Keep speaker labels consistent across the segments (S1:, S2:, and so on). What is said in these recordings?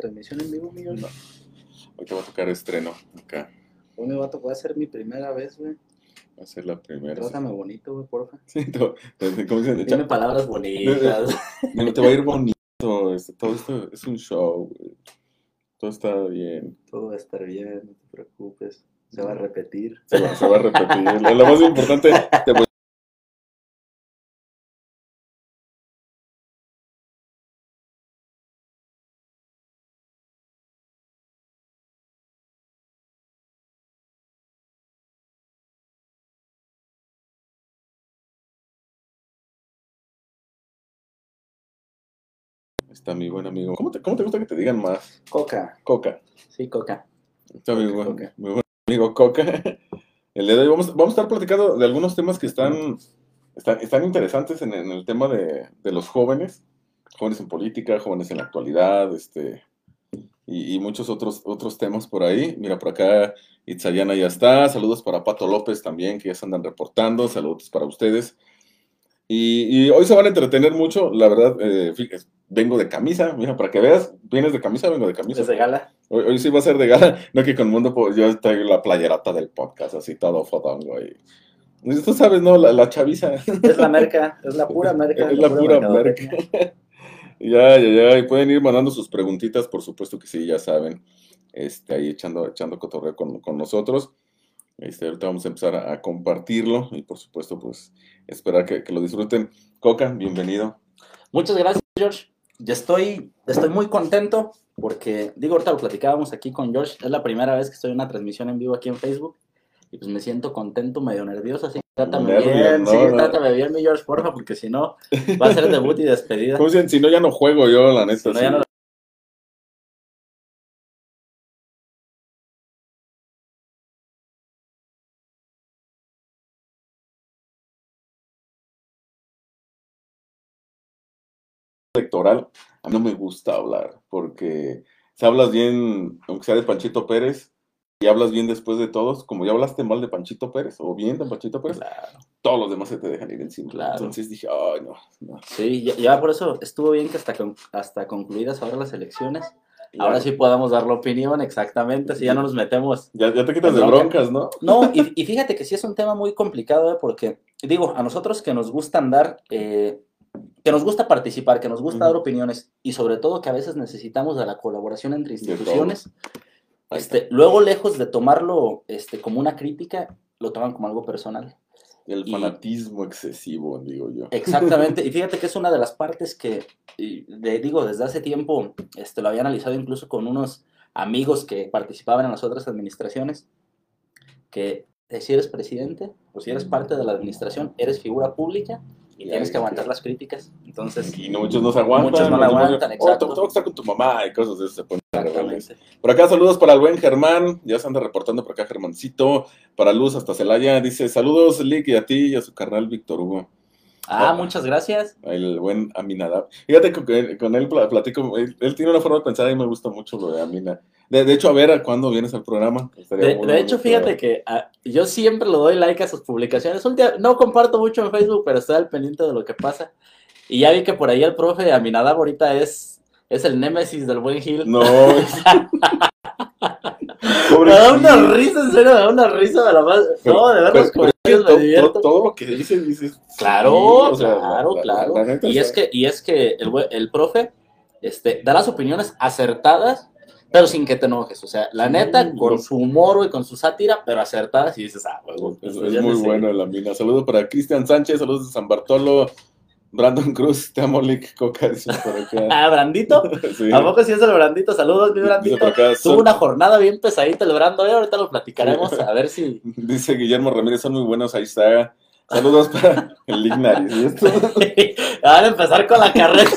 S1: transmisión en vivo, mío.
S2: No. Hoy te va a tocar estreno acá.
S1: Hoy me va a tocar ser mi primera vez, güey.
S2: Va a ser la primera.
S1: Trátame bonito, güey, porfa.
S2: Sí, te- ¿cómo dicen?
S1: Dime palabras bonitas.
S2: No, te va a ir bonito. este, todo esto es un show. güey. Todo está bien.
S1: Todo va a estar bien, no te preocupes. Se va a repetir.
S2: Se va, se va a repetir. Lo, lo más importante, te voy- Está mi buen amigo. ¿Cómo te, cómo te gusta que te digan más?
S1: Coca.
S2: Coca.
S1: Sí, coca.
S2: Está mi buen,
S1: Coca.
S2: mi buen amigo Coca. El día de hoy vamos, vamos a estar platicando de algunos temas que están, están, están interesantes en, en el tema de, de los jóvenes, jóvenes en política, jóvenes en la actualidad, este, y, y muchos otros, otros temas por ahí. Mira, por acá Itzayana ya está. Saludos para Pato López también, que ya se andan reportando. Saludos para ustedes. Y, y hoy se van a entretener mucho, la verdad, eh, fí- vengo de camisa, mira, para que veas, vienes de camisa, vengo de camisa.
S1: Desde gala.
S2: Hoy, hoy sí va a ser de gala, no que con Mundo, pues, yo traigo la playerata del podcast, así todo fodongo. Y... Tú sabes, ¿no? La, la chaviza.
S1: Es la merca, es la pura merca.
S2: Es la pura
S1: mercadotecnia.
S2: merca. Ya, ya, ya. Y pueden ir mandando sus preguntitas, por supuesto que sí, ya saben. Este, ahí echando, echando cotorreo con, con nosotros. Este, ahorita vamos a empezar a, a compartirlo y por supuesto, pues, esperar que, que lo disfruten. Coca, bienvenido.
S1: Muchas gracias, George. Ya estoy, estoy muy contento porque, digo, ahorita lo platicábamos aquí con George, es la primera vez que estoy en una transmisión en vivo aquí en Facebook y pues me siento contento, medio nervioso, así que trátame bien,
S2: ¿no?
S1: sí,
S2: No.
S1: trátame bien, mi George, porfa, porque si no, va a ser debut y despedida.
S2: ¿Cómo dicen? Si no, ya no juego yo, la neta.
S1: Si no,
S2: sí.
S1: ya no-
S2: electoral, a mí no me gusta hablar, porque si hablas bien, aunque sea de Panchito Pérez, y hablas bien después de todos, como ya hablaste mal de Panchito Pérez, o bien de Panchito Pérez,
S1: Claro.
S2: todos los demás se te dejan ir encima.
S1: Claro.
S2: Entonces dije, ay, no, no.
S1: Sí, ya, ya por eso estuvo bien que hasta, con- hasta concluidas ahora las elecciones,
S2: Ya,
S1: ahora sí podamos dar la opinión exactamente, si ya no nos metemos.
S2: Ya, ya te quitas de
S1: Bronca.
S2: broncas, ¿no?
S1: No, y, y fíjate que sí es un tema muy complicado, ¿eh? porque, digo, a nosotros que nos gusta andar, eh, que nos gusta participar, que nos gusta dar opiniones, y sobre todo que a veces necesitamos de la colaboración entre instituciones, este, luego lejos de tomarlo este, como una crítica, lo toman como algo personal.
S2: El
S1: Y-
S2: fanatismo excesivo, digo yo.
S1: Exactamente, y fíjate que es una de las partes que, de- digo, desde hace tiempo este, lo había analizado incluso con unos amigos que participaban en las otras administraciones, que eh, si eres presidente o si eres parte de la administración, eres figura pública y tienes que aguantar las críticas. Entonces,
S2: Y no, muchos no se aguantan.
S1: Muchos no la aguantan,
S2: "Oh,
S1: exacto.
S2: tengo que estar con tu mamá y cosas de se. Por acá saludos para el buen Germán, ya se anda reportando por acá Germancito, para Luz hasta Celaya, dice saludos Lick y a ti y a su carnal Víctor Hugo,
S1: Ah,
S2: Ah.
S1: muchas gracias.
S2: el buen Aminadab. Fíjate que con él, platico, él, él tiene una forma de pensar y me gusta mucho lo de Amina. De, de hecho, a ver a cuándo vienes al programa.
S1: De, hecho, fíjate que ah, yo siempre le doy like a sus publicaciones. Última- no comparto mucho en Facebook, pero estoy al pendiente de lo que pasa. Y ya vi que por ahí el profe Aminadab ahorita es, es el némesis del buen Gil.
S2: No,
S1: Me da una risa, en serio, me da una risa de la más. No, de ver
S2: pero-
S1: los
S2: pero es que todo, lo que dices, dices.
S1: Claro,
S2: sí, o sea,
S1: claro,
S2: la- la-
S1: claro.
S2: la
S1: y, es que, y es que el, el profe este, da las opiniones acertadas, pero sin que te enojes. O sea, la
S2: Sí,
S1: neta,
S2: no.
S1: con su humor y con su sátira, pero acertadas, y dices, ah.
S2: Es,
S1: pues,
S2: es
S1: ya
S2: muy bueno la mina. Saludos para Cristian Sánchez, saludos de San Bartolo, Brandon Cruz, te amo, Lick Coca, dicen por acá.
S1: Ah, Brandito.
S2: Sí.
S1: ¿A poco sí es el Brandito? Saludos, mi
S2: Dice
S1: Brandito. Tuvo una jornada bien pesadita el Brando, ¿eh? ahorita lo platicaremos, a ver si...
S2: Dice Guillermo Ramírez, son muy buenos, ahí está. Saludos para el Ignaris. ¿y esto?
S1: Van a empezar con la carrera.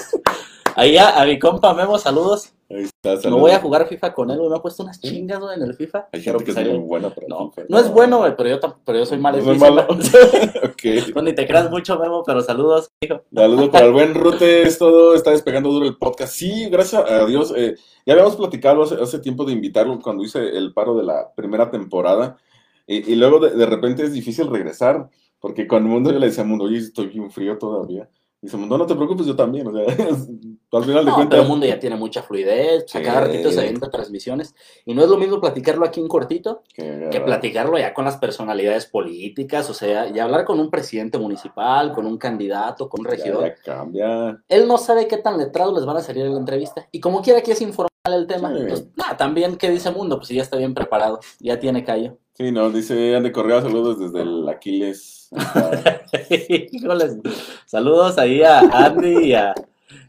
S1: Ahí a, a mi compa Memo, saludos.
S2: Ahí está,
S1: No voy a jugar FIFA con él, güey. Me ha puesto unas chingas, güey, en el FIFA.
S2: Hay gente que es muy buena para
S1: No,
S2: FIFA,
S1: no es bueno, güey, pero yo, pero yo soy malo en
S2: No es malo. ok.
S1: No, ni te creas mucho, Memo, pero saludos, hijo.
S2: Saludos para el buen Rute, es todo, está despegando duro el podcast. Sí, gracias a Dios. eh, ya habíamos platicado hace, hace tiempo de invitarlo cuando hice el paro de la primera temporada. Y, y luego de, de repente es difícil regresar, porque con el mundo yo le decía al mundo, oye, estoy bien frío todavía. Dice, no, no te preocupes, yo también. O sea, al final de
S1: No,
S2: cuentas.
S1: pero el mundo ya tiene mucha fluidez, a
S2: Sí.
S1: cada ratito se avienta transmisiones. Y no es lo mismo platicarlo aquí en cortito
S2: que-
S1: que platicarlo ya con las personalidades políticas, o sea, y hablar con un presidente municipal, con un candidato, con un
S2: ya,
S1: regidor.
S2: ya cambia.
S1: Él no sabe qué tan letrados les van a salir en la entrevista. Y como quiera que es informal el tema,
S2: Sí.
S1: pues nada, también, ¿qué dice Mundo? Pues ya está bien preparado, ya tiene callo.
S2: Sí, no, dice Andy Correa, saludos desde el Aquiles.
S1: Híjoles, saludos ahí a Andy y a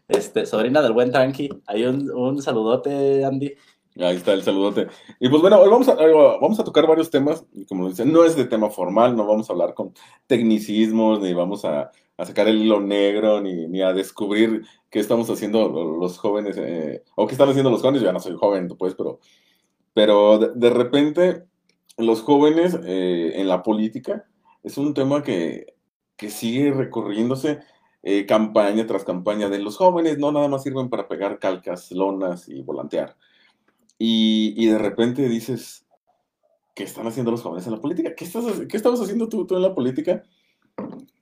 S1: este, sobrina del buen Tranqui. Ahí un, un saludote, Andy.
S2: Ahí está el saludote. Y pues bueno, hoy vamos a, vamos a tocar varios temas. Como dicen, no es de tema formal, no vamos a hablar con tecnicismos, ni vamos a, a sacar el hilo negro, ni, ni a descubrir qué estamos haciendo los jóvenes, eh, o qué están haciendo los jóvenes. Yo ya no soy joven, pues, pero, pero de, de repente los jóvenes eh, en la política es un tema que, que sigue recorriéndose eh, campaña tras campaña de los jóvenes, no nada más sirven para pegar calcas, lonas y volantear. Y, y de repente dices, ¿qué están haciendo los jóvenes en la política? ¿Qué, estás, qué estabas haciendo tú, tú en la política?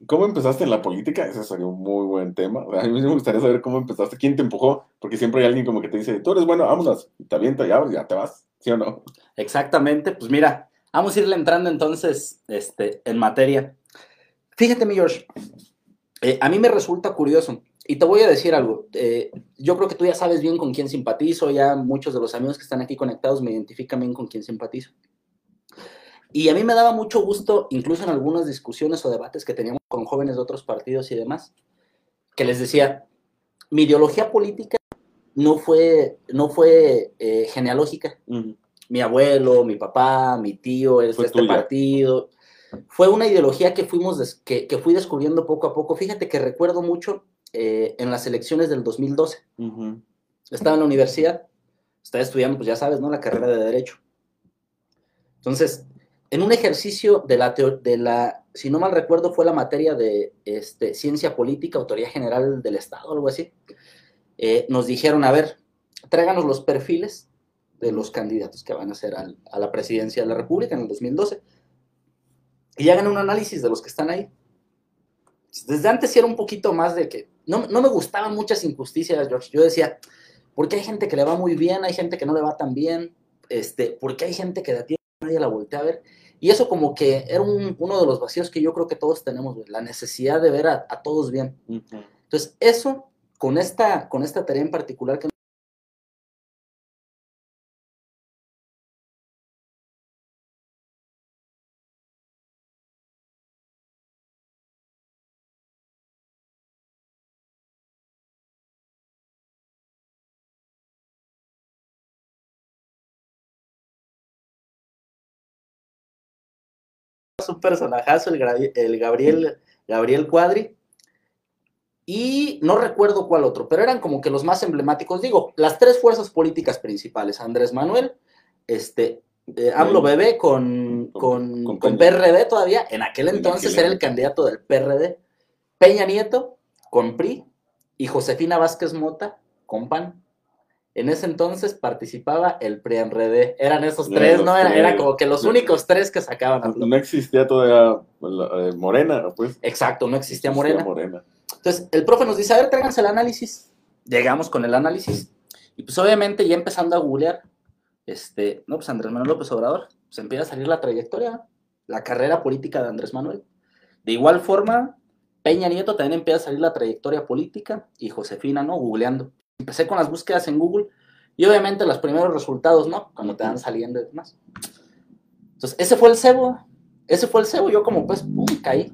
S2: ¿Cómo empezaste en la política? Ese sería un muy buen tema. A mí me gustaría saber cómo empezaste, quién te empujó, porque siempre hay alguien como que te dice, tú eres bueno, vámonos, te avienta ya, ya te vas, ¿sí o no?
S1: Exactamente, pues mira, vamos a irle entrando entonces este, en materia. Fíjate, mi George, eh, a mí me resulta curioso, y te voy a decir algo, eh, yo creo que tú ya sabes bien con quién simpatizo, ya muchos de los amigos que están aquí conectados me identifican bien con quién simpatizo. Y a mí me daba mucho gusto, incluso en algunas discusiones o debates que teníamos con jóvenes de otros partidos y demás, que les decía, mi ideología política no fue, no fue eh, genealógica, mi abuelo, mi papá, mi tío es de este
S2: tuya.
S1: partido. Fue una ideología que, fuimos que, que fui descubriendo poco a poco. Fíjate que recuerdo mucho eh, en las elecciones del 2012.
S2: Ujú.
S1: Estaba en la universidad, estaba estudiando, pues ya sabes, ¿no? La carrera de Derecho. Entonces, en un ejercicio de la, de la si no mal recuerdo, fue la materia de este, Ciencia Política, Autoridad General del Estado, algo así, eh, nos dijeron, a ver, tráiganos los perfiles de los candidatos que van a ser al- a la presidencia de la República en el 2012 y hagan un análisis de los que están ahí. Desde antes era un poquito más de que no, no me gustaban muchas injusticias, George. Yo decía, ¿por qué hay gente que le va muy bien, hay gente que no le va tan bien? Este, ¿Por qué hay gente que de a ti nadie la voltea a ver? Y eso como que era un- uno de los vacíos que yo creo que todos tenemos, la necesidad de ver a, a todos bien. Entonces, eso, con esta, con esta tarea en particular que personajazo, el, el Gabriel, Gabriel Cuadri. Y no recuerdo cuál otro, pero eran como que los más emblemáticos. Digo, las tres fuerzas políticas principales, Andrés Manuel, este, eh, AMLO Bebé con, con,
S2: Con
S1: con. PRD todavía, en aquel
S2: En
S1: entonces era el candidato del PRD, Peña Nieto con PRI y Josefina Vázquez Mota con PAN. En ese entonces participaba el PRI-RD. Eran esos tres, ¿no? Era, como que los únicos tres que sacaban. a flote.
S2: No existía todavía la- eh, Morena, pues.
S1: Exacto, no existía
S2: Existía
S1: Morena.
S2: Morena.
S1: Entonces, el profe nos dice, a ver, tráiganse el análisis. Llegamos con el análisis. Y pues obviamente ya empezando a googlear, este, no, pues Andrés Manuel López Obrador, pues empieza a salir la trayectoria, la carrera política de Andrés Manuel. De igual forma, Peña Nieto también empieza a salir la trayectoria política y Josefina, ¿no? Googleando. Empecé con las búsquedas en Google y obviamente los primeros resultados, ¿no? Cuando te van saliendo y demás. Entonces, ese fue el cebo. Ese fue el cebo. Yo como pues, pum, caí.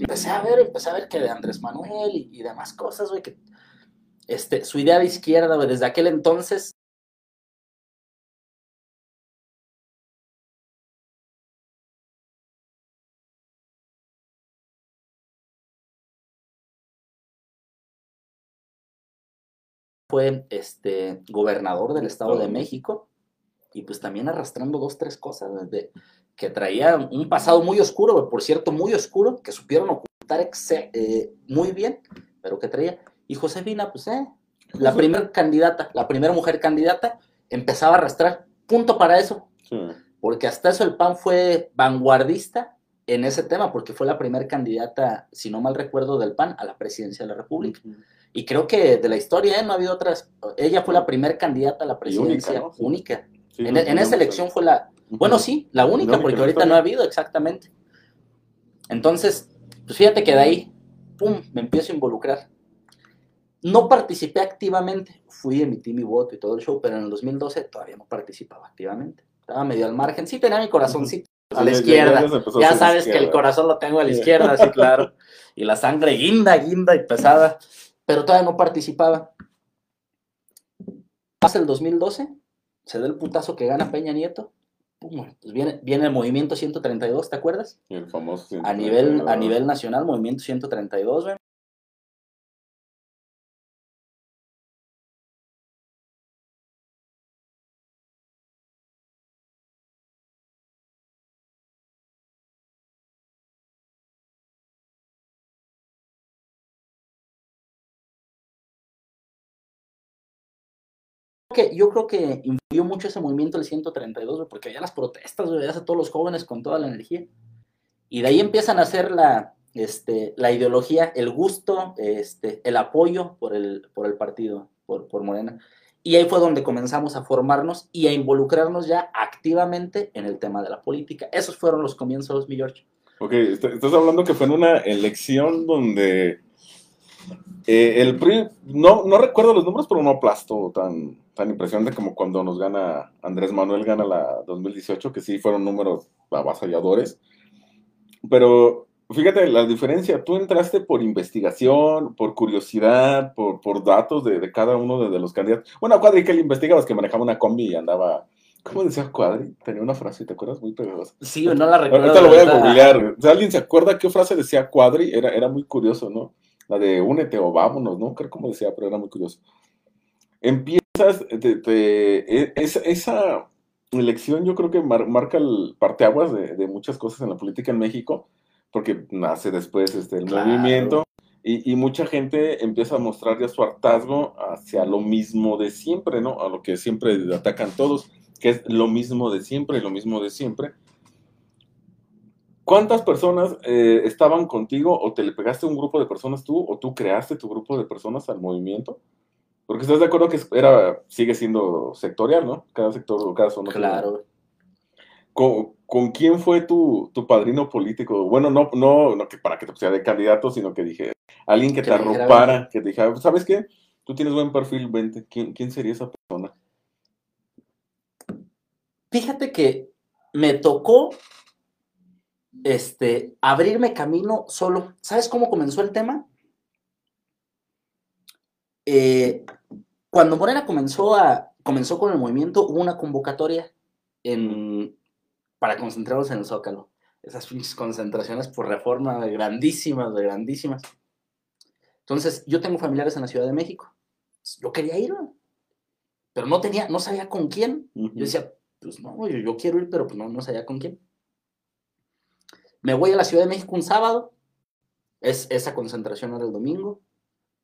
S1: Empecé a ver, empecé a ver que de Andrés Manuel y, y demás cosas, güey, que este, su idea de izquierda, güey, desde aquel entonces fue este, gobernador del Estado de México y pues también arrastrando dos, tres cosas de, que traía un pasado muy oscuro, por cierto, muy oscuro, que supieron ocultar exe- eh, muy bien, pero que traía. Y Josefina, pues, eh, la primera candidata, la primera mujer candidata, empezaba a arrastrar. Punto para eso,
S2: Sí.
S1: porque hasta eso el PAN fue vanguardista en ese tema, porque fue la primera candidata, si no mal recuerdo, del PAN a la presidencia de la República. Y creo que de la historia ¿eh? no ha habido otras. Ella fue la primera candidata a la presidencia única. en, esa elección fue la. Bueno, sí, la única, porque ahorita no ha habido exactamente. Entonces, pues fíjate que de ahí, pum, me empiezo a involucrar. No participé activamente, fui, emití mi voto y todo el show, pero en el 2012 todavía no participaba activamente. Estaba medio al margen. Sí, tenía mi corazoncito a la izquierda. Ya, sabes que el corazón lo tengo a la izquierda, sí, claro. Y la sangre guinda, guinda y pesada. Pero todavía no participaba. Pasa el 2012, se da el putazo que gana Peña Nieto. Pum, pues viene, viene el movimiento 132, ¿te acuerdas?
S2: El famoso.
S1: A nivel, a nivel nacional, movimiento 132, ¿ven? Yo creo que influyó mucho ese movimiento del 132, porque había las protestas, veías a todos los jóvenes con toda la energía. Y de ahí empiezan a hacer la, este, la ideología, el gusto, este, el apoyo por el, por el partido, por, por Morena. Y ahí fue donde comenzamos a formarnos y a involucrarnos ya activamente en el tema de la política. Esos fueron los comienzos, mi George.
S2: Ok, estás hablando que fue en una elección donde eh, el PRI, no, no recuerdo los números, pero no aplastó tan, tan impresionante como cuando nos gana Andrés Manuel, gana la 2018, que sí fueron números avasalladores. Pero fíjate la diferencia, tú entraste por investigación, por curiosidad, por, por datos de, de cada uno de, los candidatos. Bueno, Cuadri, que él investigaba, que manejaba una combi y andaba... ¿Cómo decía Cuadri? Tenía una frase, ¿te acuerdas? Muy pegajosa.
S1: Sí, no la recuerdo.
S2: Ahorita lo voy a googlear. ¿Alguien se acuerda qué frase decía Cuadri? Era, era muy curioso, ¿no? La de únete o vámonos, ¿no? Creo como decía, pero era muy curioso. Empiezas, e, esa, elección yo creo que marca el parteaguas de, muchas cosas en la política en México, porque nace después este, el movimiento y, mucha gente empieza a mostrar ya su hartazgo hacia lo mismo de siempre, ¿no? A lo que siempre atacan todos, que es lo mismo de siempre y lo mismo de siempre. ¿Cuántas personas eh, estaban contigo o te le pegaste a un grupo de personas tú o tú creaste tu grupo de personas al movimiento? Porque estás de acuerdo que era, sigue siendo sectorial, ¿no? Cada sector o cada zona.
S1: Claro.
S2: ¿Con, quién fue tu, padrino político? Bueno, no, no, no que para que te pusiera de candidato, sino que dije, alguien que, te arropara, que te dijera, ¿sabes qué? Tú tienes buen perfil, vente. ¿Quién, ¿Quién sería esa persona?
S1: Fíjate que me tocó este, abrirme camino solo. ¿Sabes cómo comenzó el tema? Eh, cuando Morena comenzó, a, comenzó con el movimiento, hubo una convocatoria en, para concentrarnos en el Zócalo. Esas concentraciones por reforma grandísimas, grandísimas. Entonces, yo tengo familiares en la Ciudad de México. Yo quería ir, pero no tenía, no sabía con quién. Yo decía, pues no, yo, quiero ir, pero pues no, no sabía con quién. Me voy a la Ciudad de México un sábado, es, esa concentración era el domingo,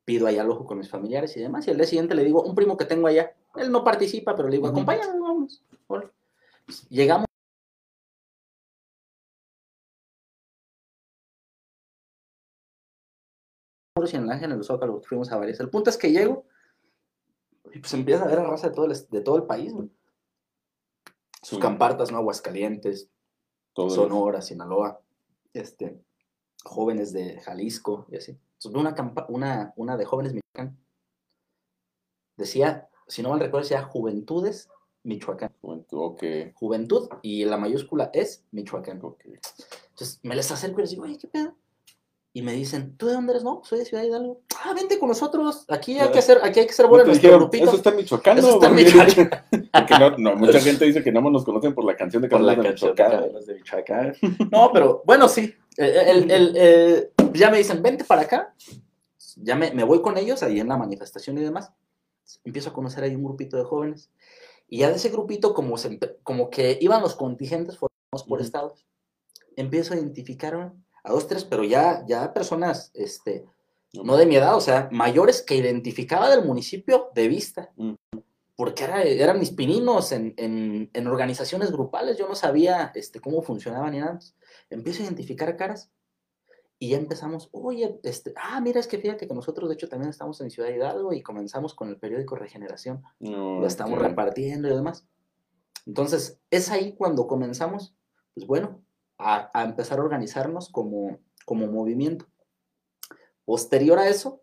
S1: pido allá ojo con mis familiares y demás, y al día siguiente le digo, un primo que tengo allá, él no participa, pero le digo, acompáñame, vamos. Llegamos. en el Ángel, en el Zócalo, fuimos a varias. El punto es que llego y pues empieza a ver a raza de todo el, de todo el país, Sus campartas, ¿no? Aguascalientes, Sonora, Sinaloa este, jóvenes de Jalisco y así. una, una, una de jóvenes Michoacán. Decía, si no mal recuerdo, decía Juventudes Michoacán.
S2: Juventud,
S1: Juventud y la mayúscula es Michoacán. Entonces me les acerco y les digo, oye, ¿qué pedo? Y me dicen, ¿tú de dónde eres? No, soy de Ciudad Hidalgo. Ah, vente con nosotros. Aquí hay que hacer, aquí hay que en nuestro grupito.
S2: Eso está en Michoacán, Eso está en Michoacán. Porque no, no, mucha gente dice que no nos conocen por la canción de Carlos de Michoacán.
S1: De Michoacán. No, pero bueno, sí. El, el, el, ya me dicen, vente para acá. Ya me, me, voy con ellos ahí en la manifestación y demás. Empiezo a conocer ahí un grupito de jóvenes. Y ya de ese grupito, como, se, como que iban los contingentes formados por estados, empiezo a identificar a dos, tres, pero ya, ya personas, este, no de mi edad, o sea, mayores que identificaba del municipio de vista. Porque era, eran mis pininos en, en, en, organizaciones grupales, yo no sabía este, cómo funcionaban ni nada. empiezo a identificar caras y ya empezamos, oye, este, ah, mira, es que fíjate que nosotros de hecho también estamos en Ciudad Hidalgo y comenzamos con el periódico Regeneración,
S2: No,
S1: lo estamos repartiendo y demás. Entonces, es ahí cuando comenzamos, pues bueno, a, a empezar a organizarnos como, como movimiento. Posterior a eso,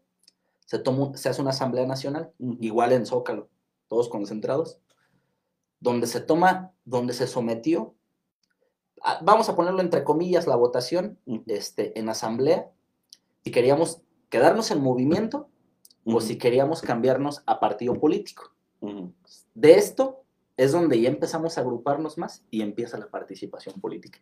S1: se, toma, se hace una asamblea nacional,
S2: Ujú.
S1: igual en Zócalo, todos concentrados, donde se toma, donde se sometió, a- vamos a ponerlo entre comillas, la votación
S2: Ujú.
S1: este, en asamblea, si queríamos quedarnos en movimiento o
S2: Ujú.
S1: si queríamos cambiarnos a partido político.
S2: Ujú.
S1: De esto es donde ya empezamos a agruparnos más y empieza la participación política.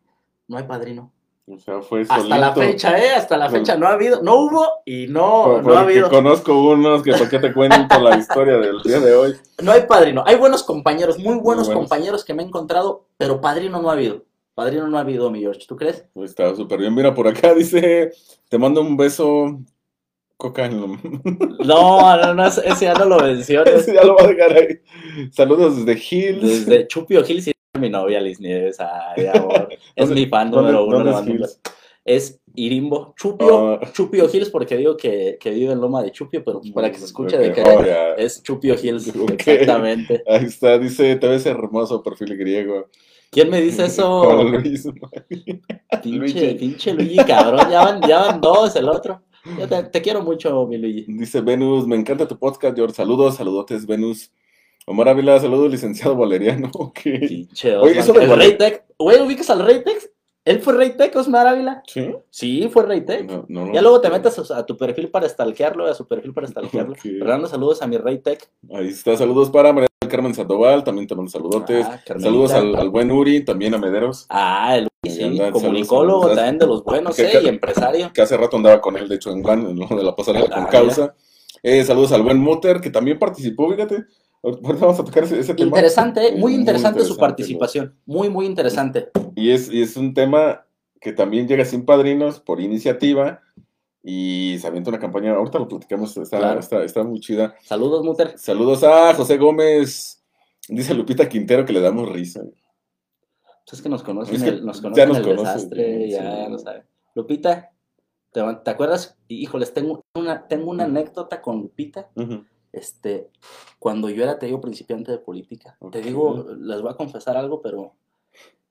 S1: No hay padrino.
S2: O sea, fue
S1: Hasta la fecha, ¿eh? Hasta la fecha no ha habido, no hubo y no,
S2: Por-
S1: no ha habido.
S2: conozco unos que por qué te cuento la historia del día de hoy.
S1: No hay padrino. Hay buenos compañeros, muy buenos,
S2: buenos.
S1: compañeros que me he encontrado, pero padrino no ha habido. Padrino no ha habido, mi George. ¿Tú crees?
S2: Pues Está súper bien. Mira, por acá dice, te mando un beso. Coca en lo-
S1: No, no, no, ese ya no lo menciones.
S2: Ese ya lo va a dejar ahí. Saludos desde Hills.
S1: Desde Chupio Hills y mi novia Liz Nieves. Ay, amor. Es
S2: ¿Dónde-
S1: mi fan número uno.
S2: dónde es Hills?
S1: Es Irimbo. Chupio,
S2: Ah.
S1: Chupio Hills, porque digo que, que vive en Loma de Chupio, pero para que se escuche de que
S2: oh,
S1: es Chupio Hills.
S2: Ok.
S1: Exactamente.
S2: Ahí está, dice, te ves hermoso, perfil griego.
S1: ¿Quién me dice eso?
S2: Luis.
S1: Pinche, pinche Luigi, cabrón. Ya van, ya van dos, el otro. Yo te, te quiero mucho, mi Luigi.
S2: Dice Venus, me encanta tu podcast, George. Saludos, saludotes, Venus. Omar Ávila, saludos, licenciado Valeriano. Ok.
S1: Pinche
S2: Oye, eso de
S1: El Rey. Güey, ¿ubicas al Rey Tech? ¿Él fue Rey Tech, Osmar Ávila?
S2: ¿Sí?
S1: Sí, fue Rey Tech.
S2: No, no,
S1: Ya luego te metes a, a tu perfil para stalkearlo, a su perfil para stalkearlo.
S2: Ok.
S1: Fernando, saludos a mi Rey Tech.
S2: Ahí está, saludos para María Carmen Sandoval, también te mando saludotes.
S1: Ah,
S2: saludos al, al buen Uri, también a Mederos,
S1: Ah, el
S2: Ahí
S1: sí,
S2: anda,
S1: comunicólogo
S2: saludos,
S1: también de los buenos,
S2: ¿Qué-
S1: ¿eh? Y empresario.
S2: que hace rato andaba con él, de hecho, en Juan, en lo de la pasarela con
S1: Ah,
S2: causa. Eh, saludos al buen Mutter, que también participó, fíjate. Ahorita vamos a tocar ese, ese tema.
S1: Interesante, ¿eh?
S2: Es
S1: muy
S2: muy
S1: interesante su
S2: interesante,
S1: participación. Muy, muy interesante.
S2: Y es, y es un tema que también llega sin padrinos, por iniciativa, y se avienta una campaña, ahorita lo platicamos, está,
S1: Claro.
S2: está, está muy chida.
S1: Saludos, Muter.
S2: Saludos a José Gómez, dice Lupita Quintero que le damos risa.
S1: Pues es que nos conocen,
S2: Es que
S1: el, nos
S2: ya
S1: conocen
S2: nos
S1: el
S2: conocen,
S1: desastre,
S2: sí.
S1: ya lo saben. Lupita, ¿te, te acuerdas? Híjoles, tengo una, tengo una anécdota con Lupita.
S2: Ujú.
S1: Este, cuando yo era, te digo, principiante de política. Te
S2: Ok.
S1: digo, les voy a confesar algo, pero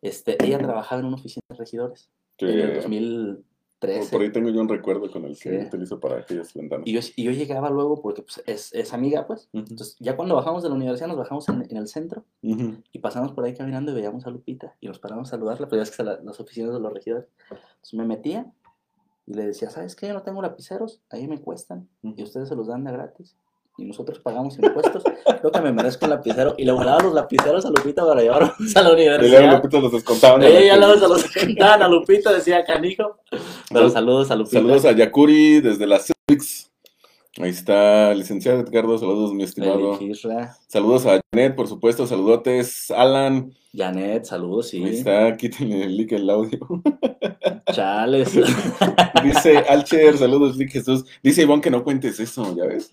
S1: este, ella trabajaba en una oficina de regidores en el
S2: Que-
S1: 2013.
S2: Por ahí tengo yo un recuerdo con el que
S1: Sí.
S2: utilizo para aquellas ventanas.
S1: Y yo, y yo llegaba luego porque pues, es, es amiga, pues.
S2: Ujú,
S1: Entonces, ya cuando bajamos de la universidad, nos bajamos en, en el centro
S2: ujú.
S1: y pasamos por ahí caminando y veíamos a Lupita y nos paramos a saludarla, pero ya es que la- las oficinas de los regidores. Entonces me metía y le decía, ¿sabes qué? Yo no tengo lapiceros, ahí me cuestan y ustedes se los dan de gratis. Y nosotros pagamos impuestos. Creo que me merezco un lapicero. Y le volaba los lapiceros a Lupita para llevarlos a la
S2: Y luego
S1: universidad.
S2: Lupita los descontaban.
S1: Ya luego se los contaban a Lupita, decía canijo. Pero saludos a Lupita.
S2: Saludos a Yakuri desde la Six. Ahí está, licenciado Edgardo, saludos, mi estimado. Saludos a Janet, por supuesto, saludotes. Alan,
S1: Janet, saludos, sí.
S2: ahí está, quítenle el link el audio.
S1: Chales.
S2: Dice Alcher, saludos, Lick Jesús. Dice Ivonne que no cuentes eso, ¿ya ves?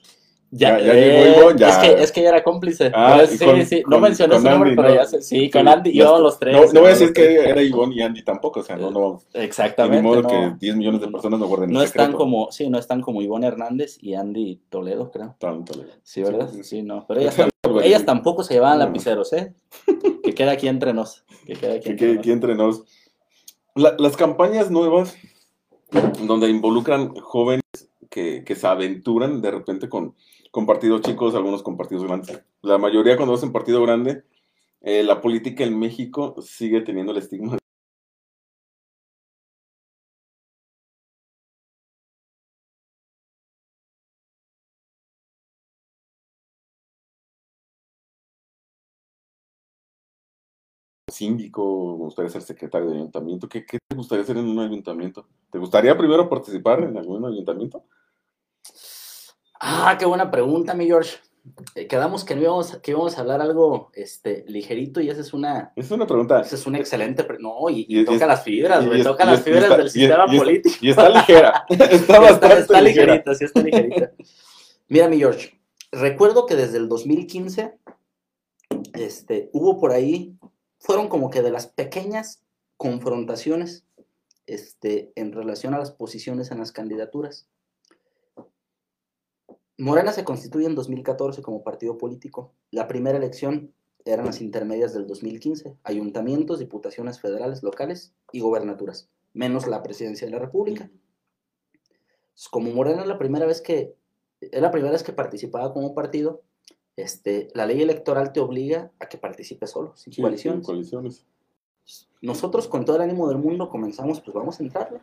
S1: Ya,
S2: Ya- ya
S1: eh,
S2: llegó ya.
S1: Es que, es que ella era cómplice.
S2: Ah,
S1: Pues,
S2: y
S1: sí,
S2: con-
S1: sí. No mencioné su nombre,
S2: Andy,
S1: pero
S2: ¿no?
S1: ya sé. Sí, con Andy,
S2: ya
S1: yo
S2: está.
S1: los tres.
S2: No, no voy a decir que era Ivonne y Andy tampoco, o sea, no, no. Y
S1: Exactamente.
S2: ni modo
S1: no.
S2: que 10 millones de personas no guarden
S1: No
S2: el
S1: están como, sí, no están como Ivonne Hernández y Andy Toledo, creo.
S2: Tanto.
S1: Sí, ¿verdad?
S2: Sí,
S1: no. Pero ellas, tampoco, ellas tampoco se llevaban
S2: No.
S1: lapiceros, ¿eh? Que queda aquí entre nos. Que queda aquí
S2: Que
S1: entre nos.
S2: aquí entre nos. La- las campañas nuevas, donde involucran jóvenes que, que se aventuran de repente con, con partidos chicos, algunos con partidos grandes. La mayoría cuando hacen partido grande, eh, la política en México sigue teniendo el estigma. síndico, gustaría ser secretario de ayuntamiento. ¿Qué, qué te gustaría hacer en un ayuntamiento? ¿Te gustaría primero participar en algún ayuntamiento?
S1: Ah, qué buena pregunta, mi George. Eh, quedamos que no íbamos, que íbamos a hablar algo este, ligerito y esa es una,
S2: Es una pregunta.
S1: esa es una excelente. pre- No, y, y
S2: Y- y-
S1: toca las fibras, güey. Toca
S2: y-
S1: las fibras
S2: está-
S1: del sistema político.
S2: Y está ligera. Está
S1: Está,
S2: bastante
S1: está
S2: ligera.
S1: ligerita, sí está ligerita. Mira, mi George, recuerdo que desde el 2015 este, hubo por ahí, fueron como que de las pequeñas confrontaciones este, en relación a las posiciones en las candidaturas. Morena se constituye en 2014 como partido político. La primera elección eran las intermedias del 2015, ayuntamientos, diputaciones federales, locales y gobernaturas, menos la presidencia de la República. Como Morena es la primera vez que, es la primera vez que participaba como partido, este, la ley electoral te obliga a que participes solo, sin
S2: Sí,
S1: coaliciones.
S2: sin coaliciones.
S1: Nosotros con todo el ánimo del mundo comenzamos, pues vamos a entrarle.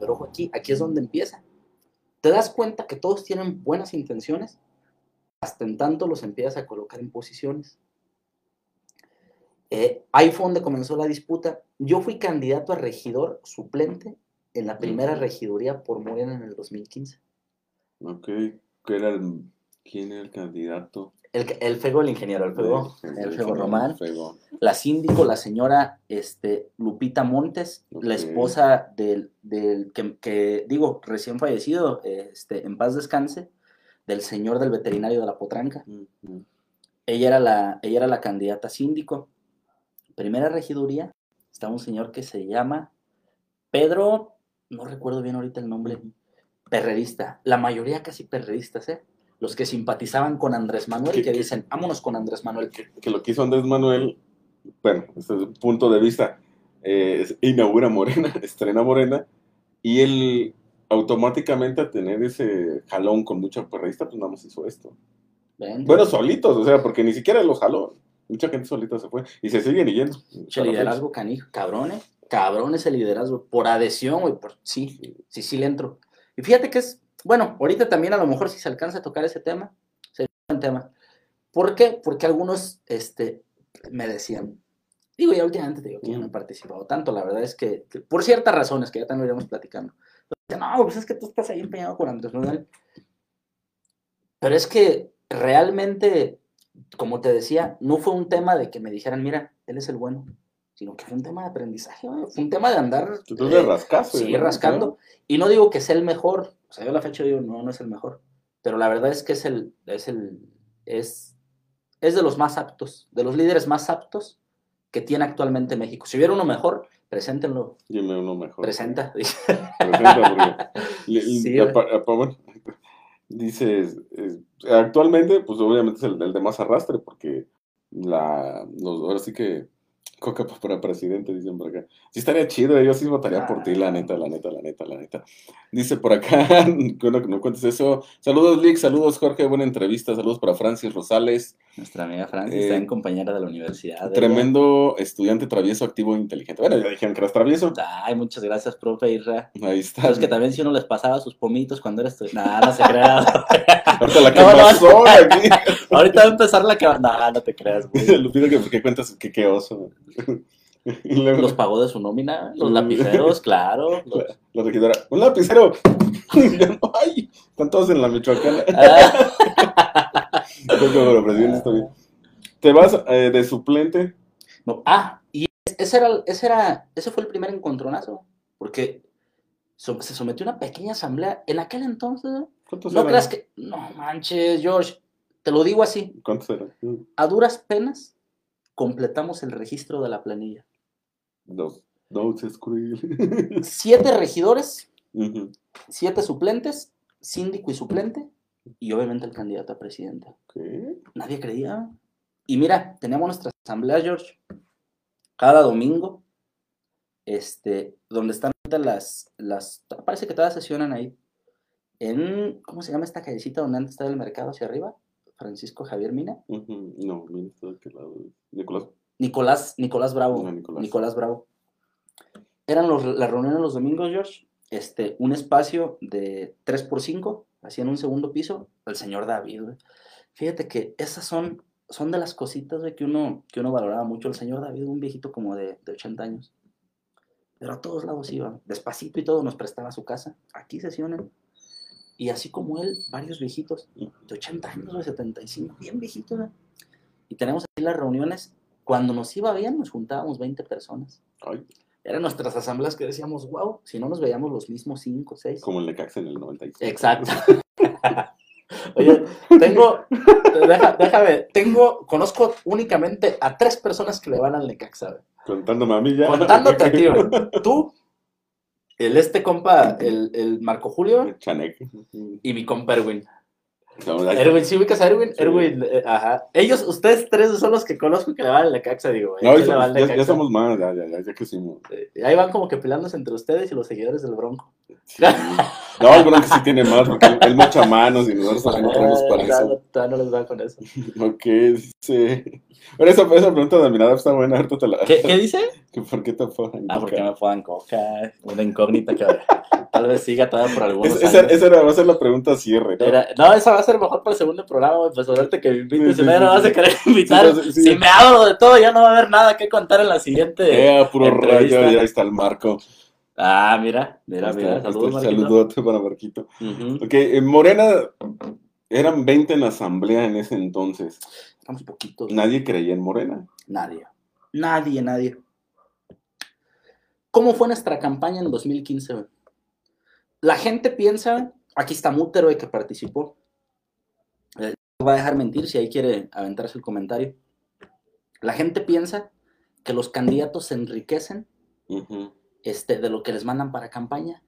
S1: Pero ojo aquí, aquí es donde empieza. Te das cuenta que todos tienen buenas intenciones, hasta en tanto los empiezas a colocar en posiciones. Eh, ahí fue donde comenzó la disputa. Yo fui candidato a regidor suplente en la primera regiduría por Morena en el 2015.
S2: Ok. ¿Qué era el, ¿Quién era el candidato?
S1: El, el Fego, el ingeniero, el Fego,
S2: El-
S1: el
S2: el
S1: Fego Román.
S2: Fego.
S1: la síndico, la señora este, Lupita Montes, la esposa del, del que, que, digo, recién fallecido, este, en paz descanse, del señor del veterinario de la Potranca. Ella era la, ella era la candidata síndico. Primera regiduría, está un señor que se llama Pedro, no recuerdo bien ahorita el nombre, perrerista. La mayoría casi perreristas, ¿eh? Los que simpatizaban con Andrés Manuel,
S2: ¿Qué-
S1: que
S2: qué-
S1: dicen, vámonos con Andrés Manuel.
S2: que lo que hizo Andrés Manuel, bueno, desde un punto de vista, eh, es- inaugura Morena, estrena Morena, y él automáticamente a tener ese jalón con mucha perreísta, pues nada más hizo esto.
S1: Ven,
S2: Bueno, solitos, o sea, porque ni siquiera los jaló. Mucha gente solita se fue. Y se siguen yendo.
S1: Che, liderazgo canijo, cabrón, ¿eh? Cabrón ese liderazgo. Por adhesión, güey, por... sí, sí, sí le entro. Y fíjate que es, bueno, ahorita también a lo mejor si se alcanza a tocar ese tema, sería un buen tema. ¿Por qué? Porque algunos, este, me decían, digo, ya últimamente te digo que ya no he participado tanto, la verdad es que, que por ciertas razones que ya también iremos platicando. No, pues es que tú estás ahí empeñado con Andrés Manuel. Pero es que realmente, como te decía, no fue un tema de que me dijeran, mira, él es el bueno, sino que fue un tema de aprendizaje, fue un tema de andar
S2: Tú le
S1: eh,
S2: rascaste. ¿no?
S1: rascando. Y no digo que sea el mejor, o sea, yo a la fecha digo, no, no es el mejor, pero la verdad es que es el, es el, es, es de los más aptos, de los líderes más aptos que tiene actualmente México. Si hubiera uno mejor, preséntenlo,
S2: Dime uno mejor.
S1: presenta.
S2: Presenta, porque-
S1: Sí,
S2: dices, actualmente, pues obviamente es el, el de más arrastre, porque la, los, ahora sí que Coca para presidente, dicen por acá. Sí estaría chido, eh, yo sí votaría por ti, la neta, la neta, la neta, la neta. Dice por acá, que no, cuentes eso. Saludos, Lick, saludos, Jorge, buena entrevista, saludos para Francis Rosales.
S1: Nuestra amiga Francis,
S2: Eh,
S1: también compañera de la universidad. ella.
S2: Tremendo estudiante travieso, activo e inteligente. Bueno, ya dijeron que eras travieso.
S1: Ay, muchas gracias, profe Isra.
S2: Ahí está.
S1: Sabes que también si uno les pasaba sus pomitos cuando eras estudiante. Nada, no se crea.
S2: Ahorita la que
S1: No, no,
S2: aquí.
S1: Ahorita va a empezar la que va. No, no te creas, güey.
S2: Lupita, que, que cuentas que qué oso. Y luego
S1: Los pagó de su nómina, los lapiceros, claro. los-
S2: la regidora, ¡un lapicero! Ya no hay. Están todos en la Michoacana.
S1: Ah.
S2: Te vas eh, de suplente.
S1: no, ah, y ese era, ese era, ese fue el primer encontronazo, porque so- se sometió a una pequeña asamblea en aquel entonces. ¿no?
S2: ¿Cuántos
S1: No
S2: eran?
S1: creas que, no manches, George, te lo digo así,
S2: ¿Cuántos eran?
S1: a duras penas completamos el registro de la planilla.
S2: Dos. Dos es cruel.
S1: Siete regidores, siete suplentes, síndico y suplente, y obviamente el candidato a presidente.
S2: ¿Qué?
S1: Nadie creía. Y mira, teníamos nuestra asamblea, George, cada domingo, este, donde están las, las, parece que todas sesionan ahí, en, ¿cómo se llama esta callecita donde antes estaba el mercado hacia arriba? Francisco Javier Mina.
S2: No, está de lado. Nicolás.
S1: Nicolás, Nicolás Bravo.
S2: No, Nicolás.
S1: Nicolás. Bravo. Eran los, las reuniones los domingos, George. Este, un espacio de 3x5, así en un segundo piso, el señor David, güey. Fíjate que esas son, son de las cositas, güey, que uno, que uno valoraba mucho. El señor David, un viejito como de, de 80 años. Pero a todos lados iba, despacito y todo, nos prestaba su casa. Aquí sesionan. Y así como él, varios viejitos, de 80 años, de 75, bien viejitos, güey. Y tenemos aquí las reuniones. Cuando nos iba bien, nos juntábamos 20 personas.
S2: Ay,
S1: Eran nuestras asambleas que decíamos, wow, si no nos veíamos los mismos 5, 6.
S2: como el Necaxa en el 96.
S1: Exacto. Oye, tengo, deja- déjame, tengo, conozco únicamente a tres personas que le van al Necaxa.
S2: Contándome a mí ya.
S1: Contándote a ti. Tú, el este compa, el, el Marco Julio
S2: Chanek.
S1: y mi compa Erwin.
S2: No,
S1: Erwin, ¿sí ubicas a Erwin?
S2: Sí.
S1: Erwin, eh, ajá. Ellos, ustedes tres son los que conozco que le van al Necaxa, digo. güey.
S2: No,
S1: ¿quién
S2: ya, somos más, ya, ya, ya, crecimos.
S1: Eh, Ahí van como que peleándose entre ustedes y los seguidores del Bronco.
S2: Sí. No, el Bronco sí tiene más, porque él, él mocha manos y nosotros no tenemos para eso.
S1: no, no les va con eso.
S2: Ok, dice. Pero esa, esa pregunta de mirada está buena, ahorita te la.
S1: ¿Qué, qué dice?
S2: ¿Por qué te ponen?
S1: Ah, porque me puedan coca. Una incógnita que tal vez siga todavía por algunos
S2: Es- esa,
S1: años.
S2: esa era, va a ser la pregunta cierre. ¿no?
S1: Era- no, esa va a ser mejor para el segundo programa, güey, pues ahorita que me invites,
S2: Sí,
S1: si no,
S2: sí,
S1: ya no
S2: sí,
S1: vas a
S2: sí.
S1: querer invitar.
S2: Sí.
S1: Si me hablo de todo, ya no va a haber nada que contar en la siguiente.
S2: Eh, puro
S1: entrevista.
S2: rayo, ya está el marco.
S1: Ah, mira, mira,
S2: Ahí está,
S1: mira.
S2: ahí está
S1: Saludos,
S2: el
S1: Marquito.
S2: saludote para Marquito.
S1: Ujú.
S2: Ok, en Morena eran 20 en la asamblea en ese entonces.
S1: Estamos poquitos.
S2: Nadie creía en Morena.
S1: Nadie. Nadie, nadie. ¿Cómo fue nuestra campaña en 2015? güey? La gente piensa, aquí está Mútero, que participó. Eh, No va a dejar mentir si ahí quiere aventarse el comentario. La gente piensa que los candidatos se enriquecen este, de lo que les mandan para campaña.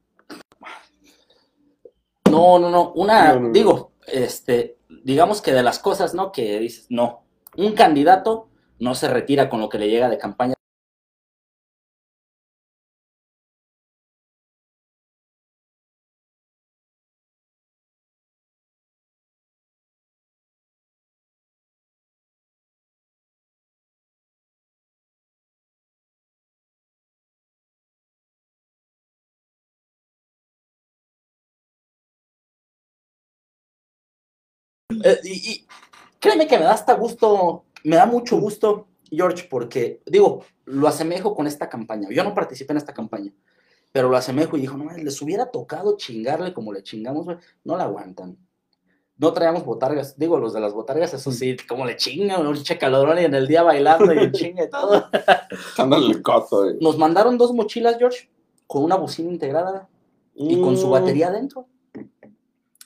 S1: No, no, no. Una,
S2: No, no, no.
S1: digo, este, digamos que de las cosas, ¿no? Que dices, no. Un candidato no se retira con lo que le llega de campaña. Eh, y, y créeme que me da hasta gusto, me da mucho gusto, George, porque, digo, lo asemejo con esta campaña. Yo no participé en esta campaña, pero lo asemejo y dijo, no, les hubiera tocado chingarle como le chingamos, güey. No la aguantan. No traíamos botargas, digo, los de las botargas, eso sí, como le chingan, un calorón y en el día bailando y chinga y todo.
S2: Dándole el coto. eh.
S1: Nos mandaron dos mochilas, George, con una bocina integrada y con su
S2: Mm.
S1: batería adentro.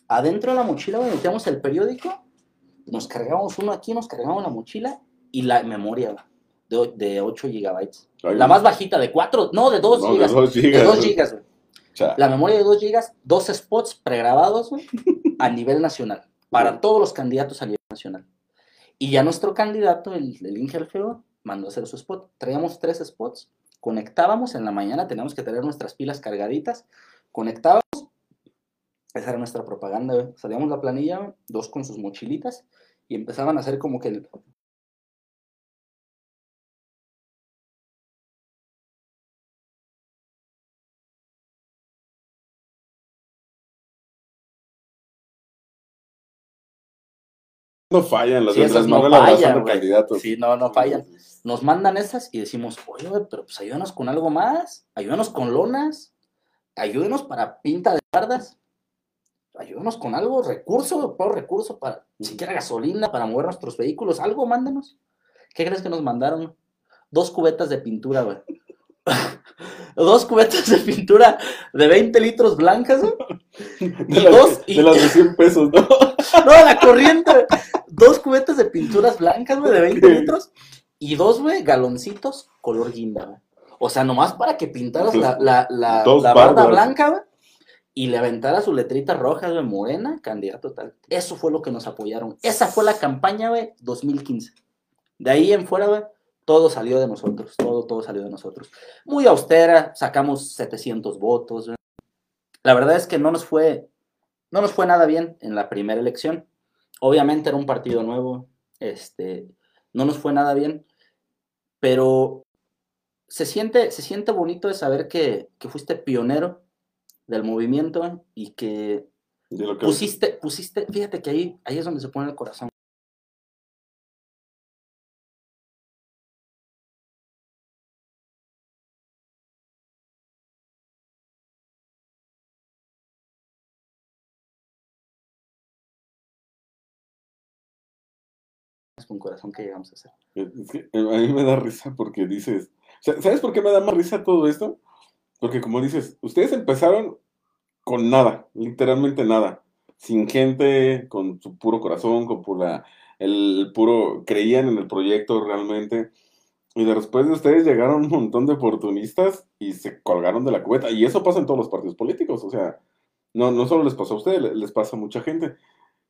S1: Adentro de la mochila, güey, metíamos el periódico, nos cargábamos uno aquí, nos cargábamos la mochila y la memoria de, de 8 gigabytes.
S2: Ay,
S1: La más bajita, de 4, no, de 2
S2: no, de
S1: gigas. De
S2: gigas,
S1: 2
S2: güey.
S1: gigas, güey. La memoria de 2 gigas, dos spots pregrabados, güey, a nivel nacional, para todos los candidatos a nivel nacional. Y ya nuestro candidato, el, el Inge Feo, mandó a hacer su spot. Traíamos tres spots, conectábamos en la mañana, teníamos que tener nuestras pilas cargaditas, conectábamos, esa era nuestra propaganda, güey. Salíamos la planilla, dos con sus mochilitas, y empezaban a hacer como que el,
S2: No fallan las
S1: Sí,
S2: las
S1: no fallan,
S2: candidatos.
S1: Sí, no, no fallan. nos mandan esas y decimos, oye, pero pues ayúdanos con algo más, ayúdanos con lonas, ayúdenos para pinta de bardas, ayúdanos con algo, recurso, por recurso para, siquiera gasolina para mover nuestros vehículos, algo, mándenos. ¿Qué crees que nos mandaron? Dos cubetas de pintura, güey. Dos cubetas de pintura de 20 litros blancas, güey.
S2: De,
S1: Y
S2: las,
S1: dos,
S2: de las de 100 pesos, ¿no?
S1: No, la corriente. güey. Dos cubetas de pinturas blancas, güey, de 20 litros. Y dos, güey, galoncitos color guinda, güey. O sea, nomás para que pintaras la, la, la, la barda blanca, güey. Y le aventara su letrita roja, güey, morena, candidato tal. Eso fue lo que nos apoyaron. Esa fue la campaña, güey, 2015. De ahí en fuera, todo salió de nosotros. Todo, todo salió de nosotros. Muy austera, sacamos 700 votos. La verdad es que no nos fue, no nos fue nada bien en la primera elección. Obviamente era un partido nuevo, este, no nos fue nada bien, pero se siente, se siente bonito de saber que, que fuiste pionero del movimiento y que pusiste, pusiste, fíjate que ahí, ahí es donde se pone el corazón. Es con corazón que llegamos a hacer.
S2: Es que a mí me da risa porque dices, sa- ¿sabes por qué me da más risa todo esto? Porque como dices, ustedes empezaron con nada, literalmente nada. sin gente, con su puro corazón, con pura, el puro, creían en el proyecto realmente. Y después de ustedes llegaron un montón de oportunistas y se colgaron de la cubeta. Y eso pasa en todos los partidos políticos. O sea, no, no solo les pasó a ustedes, les pasa a mucha gente.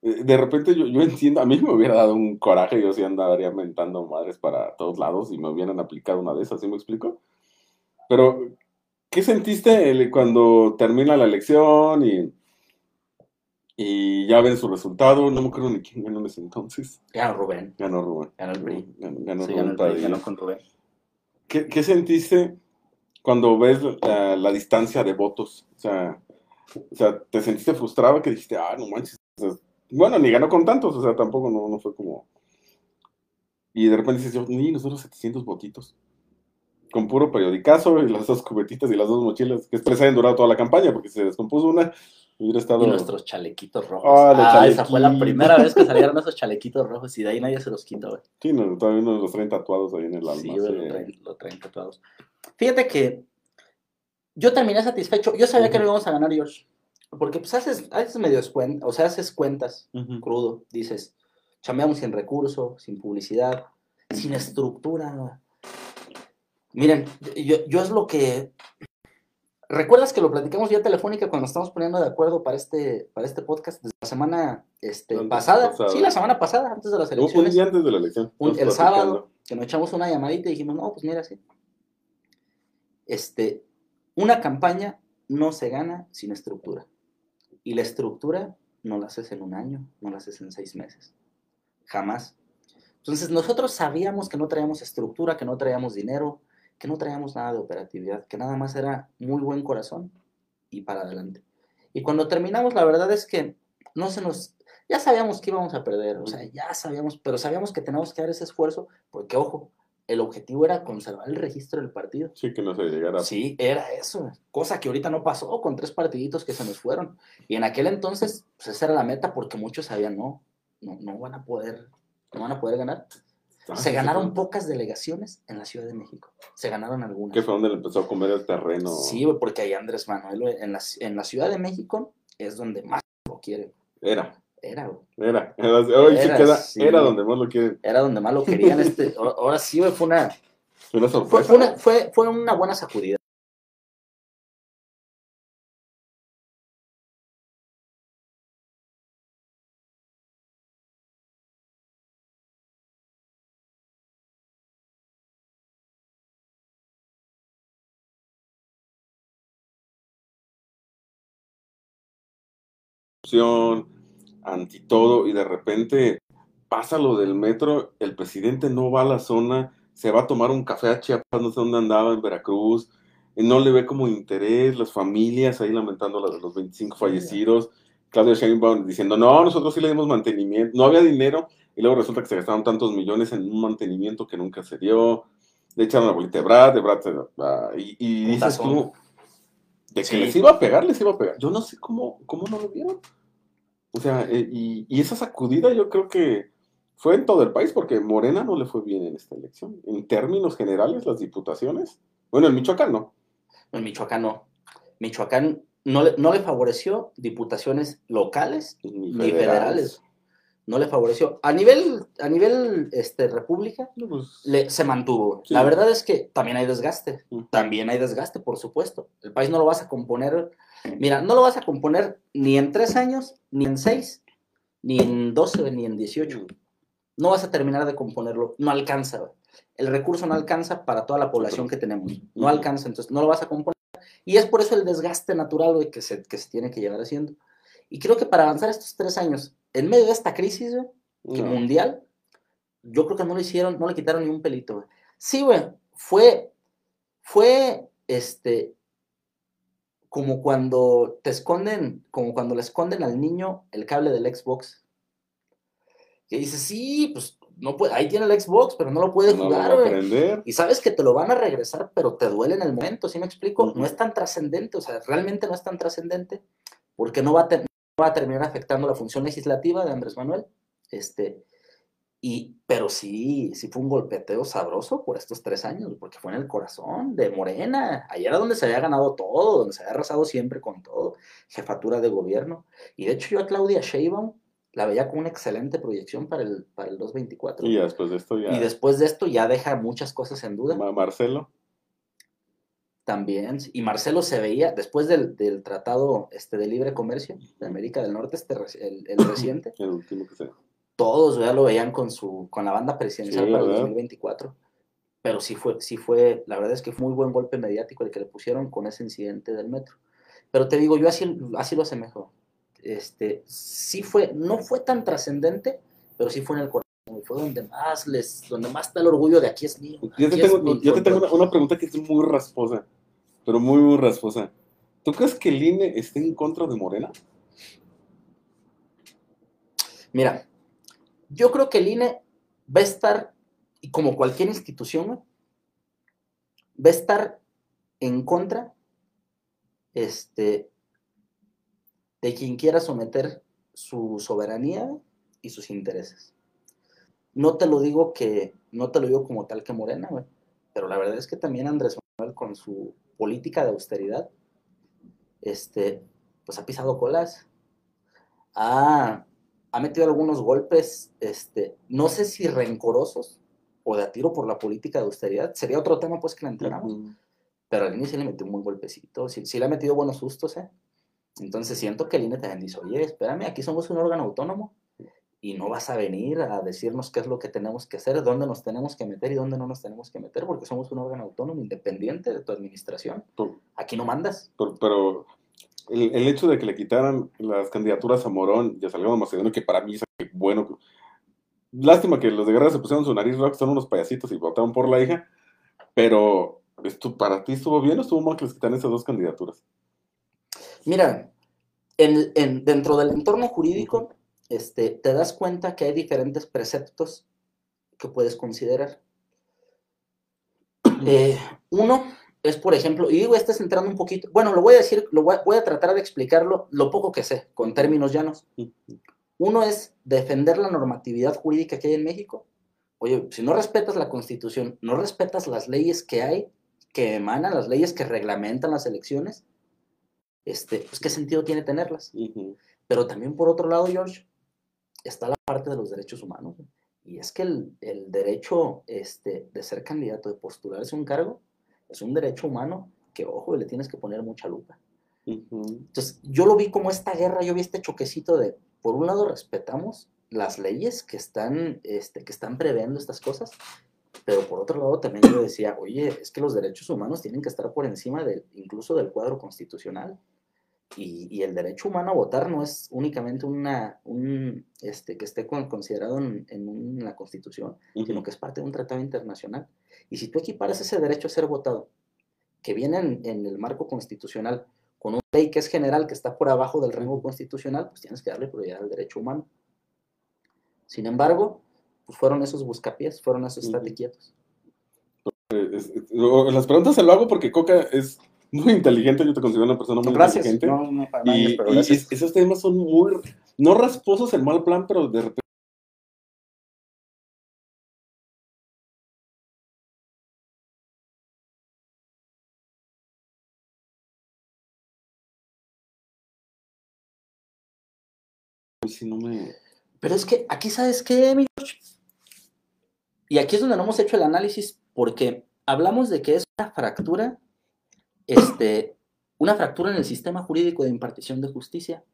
S2: Eh, de repente yo, yo entiendo, a mí me hubiera dado un coraje, yo sí andaría mentando madres para todos lados y me hubieran aplicado una de esas, ¿sí me explico? Pero, ¿qué sentiste cuando termina la elección y, y ya ven su resultado? No me acuerdo ni quién ganó en ese entonces.
S1: Ganó Rubén.
S2: Ganó Rubén.
S1: Ganó el PRI.
S2: Ganó, ganó
S1: Sí, ganó, el PRI,
S2: Padilla.
S1: ganó con Rubén.
S2: ¿Qué, qué sentiste cuando ves la, la distancia de votos? O sea, o sea, ¿te sentiste frustrado que dijiste, ah, no manches? o sea, bueno, ni ganó con tantos, o sea, tampoco no, no fue como... Y de repente dices, yo, ni nosotros 700 votitos. Con puro periodicazo y las dos cubetitas y las dos mochilas, que les hayan durado toda la campaña, porque se descompuso una, hubiera estado...
S1: Y nuestros chalequitos rojos.
S2: Ah, los
S1: Ah, esa fue la primera vez que salieron esos chalequitos rojos y de ahí nadie se los quitó, güey.
S2: Sí, no, todavía uno los traen tatuados ahí en el alma.
S1: Sí, güey, lo
S2: sí.
S1: traen, lo traen tatuados. Fíjate que yo terminé satisfecho. Yo sabía que no íbamos a ganar, George. Porque pues haces, haces medio cuentas, o sea, haces cuentas crudo. Dices, chambeamos sin recurso, sin publicidad, sin estructura. Miren, yo, yo es lo que... ¿Recuerdas que lo platicamos vía telefónica cuando estamos poniendo de acuerdo para este, para este podcast desde la semana este, pasada?
S2: pasada.
S1: Sí, la semana pasada, antes de las
S2: Un- Un
S1: elecciones.
S2: día antes de la elección.
S1: Un- el
S2: platicando.
S1: sábado, que nos echamos una llamadita y dijimos, no, pues mira, sí. Este, una campaña no se gana sin estructura. Y la estructura no la haces en un año, no la haces en seis meses. Jamás. Entonces nosotros sabíamos que no traíamos estructura, que no traíamos dinero, que no traíamos nada de operatividad, que nada más era muy buen corazón y para adelante. Y cuando terminamos, la verdad es que no se nos... Ya sabíamos que íbamos a perder, o sea, ya sabíamos, pero sabíamos que teníamos que dar ese esfuerzo, porque ojo, el objetivo era conservar el registro del partido.
S2: Sí, que no se llegara.
S1: Sí, era eso, cosa que ahorita no pasó con tres partiditos que se nos fueron. Y en aquel entonces, pues esa era la meta, porque muchos sabían, no, no, no van a poder, no van a poder ganar.
S2: Ah,
S1: Se ganaron
S2: sí.
S1: pocas delegaciones en la Ciudad de México. Se ganaron algunas.
S2: Que fue donde le empezó a comer el terreno.
S1: Sí, porque ahí Andrés Manuel, en la, en la Ciudad de México es donde más lo quiere.
S2: Era,
S1: Era, güey.
S2: era. Era, hoy sí
S1: Era,
S2: queda,
S1: sí.
S2: era donde más lo quieren.
S1: Era donde más lo querían. Este, ahora- sí, güey, fue una,
S2: Una
S1: fue,
S2: sorpresa.
S1: fue una, fue, fue una buena sacudida.
S2: Corrupción, anti todo, y de repente pasa lo del metro, el presidente no va a la zona, se va a tomar un café a Chiapas, no sé dónde andaba, en Veracruz, no le ve como interés, las familias ahí lamentando la de los 25 fallecidos, Claudio Sheinbaum diciendo, no, nosotros sí le dimos mantenimiento, no había dinero, y luego resulta que se gastaron tantos millones en un mantenimiento que nunca se dio, le echaron la bolita de Brad, de Brad, y, dices tú, de que
S1: Sí.
S2: les iba a pegar, les iba a pegar. Yo no sé cómo, cómo no lo vieron. O sea, eh, y, y esa sacudida yo creo que fue en todo el país, porque Morena no le fue bien en esta elección. En términos generales, las diputaciones, bueno, en Michoacán no.
S1: En Michoacán no. Michoacán no le, no le favoreció diputaciones locales
S2: Ni
S1: ni federales. No le favoreció. A nivel, a nivel este, república,
S2: No, pues,
S1: le- se mantuvo.
S2: Sí.
S1: La verdad es que también hay desgaste. También hay desgaste, por supuesto. El país no lo vas a componer. Mira, no lo vas a componer ni en tres años, ni en seis, ni en doce, ni en dieciocho. No vas a terminar de componerlo. No alcanza. güey. El recurso no alcanza para toda la población que tenemos. No alcanza, entonces no lo vas a componer. Y es por eso el desgaste natural güey, que, se, que se tiene que llevar haciendo. Y creo que para avanzar estos tres años, en medio de esta crisis güey, que
S2: no.
S1: mundial, yo creo que no le hicieron, no le quitaron ni un pelito. Sí, güey, fue, fue, este, como cuando te esconden, como cuando le esconden al niño el cable del Xbox. Que dices, sí, pues, no puede, ahí tiene el Xbox, pero no lo puede
S2: No
S1: jugar. Y sabes que te lo van a regresar, pero te duele en el momento, ¿sí me explico? No es tan trascendente, o sea, realmente no es tan trascendente, porque no va, a no va a terminar afectando la función legislativa de Andrés Manuel. Este, Y, pero sí, sí fue un golpeteo sabroso por estos tres años, porque fue en el corazón de Morena. Allá era donde se había ganado todo, donde se había arrasado siempre con todo, jefatura de gobierno. Y de hecho yo a Claudia Sheinbaum la veía con una excelente proyección para el, para el 224.
S2: Y después de esto ya...
S1: Y después de esto ya deja muchas cosas en duda.
S2: Marcelo.
S1: También, y Marcelo se veía, después del, del Tratado este, de Libre Comercio de América del Norte, este, el, el reciente,
S2: El último que sea.
S1: Todos ya lo veían con su con la banda presidencial
S2: Sí,
S1: para el
S2: ¿verdad?
S1: 2024. Pero sí fue, sí fue, la verdad es que fue muy buen golpe mediático el que le pusieron con ese incidente del metro. Pero te digo, yo así, así lo asemejo. Este, sí fue, no fue tan trascendente, pero sí fue en el corazón. Fue donde más les, donde más está el orgullo de aquí es mío.
S2: Yo te tengo,
S1: mi-
S2: yo te tengo una, una pregunta que es muy rasposa, pero muy, muy rasposa. ¿Tú crees que el INE esté en contra de Morena?
S1: Mira, yo creo que el INE va a estar, y como cualquier institución, va a estar en contra este, de quien quiera someter su soberanía y sus intereses. No te lo digo que, no te lo digo como tal que Morena, pero la verdad es que también Andrés Manuel con su política de austeridad, este, pues ha pisado colas. Ha, ha metido algunos golpes, este, no sé si rencorosos o de a tiro por la política de austeridad. Sería otro tema, pues, que le entramos. Pero al INE sí le metió un buen golpecito. Sí, sí le ha metido buenos sustos, ¿eh? Entonces siento que el INE también dice, oye, espérame, aquí somos un órgano autónomo y no vas a venir a decirnos qué es lo que tenemos que hacer, dónde nos tenemos que meter y dónde no nos tenemos que meter, porque somos un órgano autónomo independiente de tu administración.
S2: Por-
S1: Aquí no mandas.
S2: por- pero el, el hecho de que le quitaran las candidaturas a Morón y a Salgado Macedonio, que para mí es bueno. Lástima que los de Guerra se pusieron su nariz rock, son unos payasitos y votaron por la hija, pero esto, ¿para ti estuvo bien o estuvo mal que les quitaran esas dos candidaturas?
S1: Mira, en, en- dentro del entorno jurídico, este, te das cuenta que hay diferentes preceptos que puedes considerar. Eh, uno es, por ejemplo, y digo, este es entrando un poquito, bueno, lo voy a decir, lo voy a, voy a tratar de explicarlo lo poco que sé, con términos llanos. Uno es defender la normatividad jurídica que hay en México. Oye, si no respetas la constitución, no respetas las leyes que hay, que emanan, las leyes que reglamentan las elecciones, este, pues qué sentido tiene tenerlas. Pero también por otro lado, George, está la parte de los derechos humanos. Y es que el, el derecho este, de ser candidato, de postularse a un cargo, es un derecho humano que, ojo, le tienes que poner mucha lupa.
S2: Ujú.
S1: Entonces, yo lo vi como esta guerra, yo vi este choquecito de, por un lado, respetamos las leyes que están, este, que están previendo estas cosas, pero por otro lado también yo decía, oye, es que los derechos humanos tienen que estar por encima del, incluso del cuadro constitucional. Y, y el derecho humano a votar no es únicamente una, un, este, que esté con- considerado en, en un- en la Constitución, sino que es parte de un tratado internacional. Y si tú equiparas ese derecho a ser votado, que viene en, en el marco constitucional, con una ley que es general, que está por abajo del rango constitucional, pues tienes que darle prioridad al derecho humano. Sin embargo, pues fueron esos buscapiés, fueron esos estate quietos.
S2: Eh, las preguntas se lo hago porque Coca es muy inteligente, yo te considero una persona muy inteligente.
S1: No, no, para nada,
S2: Y,
S1: pero
S2: y
S1: gracias.
S2: es- esos temas son muy, no rasposos en mal plan, pero de repente si no me...
S1: Pero es que aquí, ¿sabes qué, mi George? Y aquí es donde no hemos hecho el análisis, porque hablamos de que es una fractura, este, una fractura en el sistema jurídico de impartición de justicia.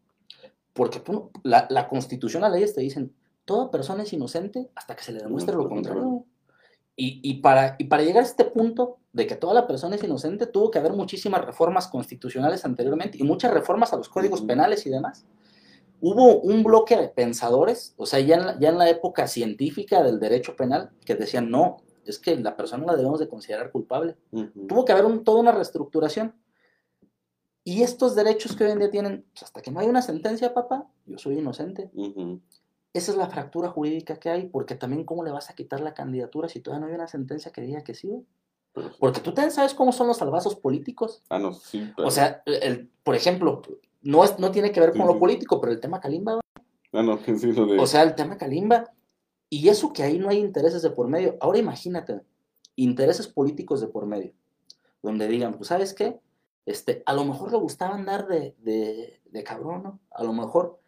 S1: Porque la, la constitución, las leyes te dicen, toda persona es inocente hasta que se le demuestre lo contrario. Y, y para, y para llegar a este punto de que toda la persona es inocente, tuvo que haber muchísimas reformas constitucionales anteriormente y muchas reformas a los códigos penales y demás. Hubo un bloque de pensadores, o sea, ya en, la, ya en la época científica del derecho penal, que decían, no, es que la persona la debemos de considerar culpable.
S2: Ujú.
S1: Tuvo que haber un- toda una reestructuración. Y estos derechos que hoy en día tienen, pues hasta que no hay una sentencia, papá, yo soy inocente.
S2: Ujú.
S1: Esa es la fractura jurídica que hay, porque también cómo le vas a quitar la candidatura si todavía no hay una sentencia que diga que sí. Porque tú también sabes cómo son los salvazos políticos.
S2: Ah, no, sí, pero-
S1: O sea, el, por ejemplo, no, es, no tiene que ver con lo político, pero el tema Kalimba.
S2: Ah, no, sí, lo de...
S1: o sea, el tema Kalimba, Y eso que ahí no hay intereses de por medio. Ahora imagínate, intereses políticos de por medio, donde digan, pues sabes qué, este, a lo mejor le gustaba andar de, de, de cabrón, ¿no? A lo mejor.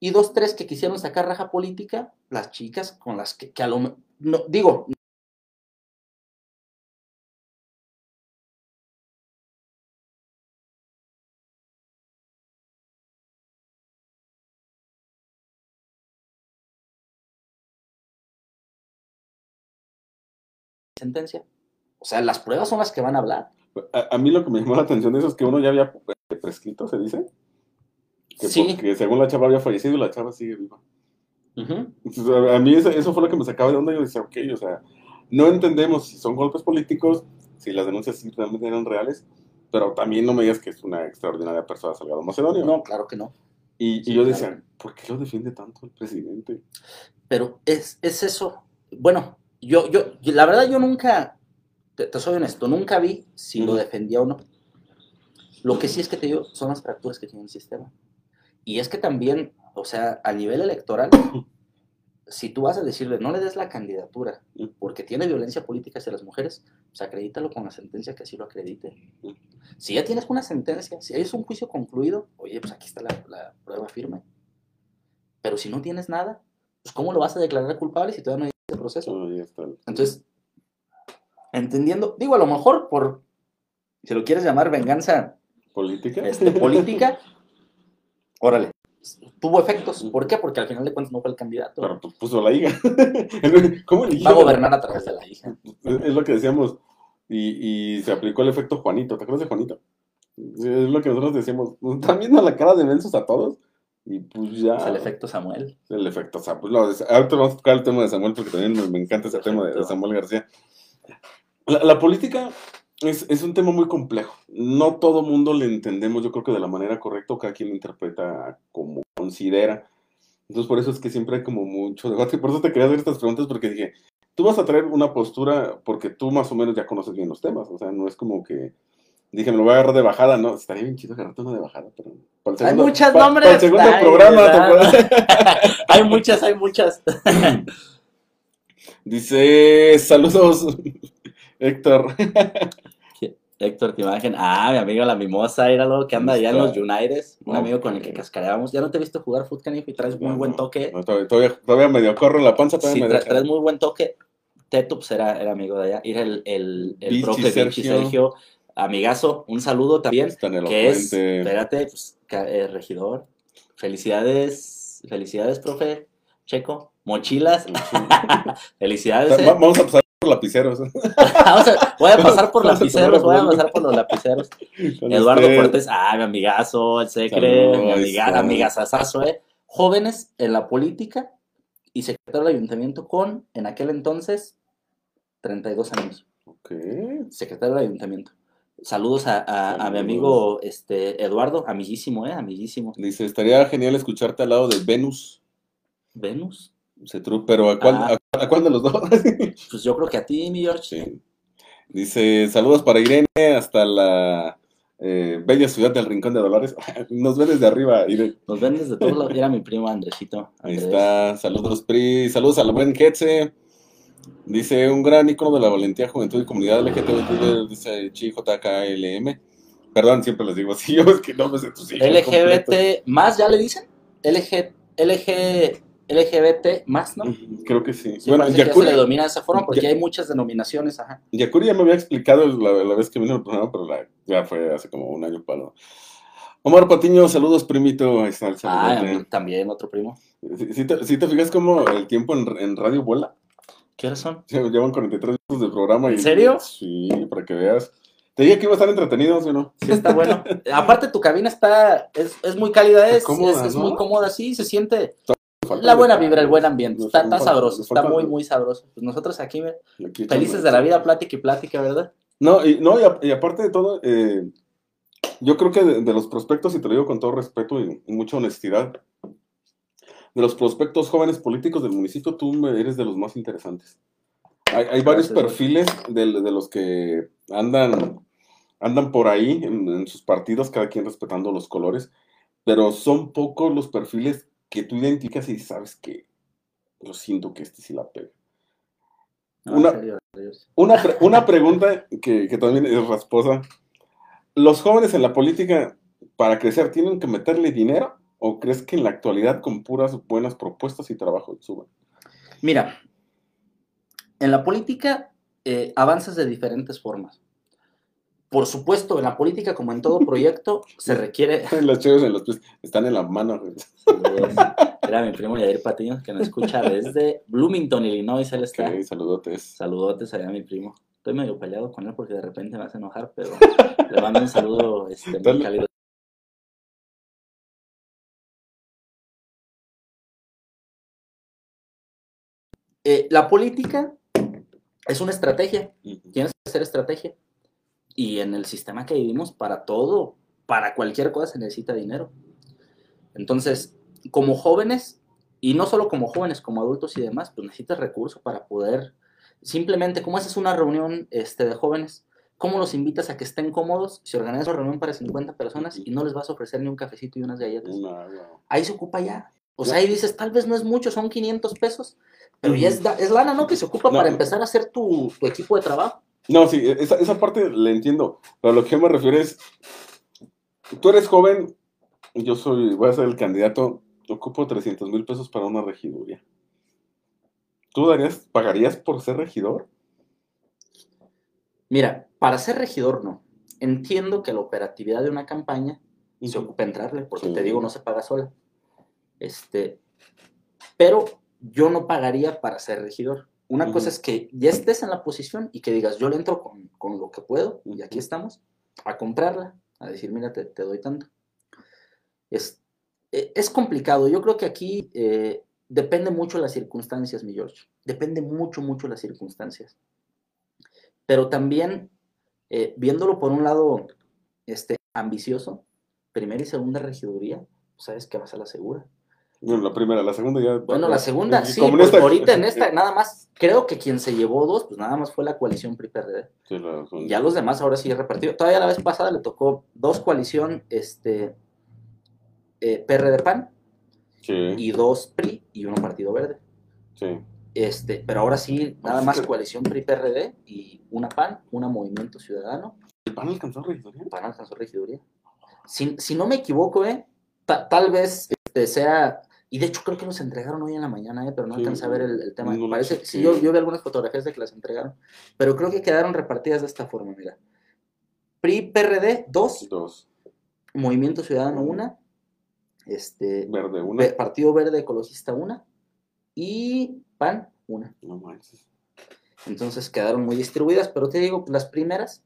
S1: Y dos, tres que quisieron sacar raja política, las chicas con las que, que a lo no, digo, sentencia. O sea, las pruebas son las que van a hablar.
S2: A, a mí lo que me llamó la atención de eso es que uno ya había eh, prescrito, se dice. Que
S1: Sí.
S2: porque según la chava había fallecido y la chava sigue viva. Entonces, a, mí eso, eso fue lo que me sacaba de onda. Yo decía, ok, o sea, no entendemos si son golpes políticos, si las denuncias sí realmente eran reales, pero también no me digas que es una extraordinaria persona Salgado Macedonio.
S1: No, claro que no.
S2: Y, y
S1: Sí,
S2: yo
S1: claro.
S2: decía, ¿por qué lo defiende tanto el presidente?
S1: Pero es, es eso. Bueno, yo, yo, la verdad yo nunca, te, te soy honesto, nunca vi si lo defendía o no. Lo que sí es que te digo, son las fracturas que tiene el sistema. Y es que también, o sea, a nivel electoral, si tú vas a decirle, no le des la candidatura porque tiene violencia política hacia las mujeres, pues acredítalo con la sentencia que así lo acredite. Si ya tienes una sentencia, si es un juicio concluido, oye, pues aquí está la, la prueba firme. Pero si no tienes nada, pues ¿cómo lo vas a declarar culpable si todavía no hay proceso?
S2: Ahí está el-
S1: Entonces, entendiendo, digo, a lo mejor por, si lo quieres llamar venganza
S2: ¿Política?
S1: este, política, órale, tuvo efectos. ¿Por qué? Porque al final de cuentas no fue el candidato.
S2: Pero pues, puso la hija. ¿Cómo eligió?
S1: Va a gobernar a través de la hija.
S2: Es lo que decíamos. Y, y se aplicó el efecto Juanito. ¿Te acuerdas de Juanito? Es lo que nosotros decíamos. Están viendo la cara de mensos a todos. Y pues ya.
S1: Es el efecto Samuel.
S2: El efecto Samuel. Pues, no, ahorita vamos a tocar el tema de Samuel porque también me, me encanta ese tema de. Samuel García. La, la política es, es un tema muy complejo. No todo mundo le entendemos, yo creo que de la manera correcta, o cada quien lo interpreta como considera. Entonces, por eso es que siempre hay como mucho debate. Por eso te quería hacer estas preguntas porque dije, tú vas a traer una postura porque tú más o menos ya conoces bien los temas. O sea, no es como que dije, me lo voy a agarrar de bajada. No, estaría bien chido agarrarte una de bajada, pero.
S1: Hay muchas
S2: pa-
S1: nombres.
S2: Para el segundo
S1: Ay,
S2: programa, ¿te
S1: ¿verdad?
S2: acuerdas?
S1: hay muchas, hay muchas.
S2: Dice, saludos, Héctor.
S1: Héctor, te imagen. Ah, mi amigo la mimosa, lo que anda allá en los United. Un amigo con el que
S2: ok.
S1: cascareamos. Ya no te he visto jugar Canif y traes muy
S2: No,
S1: buen toque.
S2: no, todavía, todavía, todavía medio corro en la panza,
S1: Sí,
S2: todavía me
S1: tra-
S2: deja.
S1: traes muy buen toque. Tetups era, era amigo de allá. Era el, el, el
S2: Vichy
S1: profe Vichy
S2: Sergio.
S1: Amigazo, un saludo también. Que es, espérate, pues, eh, regidor. Felicidades, felicidades, profe Checo. Mochilas. felicidades. eh.
S2: Va- Vamos a pasar por lapiceros.
S1: Vamos a- voy a pasar por lapiceros, voy a pasar por los lapiceros. Eduardo. Cortés, ah, mi amigazo, el secre,
S2: Saludos,
S1: mi amiga, amigazazazo, eh. Jóvenes en la política y secretario del ayuntamiento con, en aquel entonces, 32 años.
S2: Ok.
S1: Secretario del ayuntamiento. Saludos a, a- a mi amigo este, Eduardo, amiguísimo, eh, amiguísimo.
S2: Dice, estaría genial escucharte al lado de Venus.
S1: Venus,
S2: Cetru, pero ¿a cuál,
S1: Ah.
S2: a, cuál de los dos?
S1: pues yo creo que a ti, mi George.
S2: Sí. Dice, saludos para Irene hasta la eh, bella ciudad del Rincón de Dolores. Nos ve desde arriba, Irene.
S1: Nos ven desde todos lados. Era mi primo Andresito.
S2: Ahí está, saludos Pri, saludos a la buen Ketze. Dice, un gran icono de la valentía, juventud y comunidad LGTB, dice ChiJKLM. Perdón, siempre les digo así, yo es que no me sé tus hijos completos.
S1: LGBT más, ¿ya le dicen? LG, LG, LGBT más, ¿no?
S2: Creo que sí.
S1: Sí,
S2: bueno,
S1: parece que ya se
S2: Yakuri,
S1: le domina de esa forma porque
S2: Ya-
S1: hay muchas denominaciones, ajá.
S2: Yakuri ya me había explicado la, la vez que vino al programa, pero la- ya fue hace como un año para... Omar Patiño, saludos, primito. Ahí está el
S1: Ah, también otro primo.
S2: ¿Sí, sí te, sí te fijas cómo el tiempo en, en radio vuela?
S1: ¿Qué horas son?
S2: Sí, Llevan 43 minutos de programa.
S1: ¿En
S2: y-
S1: serio?
S2: Sí, para que veas. Te dije que iba a estar entretenido, ¿sí o no?
S1: Sí, está bueno. Aparte, tu cabina está, es, es muy cálida, es,
S2: Es cómoda,
S1: es, es
S2: ¿no?
S1: muy cómoda, sí, se siente la buena vibra, el buen ambiente. Está, sabroso, está muy, muy sabroso. Pues nosotros aquí, felices de la vida, plática y plática, ¿verdad?
S2: No, y, no, y, a- y aparte de todo, eh, yo creo que de, de los prospectos, y te lo digo con todo respeto y, y mucha honestidad, de los prospectos jóvenes políticos del municipio, tú eres de los más interesantes. Hay, hay varios perfiles de, de los que andan, andan por ahí en, en sus partidos, cada quien respetando los colores, pero son pocos los perfiles que tú identificas y sabes que yo siento que este sí la pega.
S1: No,
S2: Una-
S1: serio.
S2: Una, pre- una pregunta que, que también es rasposa. ¿Los jóvenes en la política, para crecer, tienen que meterle dinero? ¿O crees que en la actualidad, con puras buenas propuestas y trabajo, suban?
S1: Mira, en la política eh, avanzas de diferentes formas. Por supuesto, en la política, como en todo proyecto, se requiere.
S2: Las chéves en los pies están en la mano.
S1: Era mi primo Yair Patiño, que nos escucha desde Bloomington, Illinois. Él está.
S2: Ok, saludotes.
S1: Saludotes allá mi primo. Estoy medio peleado con él porque de repente me hace enojar, pero le mando un saludo este, muy cálido. Eh, la política es una estrategia, tienes que hacer estrategia. Y en el sistema que vivimos, para todo, para cualquier cosa se necesita dinero. Entonces, como jóvenes, y no solo como jóvenes, como adultos y demás, pues necesitas recursos para poder, simplemente, como haces una reunión este, de jóvenes, ¿cómo los invitas a que estén cómodos si organizas una reunión para 50 personas y no les vas a ofrecer ni un cafecito y unas galletas? Ahí se ocupa ya. O sea, ahí dices, tal vez no es mucho, son 500 pesos, pero ya es, lana, ¿no? Que se ocupa
S2: No.
S1: para empezar a hacer tu, tu equipo de trabajo.
S2: No, sí, esa, esa parte la entiendo. Pero a lo que me refiero es, tú eres joven, yo soy, voy a ser el candidato, ocupo 300 mil pesos para una regiduría. ¿Tú darías, pagarías por ser regidor?
S1: Mira, para ser regidor no. Entiendo que la operatividad de una campaña se ocupa entrarle, porque
S2: Sí.
S1: te digo, no se paga sola. Este, pero yo no pagaría para ser regidor. Una cosa es que ya estés en la posición y que digas, yo le entro con, con lo que puedo, y aquí estamos, a comprarla, a decir, mira, te, te doy tanto. Es, eh, es complicado. Yo creo que aquí eh, depende mucho de las circunstancias, mi George. Depende mucho, mucho de las circunstancias. Pero también, eh, viéndolo por un lado este, ambicioso, primera y segunda regiduría, sabes que vas a la segura.
S2: Bueno, la primera, la segunda ya.
S1: Bueno, la segunda,
S2: Y
S1: sí,
S2: como
S1: pues,
S2: esta-
S1: ahorita en esta, nada más, creo que quien se llevó dos, pues nada más fue la coalición PRI-PRD.
S2: Sí, la-
S1: ya los demás ahora sí repartido. Todavía la vez pasada le tocó dos coalición, este, eh, PRD-PAN,
S2: Sí,
S1: y dos PRI y uno Partido Verde.
S2: sí.
S1: Este, pero ahora sí, nada
S2: Pues
S1: más coalición PRI-PRD y una PAN, una Movimiento Ciudadano.
S2: ¿El PAN alcanzó regiduría?
S1: PAN alcanzó regiduría. Si, si no me equivoco, eh, ta- tal vez este, sea... Y de hecho creo que los entregaron hoy en la mañana, eh, pero no
S2: Sí,
S1: alcancé a ver el, el tema.
S2: no
S1: Parece, sí, yo, yo vi algunas fotografías de que las entregaron, pero creo que quedaron repartidas de esta forma, mira. PRI-PRD, dos.
S2: Dos.
S1: Movimiento Ciudadano, una. Este,
S2: Verde, una.
S1: Ve- Partido Verde Ecologista, una. Y PAN, una.
S2: No manches.
S1: Entonces quedaron muy distribuidas, pero te digo, las primeras,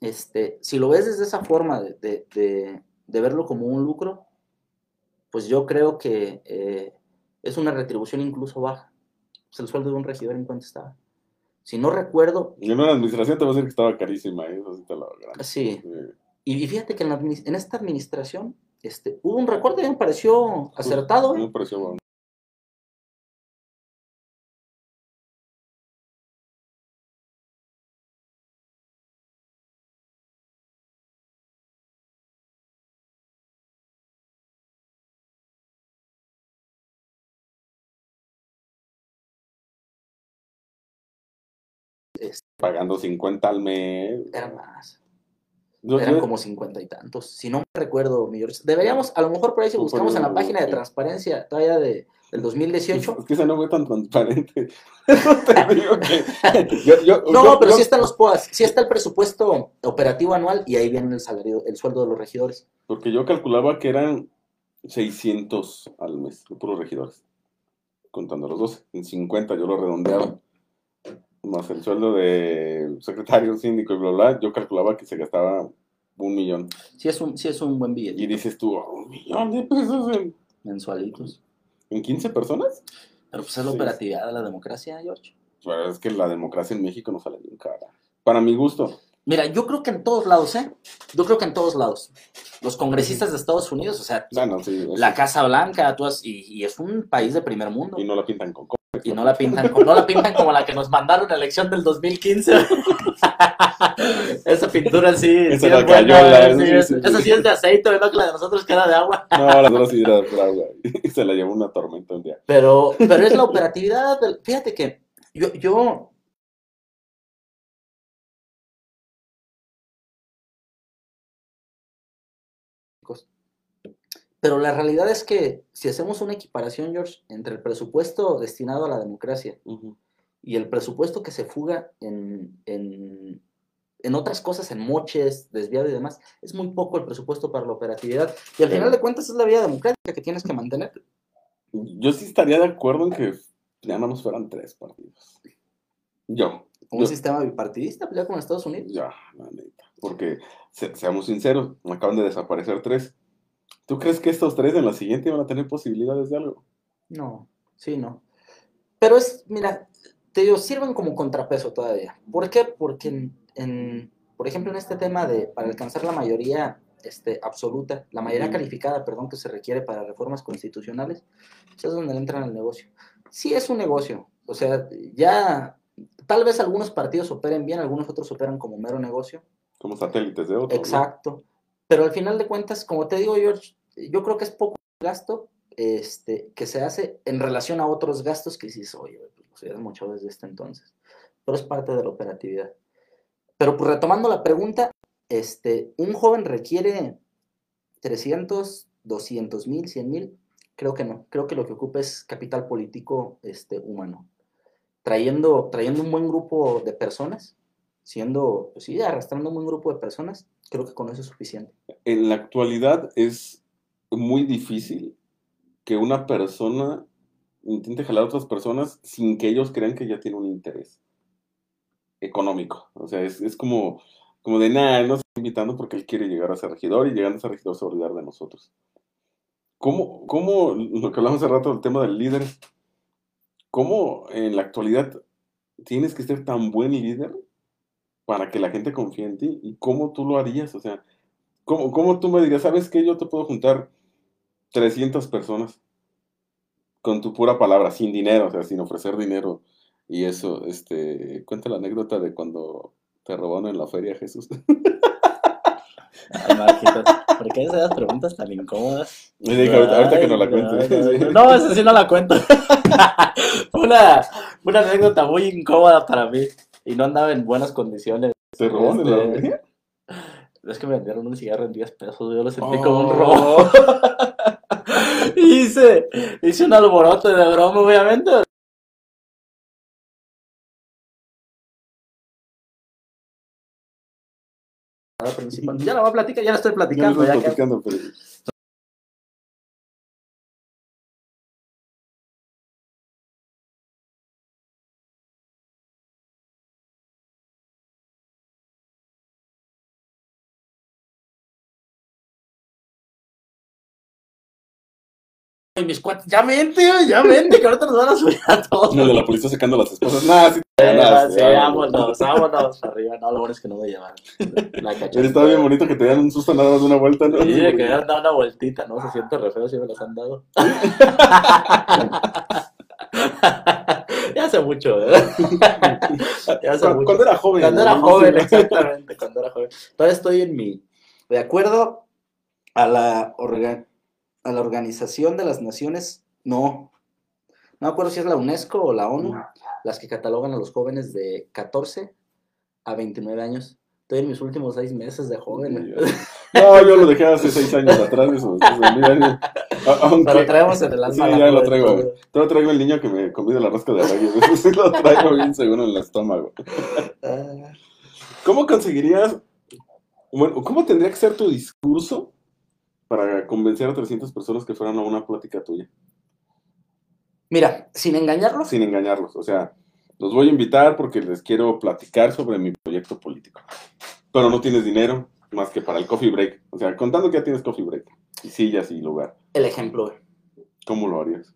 S1: este, si lo ves desde esa forma de, de- de- de verlo como un lucro, pues yo creo que eh, es una retribución incluso baja. Pues el sueldo de un regidor en cuánto estaba. Si no recuerdo,
S2: Y en una administración te voy a decir que estaba carísima, ¿eh? eso sí te lo
S1: sí,
S2: Sí.
S1: y, fíjate que en, la en esta administración este, hubo un recorte que me pareció acertado.
S2: A mí
S1: ¿eh?
S2: me pareció bueno. Pagando 50 al mes.
S1: Era más. Eran
S2: yo-
S1: como cincuenta y tantos. Si no me recuerdo, mi George. Deberíamos, a lo mejor por ahí si buscamos en la página de transparencia todavía de, del 2018.
S2: Es que ese no fue tan transparente. Te digo que. yo- yo-
S1: No, pero sí están los POAS, sí está el presupuesto operativo anual y ahí viene el salario, el sueldo de los regidores.
S2: Porque yo calculaba que eran 600 al mes, de puros regidores. Contando los 12. En 50 yo lo redondeaba. Más el sueldo de secretario, síndico y bla, bla. Yo calculaba que se gastaba un millón.
S1: Sí es un, sí es un buen billete.
S2: Y dices tú, "Oh, un millón de pesos en,
S1: Mensualitos.
S2: en 15 personas.
S1: Pero pues es la
S2: Sí.
S1: operatividad de la democracia, George.
S2: Pero es que la democracia en México no sale bien cara. Para mi gusto.
S1: Mira, yo creo que en todos lados, ¿eh? Yo creo que en todos lados. Los congresistas de Estados Unidos, o sea,
S2: sí.
S1: la Casa Blanca, tú has- y, y es un país de primer mundo.
S2: Y no la pintan con.
S1: Y no la pintan, como- no la pintan como la que nos mandaron en la elección del 2015. Esa pintura sí,
S2: Esa
S1: sí es buena,
S2: cayola,
S1: sí,
S2: sí,
S1: es-
S2: sí, sí.
S1: esa sí es de aceite, ¿verdad? Que la de nosotros que era de agua.
S2: No, las otras sí era pura agua. Y se la llevó una tormenta un día.
S1: Pero, pero es la operatividad. del- fíjate que yo, yo Pero la realidad es que si hacemos una equiparación, George, entre el presupuesto destinado a la democracia
S2: Ujú.
S1: y el presupuesto que se fuga en, en, en otras cosas, en moches, desviado y demás, es muy poco el presupuesto para la operatividad. Y al final de cuentas es la vía democrática que tienes que mantener.
S2: Yo sí estaría de acuerdo en que ya no nos fueran tres partidos. Yo,
S1: Un
S2: Yo-
S1: sistema bipartidista, pues ya con Estados Unidos.
S2: ya, la neta. Porque, se- seamos sinceros, acaban de desaparecer tres. ¿Tú crees que estos tres en la siguiente van a tener posibilidades de algo?
S1: No, sí, no. Pero es, mira, te digo, sirven como contrapeso todavía. ¿Por qué? Porque, en, en, por ejemplo, en este tema de, para alcanzar la mayoría este, absoluta, la mayoría calificada, perdón, que se requiere para reformas constitucionales, pues es donde entran al negocio. Sí es un negocio, o sea, ya, tal vez algunos partidos operen bien, algunos otros operan como mero negocio,
S2: Como satélites de otros. ¿no?
S1: Exacto. Pero al final de cuentas, como te digo, George, yo creo que es poco gasto este, que se hace en relación a otros gastos que dices, oye, pues hacías mucho desde este entonces. Pero es parte de la operatividad. Pero pues retomando la pregunta, este, un joven requiere 300, 200 mil, 100 mil. Creo que no. Creo que lo que ocupa es capital político este, humano. Trayendo, trayendo un buen grupo de personas, siendo, pues sí, arrastrando un buen grupo de personas, creo que con eso es suficiente.
S2: En la actualidad es muy difícil que una persona intente jalar a otras personas sin que ellos crean que ya tiene un interés económico. O sea, es, es como, como de nada, él nos está invitando porque él quiere llegar a ser regidor y llegando a ser regidor se va a olvidar de nosotros. ¿Cómo, cómo, lo que hablamos hace rato del tema del líder, cómo en la actualidad tienes que ser tan buen líder para que la gente confíe en ti? ¿Y cómo tú lo harías? O sea, ¿cómo, cómo tú me dirías, sabes qué? Yo te puedo juntar 300 personas con tu pura palabra, sin dinero, o sea, sin ofrecer dinero. Y eso, este, cuenta la anécdota de cuando te robaron en la feria, Jesús.
S1: Ay, Marquitos, ¿por qué esas preguntas tan incómodas?
S2: Dije, ahorita, ahorita que no la cuentes.
S1: No, esa sí no la cuento. Una, una anécdota muy incómoda para mí y no andaba en buenas condiciones.
S2: ¿Te robaron en la
S1: Este,
S2: feria?
S1: Es que me vendieron un cigarro en 10 pesos, yo lo sentí
S2: Oh.
S1: como un robo. hice, hice un alboroto de broma, obviamente. Principal. Ya la voy a platicar, ya la estoy
S2: Ya
S1: platicando.
S2: no
S1: ya que-
S2: platicando, pero...
S1: Y mis cuates, ya vente, ya vente, que ahorita nos van a subir a todos.
S2: El de la policía sacando las esposas. Nah, sí,
S1: Eh,
S2: ganaste,
S1: sí,
S2: vámonos.
S1: vámonos, vámonos arriba. No, lo bueno es que no voy a llevar la
S2: Pero
S1: cacheta.
S2: Estaba bien bonito que te dieran un susto nada más de una vuelta, ¿no?
S1: Sí, que me han dado una vueltita, ¿no? Se siente re feo si me las han dado. ya hace mucho, ¿verdad? ya hace
S2: Cuando,
S1: mucho.
S2: cuando era joven.
S1: Cuando era
S2: ¿no?
S1: joven, exactamente, cuando era joven. Todavía estoy en mi, de acuerdo a la, orga- a la Organización de las Naciones, no, no me acuerdo si es la UNESCO o la ONU, las que catalogan a los jóvenes de 14 a 29 años. Estoy en mis últimos seis meses de joven.
S2: No, yo lo dejé hace seis años atrás. Eso, eso, aunque,
S1: Pero traemos en el alma.
S2: Sí, ya lo traigo, güey. Todavía traigo el niño que me convida la rosca de reyes. Eso sí lo traigo bien seguro en el estómago.
S1: Ah,
S2: ¿Cómo conseguirías, bueno, cómo tendría que ser tu discurso para convencer a 300 personas que fueran a una plática tuya?
S1: Mira, sin engañarlos,
S2: Sin engañarlos. O sea, los voy a invitar porque les quiero platicar sobre mi proyecto político. Pero no tienes dinero más que para el coffee break. O sea, contando que ya tienes coffee break. Y sillas y lugar.
S1: el ejemplo.
S2: ¿Cómo lo harías?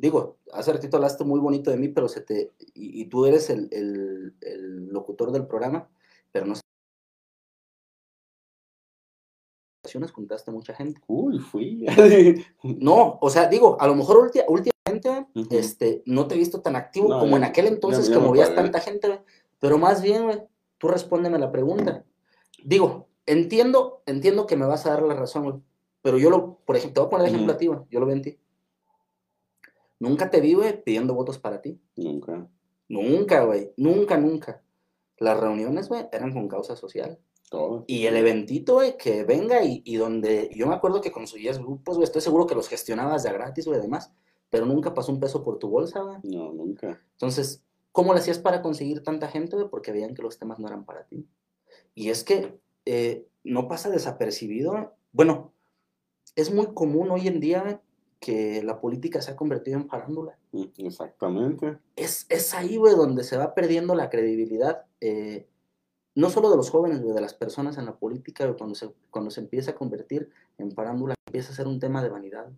S1: digo, hace ratito hablaste muy bonito de mí, pero se te, y, y tú eres el, el- el locutor del programa, pero no ocasiones juntaste mucha gente.
S2: Uy, fui.
S1: No, o sea, digo, a lo mejor últimamente
S2: Ujú.
S1: este, no te he visto tan activo
S2: No,
S1: como en aquel entonces que movías tanta gente. Pero más bien, güey, tú respóndeme la pregunta. Digo, entiendo, entiendo que me vas a dar la razón, güey. Pero yo lo, por ejemplo, te voy a poner ejemplo
S2: Ujú.
S1: a ti, güey. Yo lo veo en ti. Nunca te vi, güey, pidiendo votos para ti.
S2: Nunca.
S1: Nunca, güey. Nunca, nunca. Las reuniones, güey, eran con causa social.
S2: Todo.
S1: Y el eventito, güey, que venga y, y donde yo me acuerdo que conseguías grupos, güey, estoy seguro que los gestionabas de gratis, güey, además, pero nunca pasó un peso por tu bolsa, güey.
S2: No, nunca.
S1: Entonces, ¿cómo le hacías para conseguir tanta gente, güey? Porque veían que los temas no eran para ti. Y es que eh, no pasa desapercibido. Bueno, es muy común hoy en día güey, que la política se ha convertido en farándula
S2: Mm, Exactamente.
S1: es, es ahí, güey, donde se va perdiendo la credibilidad, eh, no solo de los jóvenes, güey, de las personas en la política, cuando se, cuando se empieza a convertir en farándula, empieza a ser un tema de vanidad.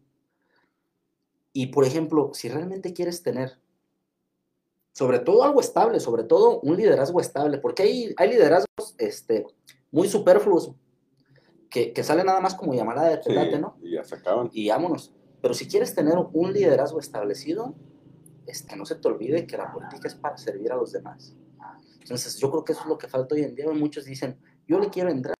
S1: Y, por ejemplo, si realmente quieres tener, sobre todo algo estable, sobre todo un liderazgo estable, porque hay, hay liderazgos este, muy superfluos, que, que salen nada más como llamada de
S2: Sí,
S1: petate, ¿no?
S2: y ya se acaban.
S1: y vámonos. Pero si quieres tener un liderazgo establecido, este, no se te olvide que la política es para servir a los demás. Entonces, yo creo que eso es lo que falta hoy en día. Muchos dicen, yo le quiero entrar.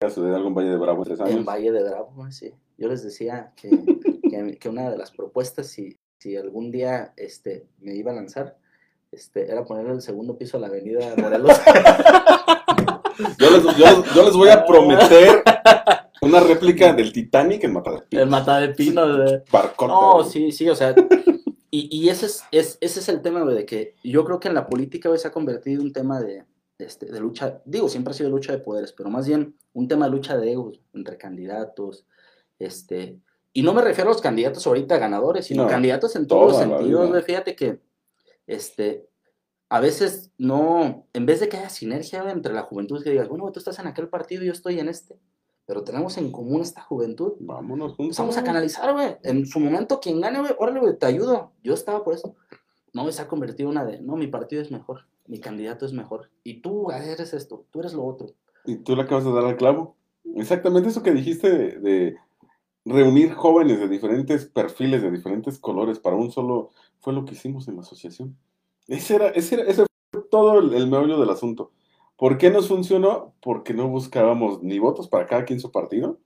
S2: De algún Valle de Bravo en tres años.
S1: En Valle de Bravo, sí. Yo les decía que, que, que una de las propuestas, si, si algún día este, me iba a lanzar, este, era ponerle el segundo piso a la avenida Morelos.
S2: Yo les, yo les- yo les voy a prometer una réplica del Titanic en Matadepino.
S1: el mata de pino.
S2: Barcote.
S1: No,
S2: güey.
S1: sí, sí, o sea, y, y ese, es, es- ese es el tema, güey, de que yo creo que en la política, se ha convertido en un tema de, este, de lucha, digo, siempre ha sido lucha de poderes, pero más bien un tema de lucha de egos entre candidatos, este, y no me refiero a los candidatos ahorita ganadores, sino
S2: No,
S1: candidatos en todos los sentidos, güey, fíjate que, este, a veces no, en vez de que haya sinergia entre la juventud, que digas, bueno, tú estás en aquel partido y yo estoy en este, pero tenemos en común esta juventud,
S2: Vámonos juntos.
S1: Empezamos a canalizar, güey. En su momento, quien gane, güey, órale, güey, te ayudo. Yo estaba por eso. No, se ha convertido en una de, no, mi partido es mejor, mi candidato es mejor. Y tú eres esto, tú eres lo otro.
S2: Y tú le acabas de dar al clavo. Exactamente eso que dijiste de, de reunir jóvenes de diferentes perfiles, de diferentes colores para un solo, fue lo que hicimos en la asociación. Ese era, ese era, ese fue todo el, meollo del asunto. ¿Por qué nos funcionó? Porque no buscábamos ni votos para cada quien su partido.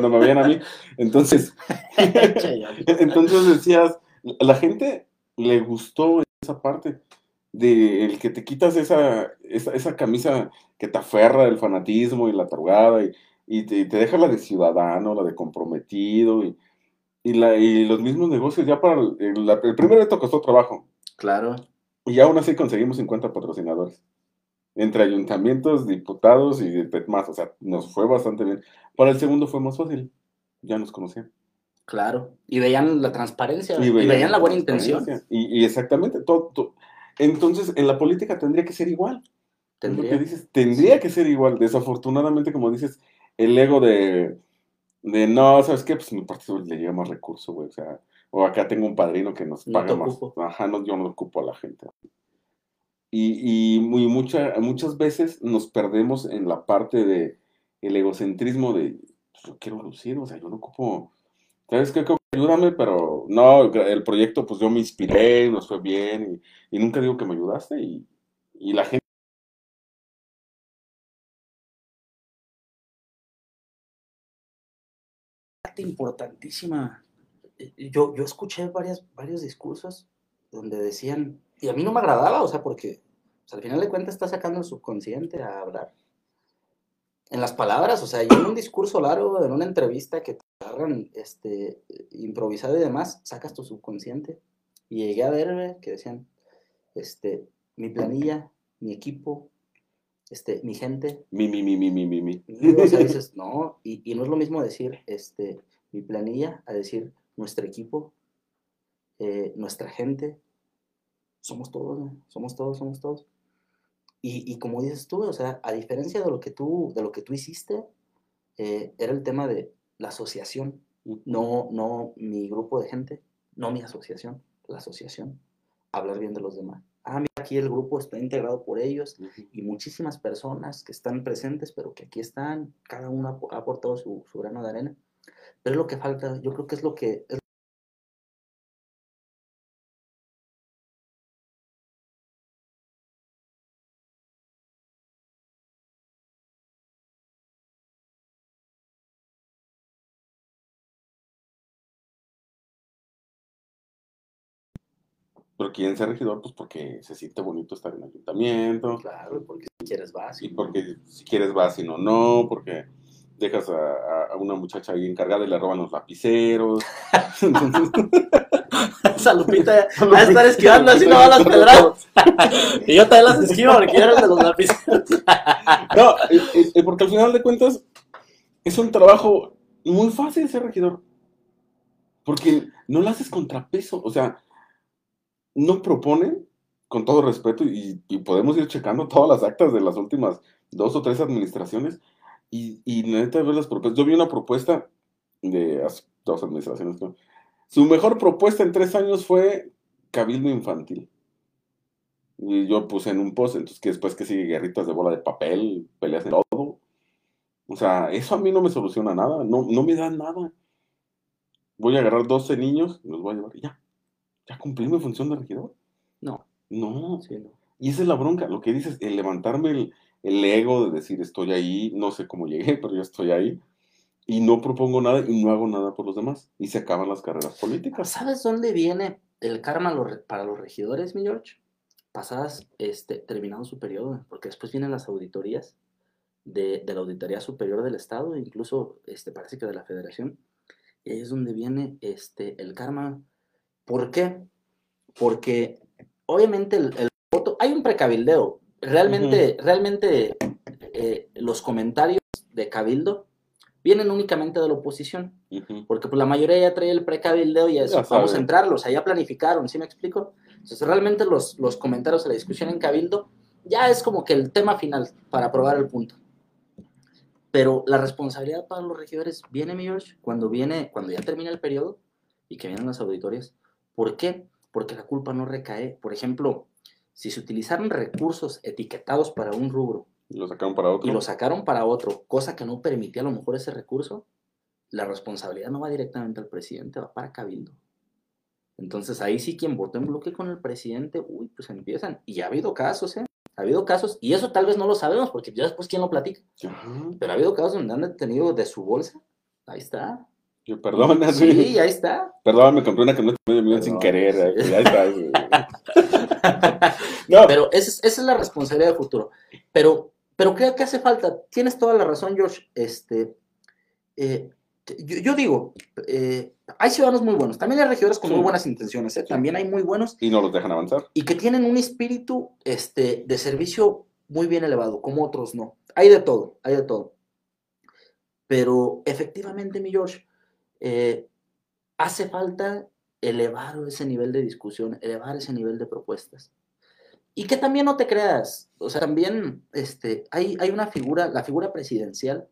S2: Cuando me, veían a mí. Entonces, Entonces decías, la gente le gustó esa parte de el que te quitas esa, esa, esa camisa que te aferra del fanatismo y la tarugada y, y te, y te deja la de ciudadano, la de comprometido y, y, la, y los mismos negocios. Ya para el, el- el primer reto costó trabajo.
S1: Claro,
S2: y aún así conseguimos 50 patrocinadores entre ayuntamientos, diputados y más, o sea, nos fue bastante bien. Para el segundo fue más fácil, ya nos conocían.
S1: claro. Y veían la transparencia,
S2: Y
S1: y veían, la buena intención.
S2: Y, y exactamente, todo, todo. Entonces, en la política tendría que ser igual. Lo que
S1: Tendría.
S2: dices, tendría que ser igual. Desafortunadamente, como dices, el ego de, de no, ¿sabes qué? Pues mi partido le llega más recurso, güey. O sea, o acá tengo un padrino que nos
S1: No
S2: paga más.
S1: ocupo.
S2: Ajá, no, yo no ocupo a la gente. Y, y muy, mucha, muchas veces nos perdemos en la parte de egocentrismo de pues, yo quiero lucir, o sea, yo no ocupo. ¿Sabes qué? Ayúdame, pero no, el proyecto, pues yo me inspiré, nos fue bien, y, nunca digo que me ayudaste, y, y la gente.
S1: importantísima. Yo, yo escuché varias, varios discursos donde decían, y a mí no me agradaba, o sea, porque o sea, al final de cuentas está sacando el subconsciente a hablar. En las palabras, o sea, yo en un discurso largo, en una entrevista que te agarran este, improvisado y demás, sacas tu subconsciente. Y llegué a ver que decían, este, mi planilla, mi equipo, este, mi gente.
S2: Mi, mi, mi, mi, mi, mi, mi.
S1: O sea, dices, no, y, y no es lo mismo decir este, mi planilla a decir nuestro equipo, eh, nuestra gente. Somos todos, ¿no? somos todos, somos todos. Y, y como dices tú, o sea, a diferencia de lo que tú, de lo que tú hiciste, eh, era el tema de la asociación, no, no mi grupo de gente, no mi asociación, la asociación, hablar bien de los demás. Ah, mira, aquí el grupo está integrado por ellos y muchísimas personas que están presentes, pero que aquí están, cada uno ha aportado su, su grano de arena. Pero es lo que falta, yo creo que es lo que... es-
S2: Pero quieren ser regidor, pues porque se siente bonito estar en el ayuntamiento,
S1: claro, porque si quieres vas.
S2: y porque si quieres vas y no, no, porque dejas a, a- a una muchacha ahí encargada y le roban los lapiceros.
S1: Esa Lupita va a estar esquivando así no va las pedradas. y yo también las esquivo porque yo era de los lápices.
S2: no, eh, eh, eh, porque al final de cuentas es un trabajo muy fácil ser regidor. Porque no lo haces contrapeso, o sea, no proponen, con todo respeto, y, y podemos ir checando todas las actas de las últimas dos o tres administraciones, y, y neta ver las propuestas. Yo vi una propuesta de dos administraciones. Su mejor propuesta en tres años fue Cabildo Infantil. Y yo puse en un post, entonces que después que sigue guerritas de bola de papel, peleas de todo. O sea, eso a mí no me soluciona nada, no, no me da nada. Voy a agarrar 12 niños, los voy a llevar y ya. Ya cumplí mi función de regidor.
S1: No,
S2: No.
S1: sí, no.
S2: Y esa es la bronca, lo que dices, el levantarme el, el ego de decir estoy ahí, no sé cómo llegué, pero yo estoy ahí. Y no propongo nada y no hago nada por los demás. Y se acaban las carreras políticas.
S1: ¿Sabes dónde viene el karma para los regidores, mi George? Pasadas, este, terminado su periodo, porque después vienen las auditorías de, de la Auditoría Superior del Estado, incluso este, parece que de la Federación, y ahí es donde viene este, el karma. ¿Por qué? Porque obviamente el, el voto, hay un precabildeo. Realmente, realmente eh, los comentarios de cabildo vienen únicamente de la oposición. Porque pues, la mayoría ya trae el precabildeo y ya
S2: Ya
S1: es, vamos a entrarlos, o sea, ya planificaron, ¿sí me explico? Entonces, realmente los, los comentarios de la discusión en cabildo ya es como que el tema final para aprobar el punto. Pero la responsabilidad para los regidores viene, mi George, cuando viene, cuando ya termina el periodo y que vienen las auditorias. ¿Por qué? Porque la culpa no recae. Por ejemplo, si se utilizaron recursos etiquetados para un rubro
S2: Y lo sacaron para otro.
S1: y lo sacaron para otro, cosa que no permitía a lo mejor ese recurso, la responsabilidad no va directamente al presidente, va para Cabildo. Entonces ahí sí quien votó en bloque con el presidente, uy, pues empiezan. Y ha habido casos, ¿eh? Ha habido casos, y eso tal vez no lo sabemos, porque ya después quién lo platica,
S2: Ajá.
S1: pero ha habido casos donde han detenido de su bolsa. Ahí está.
S2: Perdona,
S1: Sí,
S2: sí.
S1: ahí está.
S2: Perdón, me compré una camioneta medio millón sin querer. Ahí está. no,
S1: Pero esa es, esa es la responsabilidad del futuro. Pero, pero que hace falta. Tienes toda la razón, George. Este, eh, yo, yo digo, eh, hay ciudadanos muy buenos. También hay regidores con
S2: Sí.
S1: muy buenas intenciones. ¿eh? También hay muy buenos
S2: y no los dejan avanzar.
S1: y que tienen un espíritu este, de servicio muy bien elevado, como otros no. Hay de todo, hay de todo. Pero efectivamente, mi George, eh, hace falta elevar ese nivel de discusión, elevar ese nivel de propuestas. Y que también no te creas, o sea, también este, hay, hay una figura, la figura presidencial,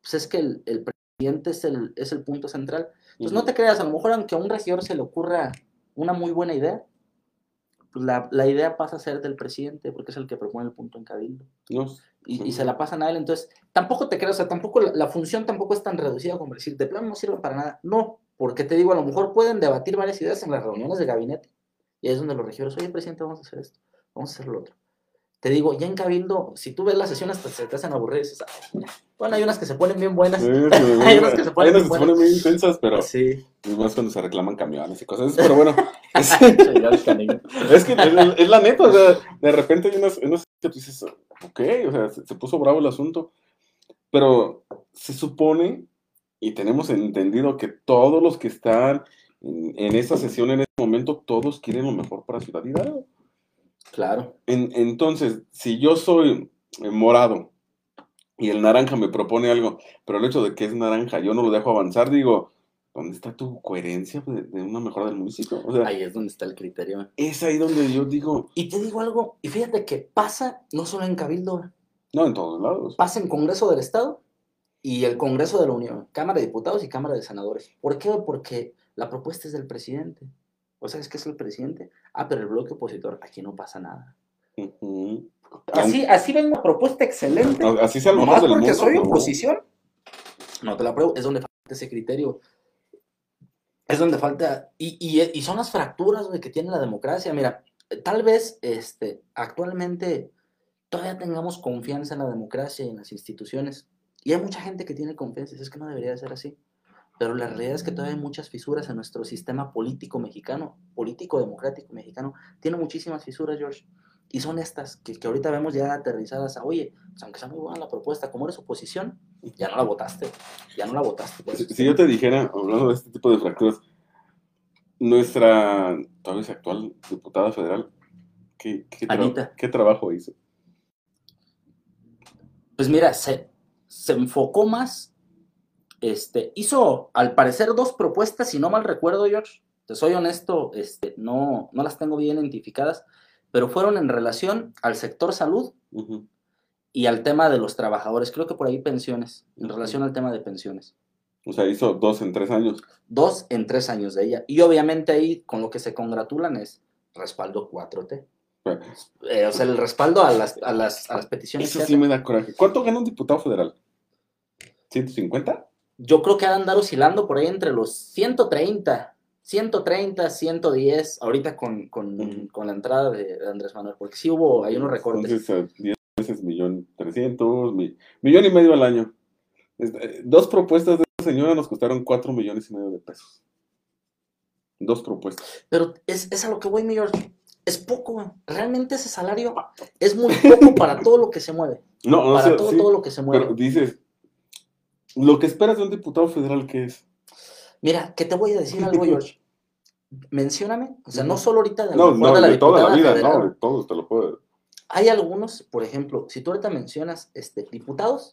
S1: pues es que el, el presidente es el, es el punto central. Pues no te creas, a lo mejor aunque a un regidor se le ocurra una muy buena idea, la, la idea pasa a ser del presidente, porque es el que propone el punto en cabildo.
S2: No,
S1: Y, se la pasan a él, entonces tampoco te creas, o sea, tampoco la, la función tampoco es tan reducida como decir, de plano no sirve para nada. No, porque te digo, a lo mejor pueden debatir varias ideas en las reuniones de gabinete. Y ahí es donde los regidores, oye, presidente, vamos a hacer esto, vamos a hacer lo otro. Te digo, ya en Cabildo, si tú ves las sesiones, hasta se te hacen aburrir. Dices, "Ay, ya". Bueno, hay unas que se ponen bien buenas.
S2: Sí, sí,
S1: Hay unas que se ponen
S2: hay unas que
S1: bien
S2: se ponen muy intensas, pero
S1: Sí.
S2: y más cuando se reclaman camiones y cosas. Pero bueno, es, es que es, es la neta, o sea, de repente hay unas, unas que tú dices, ok, o sea, se, se puso bravo el asunto, pero se supone y tenemos entendido que todos los que están en, en esa sesión en este momento, todos quieren lo mejor para Ciudad Hidalgo.
S1: Claro.
S2: En- entonces, si yo soy eh, morado y el naranja me propone algo, pero el hecho de que es naranja yo no lo dejo avanzar, digo, ¿dónde está tu coherencia de, de una mejora del municipio? O sea,
S1: Ahí es donde está el criterio.
S2: es ahí donde yo digo,
S1: Y te digo algo, y fíjate que pasa no solo en Cabildo,
S2: no, en todos lados.
S1: pasa en Congreso del Estado y el Congreso de la Unión, Cámara de Diputados y Cámara de Senadores. ¿Por qué? Porque la propuesta es del presidente. ¿O sabes qué es el presidente? Ah, pero el bloque opositor, aquí no pasa nada.
S2: Ujú.
S1: Así, así ven una propuesta excelente.
S2: Así sea lo mejor del
S1: porque
S2: mundo,
S1: soy oposición. No te la pruebo. Es donde falta ese criterio. Es donde falta. Y, y- y son las fracturas que tiene la democracia. Mira, tal vez este, actualmente todavía tengamos confianza en la democracia y en las instituciones. Y hay mucha gente que tiene confianza. Es que no debería de ser así. Pero la realidad es que todavía hay muchas fisuras en nuestro sistema político mexicano, político democrático mexicano. Tiene muchísimas fisuras, George. Y son estas que, que ahorita vemos ya aterrizadas a, oye, pues aunque sea muy buena la propuesta, como eres oposición, ya no la votaste. Ya no la votaste. pues.
S2: Si, si yo te dijera, hablando de este tipo de fracturas, nuestra tal vez actual diputada federal, ¿qué, qué, tra- qué trabajo hizo?
S1: Pues mira, se, se enfocó más, este, hizo al parecer dos propuestas, si no mal recuerdo, George, te soy honesto, este, no, no las tengo bien identificadas, pero fueron en relación al sector salud
S2: Ujú.
S1: y al tema de los trabajadores, creo que por ahí pensiones, en relación al tema de pensiones.
S2: O sea, hizo dos en tres años.
S1: Dos en tres años de ella. Y obviamente ahí con lo que se congratulan es respaldo 4T.
S2: Bueno,
S1: Eh, o sea, el respaldo a las, a las, a las peticiones.
S2: Eso sí me da coraje. ¿Cuánto gana un diputado federal? ¿150?
S1: Yo creo que ha de andar oscilando por ahí entre los 130, 130, 110, ahorita con, con, con la entrada de, de Andrés Manuel, porque sí hubo, hay unos recortes.
S2: Entonces, eh, 10 veces millón trescientos, mi- millón y medio al año. Eh, Dos propuestas de esa señora nos costaron cuatro millones y medio de pesos. Dos propuestas.
S1: Pero es, es a lo que voy, mi George. Es poco, realmente ese salario es muy poco para todo lo que se mueve.
S2: No, o
S1: Para
S2: sea,
S1: todo,
S2: sí,
S1: todo lo que se mueve.
S2: pero dices, lo que esperas de un diputado federal, ¿qué es?
S1: Mira, que te voy a decir algo, George. Mencióname, o sea, no solo ahorita de,
S2: No, no,
S1: de la
S2: de toda la vida,
S1: federal.
S2: no, de todos te lo puedo.
S1: Hay algunos, por ejemplo, si tú ahorita mencionas este, diputados,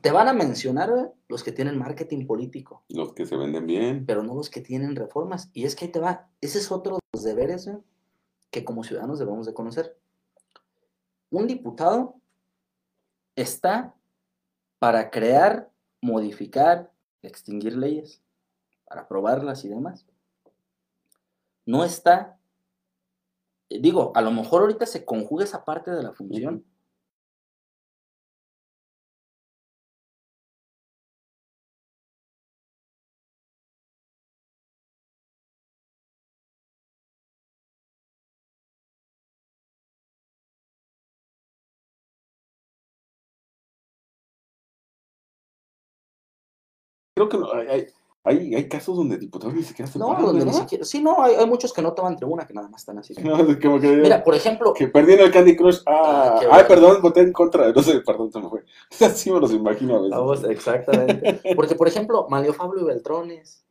S1: te van a mencionar los que tienen marketing político,
S2: Los que se venden bien.
S1: pero no los que tienen reformas. Y es que ahí te va, ese es otro de los deberes que como ciudadanos debemos de conocer. Un diputado está para crear, modificar, extinguir leyes, para aprobarlas y demás. No está, eh, digo, a lo mejor ahorita se conjuga esa parte de la función,
S2: Creo que hay, hay, casos donde diputados ni siquiera se
S1: No,
S2: paran,
S1: donde ni
S2: ¿verdad?
S1: siquiera. Sí, no, hay, hay muchos que no toman tribuna, que nada más están así.
S2: No, es como que,
S1: Mira, por ejemplo,
S2: que perdí en el Candy Crush. Ah,
S1: Ah,
S2: ay, perdón, voté en contra. No sé, perdón, se me fue. Así me los imagino a veces.
S1: Vamos, exactamente. Porque, por ejemplo, Mario Fabio Beltrones,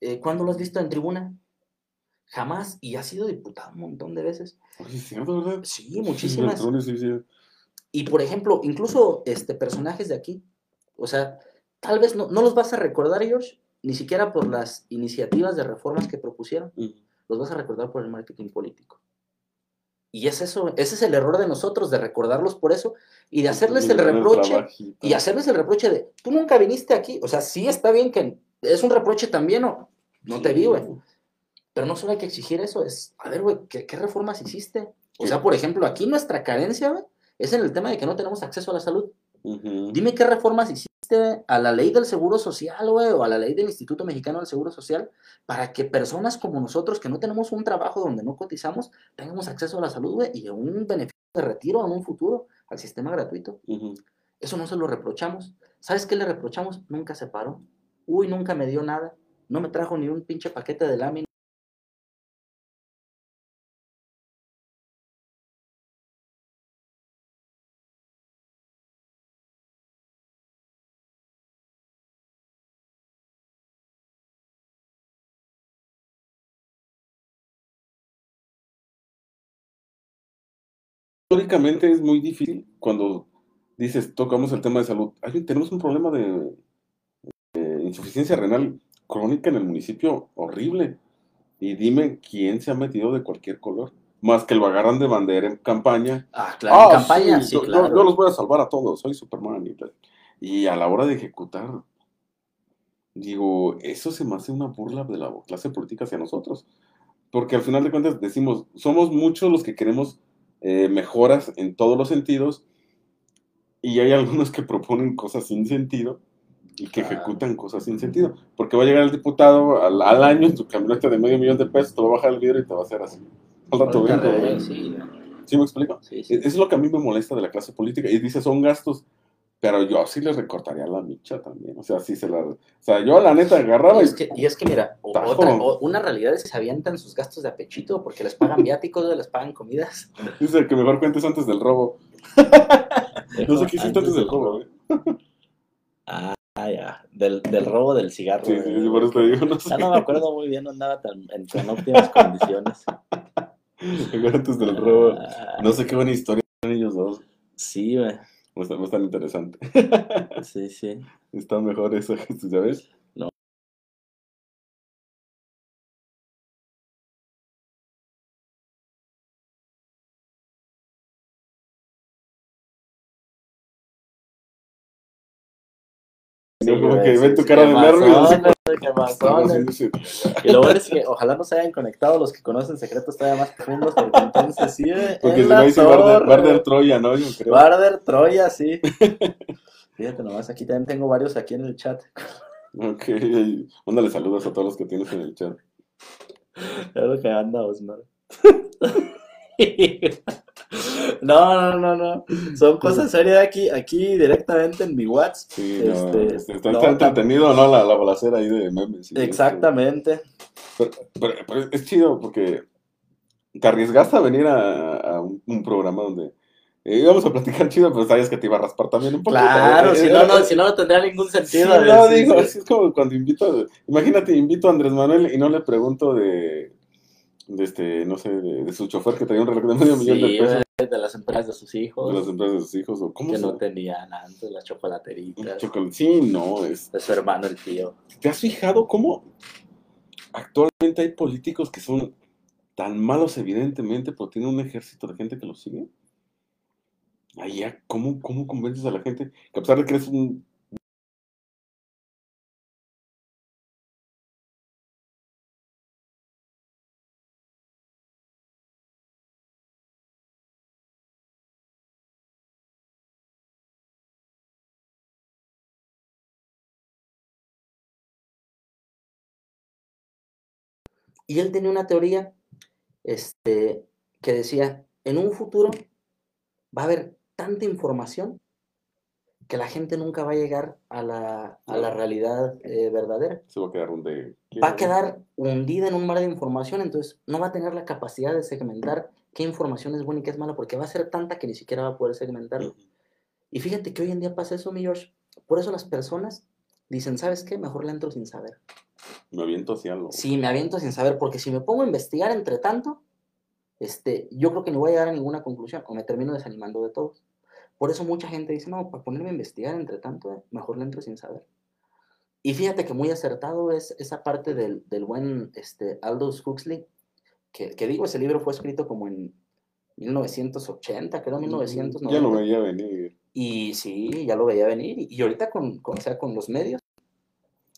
S1: eh, ¿cuándo lo has visto en tribuna? Jamás, y ha sido diputado un montón de veces. Sí, muchísimas.
S2: Beltrones, sí.
S1: Y, por ejemplo, incluso este, personajes de aquí, o sea, tal vez no, no los vas a recordar, George, ni siquiera por las iniciativas de reformas que propusieron,
S2: Mm.
S1: los vas a recordar por el marketing político. Y es eso, ese es el error de nosotros, de recordarlos por eso y de hacerles el reproche y hacerles el reproche de, tú nunca viniste aquí, o sea, sí está bien que es un reproche también, o no te vi, güey, pero no solo hay que exigir eso, es, a ver, güey, ¿qué, qué reformas hiciste? O sea, por ejemplo, aquí nuestra carencia, güey, es en el tema de que no tenemos acceso a la salud. Dime qué reformas hiciste a la ley del Seguro Social, güey, o a la ley del Instituto Mexicano del Seguro Social, para que personas como nosotros, que no tenemos un trabajo donde no cotizamos, tengamos acceso a la salud, güey, y a un beneficio de retiro en un futuro al sistema gratuito. Eso no se lo reprochamos. ¿Sabes qué le reprochamos? Nunca se paró. Uy, nunca me dio nada. No me trajo ni un pinche paquete de lámina.
S2: Históricamente es muy difícil cuando dices, tocamos el tema de salud. Tenemos un problema de, de insuficiencia renal crónica en el municipio horrible. Y dime quién se ha metido de cualquier color. Más que lo agarran de bandera en campaña.
S1: Ah, claro, en
S2: Ah,
S1: campaña,
S2: sí,
S1: sí,
S2: yo,
S1: claro.
S2: yo- yo los voy a salvar a todos, soy Superman y tal. Y a la hora de ejecutar, digo, eso se me hace una burla de la clase política hacia nosotros. Porque al final de cuentas decimos, somos muchos los que queremos eh, mejoras en todos los sentidos y hay algunos que proponen cosas sin sentido y que
S1: Claro.
S2: ejecutan cosas sin sentido. Porque va a llegar el diputado al, al año su camioneta de medio millón de pesos, te va a bajar el vidrio y te va a hacer así. Al rato vengo,
S1: sí,
S2: ¿Sí me explico?
S1: sí, sí.
S2: Es lo que a mí me molesta de la clase política. Y dice, son gastos. Pero yo sí les recortaría la micha también. O sea, sí se la. O sea, yo la neta agarraba
S1: Y es que, y es que mira, otra, o- una realidad es que se avientan sus gastos de apechito porque les pagan viáticos, les pagan comidas.
S2: Dice que mejor cuentes antes del robo. No sé qué hiciste antes del robo, güey.
S1: Ah, ya, del, del robo del cigarro.
S2: Sí, sí, sí, por eso te digo, no sé.
S1: Ya no me acuerdo muy bien, no andaba tan, en tan óptimas condiciones.
S2: Mejor antes del robo.
S1: Ah,
S2: No sé qué buena historia tienen ellos dos.
S1: Sí, güey,
S2: está, no es tan interesante.
S1: sí, sí.
S2: Está mejor eso, ¿sabes? Como que ven tu cara de nervios. así.
S1: Y lo bueno es que ojalá no se hayan conectado los que conocen secretos todavía más profundos, porque entonces sí, güey,
S2: Porque si
S1: la
S2: no, sí Barder. Troya, ¿no? Yo creo.
S1: Barder, Troya, sí. Fíjate nomás, aquí también tengo varios aquí en el chat.
S2: Ok. Mándale saludos a todos los que tienes en el chat.
S1: Lo que anda Osmar. No, no, no, no. Son cosas serias aquí, aquí directamente en mi WhatsApp.
S2: Sí, no,
S1: Este,
S2: está,
S1: no,
S2: entretenido, ¿no? La, la balacera ahí de memes. sí,
S1: Exactamente.
S2: Pero, pero- pero es chido porque te arriesgaste a venir a, a un, un programa donde eh, íbamos a platicar chido, pero sabías que te iba a raspar también un poquito.
S1: Claro,
S2: Eh,
S1: si
S2: eh,
S1: no, no,
S2: eh,
S1: si no, no tendría ningún
S2: sí,
S1: sentido.
S2: no,
S1: Sí,
S2: digo,
S1: sí.
S2: así es como cuando invito, a- imagínate, invito a Andrés Manuel y no le pregunto de, de este, no sé, de, de su chofer que traía un reloj de medio millón de pesos
S1: de las empresas de sus hijos,
S2: de las empresas de sus hijos, o cómo
S1: que no tenían antes, las chocolateritas,
S2: chocolate. Sí, no, es,
S1: de su hermano el tío.
S2: ¿Te has fijado cómo actualmente hay políticos que son tan malos, evidentemente, pero tienen un ejército de gente que los sigue? Ahí ya, ¿cómo, ¿cómo convences a la gente que a pesar de que eres un...
S1: Y él tenía una teoría este, que decía, en un futuro va a haber tanta información que la gente nunca va a llegar a la, a la realidad eh, verdadera.
S2: Se va a quedar.
S1: Va a quedar hundida en un mar de información, entonces no va a tener la capacidad de segmentar qué información es buena y qué es mala, porque va a ser tanta que ni siquiera va a poder segmentarlo. Y fíjate que hoy en día pasa eso, mi George. Por eso las personas dicen, ¿sabes qué? Mejor le entro sin saber.
S2: Me aviento hacia algo.
S1: Sí, me aviento sin saber, porque si me pongo a investigar entre tanto, este, yo creo que no voy a llegar a ninguna conclusión o me termino desanimando de todos. Por eso mucha gente dice, no, para ponerme a investigar entre tanto, eh, mejor le entro sin saber. Y fíjate que muy acertado es esa parte del, del buen este, Aldous Huxley, que, que digo, ese libro fue escrito como en 1980, creo, 1990.
S2: Ya lo veía venir.
S1: Y sí, ya lo veía venir. Y, ahorita con, con, o sea, con los medios,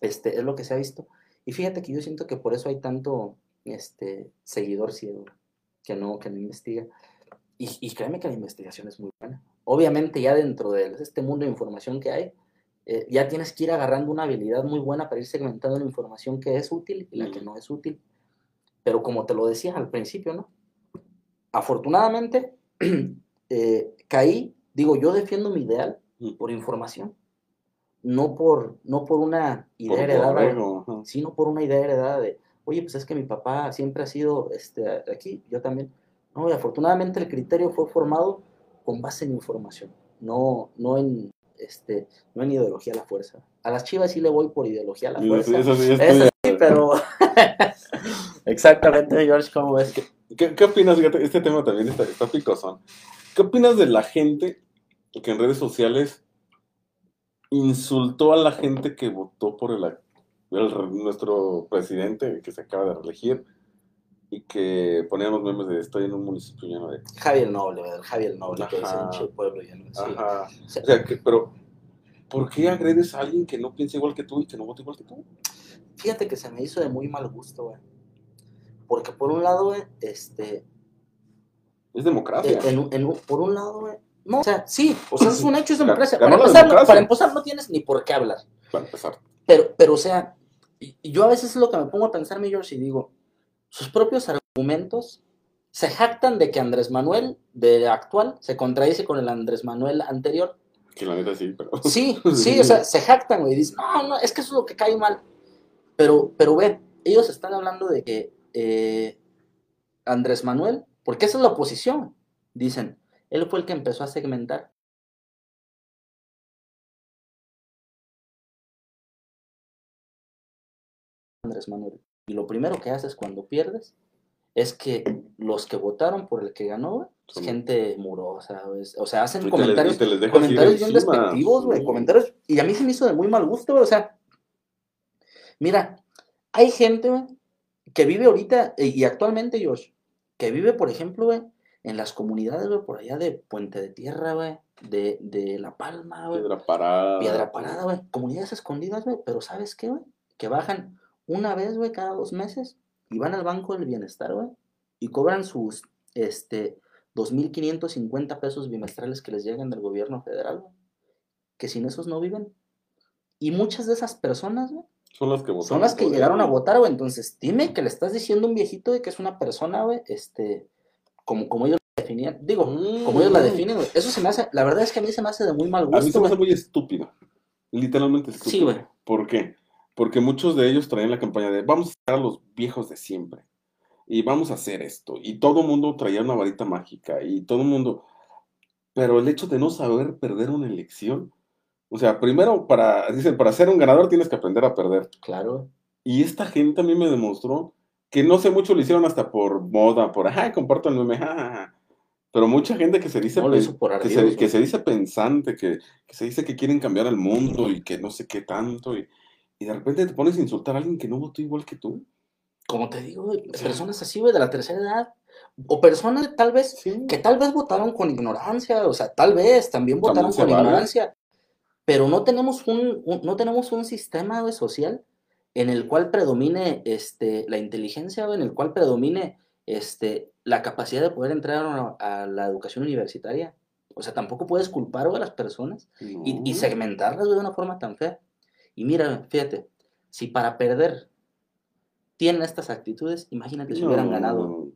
S1: este, es lo que se ha visto. Y fíjate que yo siento que por eso hay tanto este, seguidor ciego que no, que no investiga. Y, y créeme que la investigación es muy buena. Obviamente ya dentro de este mundo de información que hay, eh, ya tienes que ir agarrando una habilidad muy buena para ir segmentando la información que es útil y la que no es útil. Pero como te lo decía al principio, ¿no? Afortunadamente, eh, caí, digo, yo defiendo mi ideal
S2: Mm.
S1: por información, no por, no por una idea
S2: Por
S1: heredada, sino por una idea heredada de, oye, pues es que mi papá siempre ha sido este, aquí, yo también. No, y afortunadamente el criterio fue formado con base en información, no, no, en, este, no en ideología a la fuerza. A las chivas sí le voy por ideología a la fuerza.
S2: eso sí,
S1: Eso sí, pero... Exactamente, George, ¿cómo ves?
S2: ¿Qué, qué opinas? Este tema también está, está picosón. ¿Qué opinas de la gente que en redes sociales insultó a la gente que votó por el, el- nuestro presidente que se acaba de reelegir y que ponían los memes de estoy en un municipio lleno de...
S1: Javier Noble, ¿verdad? Javier Noble, que
S2: Ajá.
S1: en Che pueblo lleno.
S2: Ajá.
S1: O sea,
S2: O sea, que, pero ¿por qué agredes a alguien que no piensa igual que tú y que no vota igual que tú?
S1: Fíjate que se me hizo de muy mal gusto, güey. Porque por un lado, este,
S2: Es democracia.
S1: en en por un lado, güey, no, o sea, sí, o sea, es un hecho, es democracia. Para empezar,
S2: democracia.
S1: para empezar, no tienes ni por qué hablar.
S2: Para empezar.
S1: Pero, pero, o sea, yo a veces es lo que me pongo a pensar, mi George, y digo, sus propios argumentos se jactan de que Andrés Manuel, de actual, se contradice con el Andrés Manuel anterior.
S2: Que la neta sí, pero...
S1: Sí, sí, o sea, se jactan, güey, y dicen, no, no, es que eso es lo que cae mal. Pero, pero ve, ellos están hablando de que eh, Andrés Manuel, porque esa es la oposición, dicen, él fue el que empezó a segmentar. Andrés Manuel. Y lo primero que haces cuando pierdes es que los que votaron por el que ganó, güey, es
S2: Son-
S1: gente murosa, o sea, hacen
S2: les-
S1: comentarios
S2: y les
S1: comentarios bien
S2: encima.
S1: despectivos, güey, comentarios, y a mí se me hizo de muy mal gusto, güey, o sea, mira, hay gente, güey, que vive ahorita, eh, y actualmente, Josh, que vive, por ejemplo, güey, en las comunidades, güey, por allá de Puente de Tierra, güey, de, de La Palma, güey,
S2: Piedra parada.
S1: Piedra Parada, güey, comunidades escondidas, güey, pero ¿sabes qué, güey? Que bajan una vez, güey, cada dos meses, y van al Banco del Bienestar, güey, y cobran sus, este, 2.550 pesos bimestrales que les llegan del gobierno federal, güey. Que sin esos no viven. Y muchas de esas personas, güey,
S2: Son las que votaron.
S1: son las que llegaron a votar, güey. Entonces, dime que le estás diciendo a un viejito de que es una persona, güey, este, como, como ellos la definían. Digo, como ellos la
S2: Mm.
S1: definen, güey. Eso se me hace, la verdad es que a mí se me hace de muy mal
S2: A mí se
S1: gusto,
S2: me hace muy estúpido. Literalmente estúpido.
S1: Sí, güey.
S2: ¿Por qué? Porque muchos de ellos traían la campaña de vamos a estar a los viejos de siempre. Y vamos a hacer esto. Y todo el mundo traía una varita mágica. Y todo el mundo. Pero el hecho de no saber perder una elección. O sea, primero, para, dicen, para ser un ganador tienes que aprender a perder.
S1: Claro.
S2: Y esta gente a mí me demostró que no sé mucho lo hicieron hasta por moda, por, ajá, comparto el meme, ja". Pero mucha gente que se dice,
S1: No por
S2: que, se, que se dice pensante, que, que se dice que quieren cambiar el mundo y que no sé qué tanto. Y, y de repente te pones a insultar a alguien que no votó igual que tú.
S1: Como te digo, personas así, güey, de la tercera edad. O personas tal vez
S2: Sí.
S1: que tal vez votaron con ignorancia, o sea, tal vez también votaron
S2: se
S1: con
S2: vale.
S1: ignorancia, pero no tenemos un, un- no tenemos un sistema social en el cual predomine este, la inteligencia, en el cual predomine este, la capacidad de poder entrar a, la educación universitaria. O sea, tampoco puedes culpar a las personas y, segmentarlas de una forma tan fea. Y mira, fíjate, si para perder tienen estas actitudes, imagínate si hubieran ganado.
S2: no.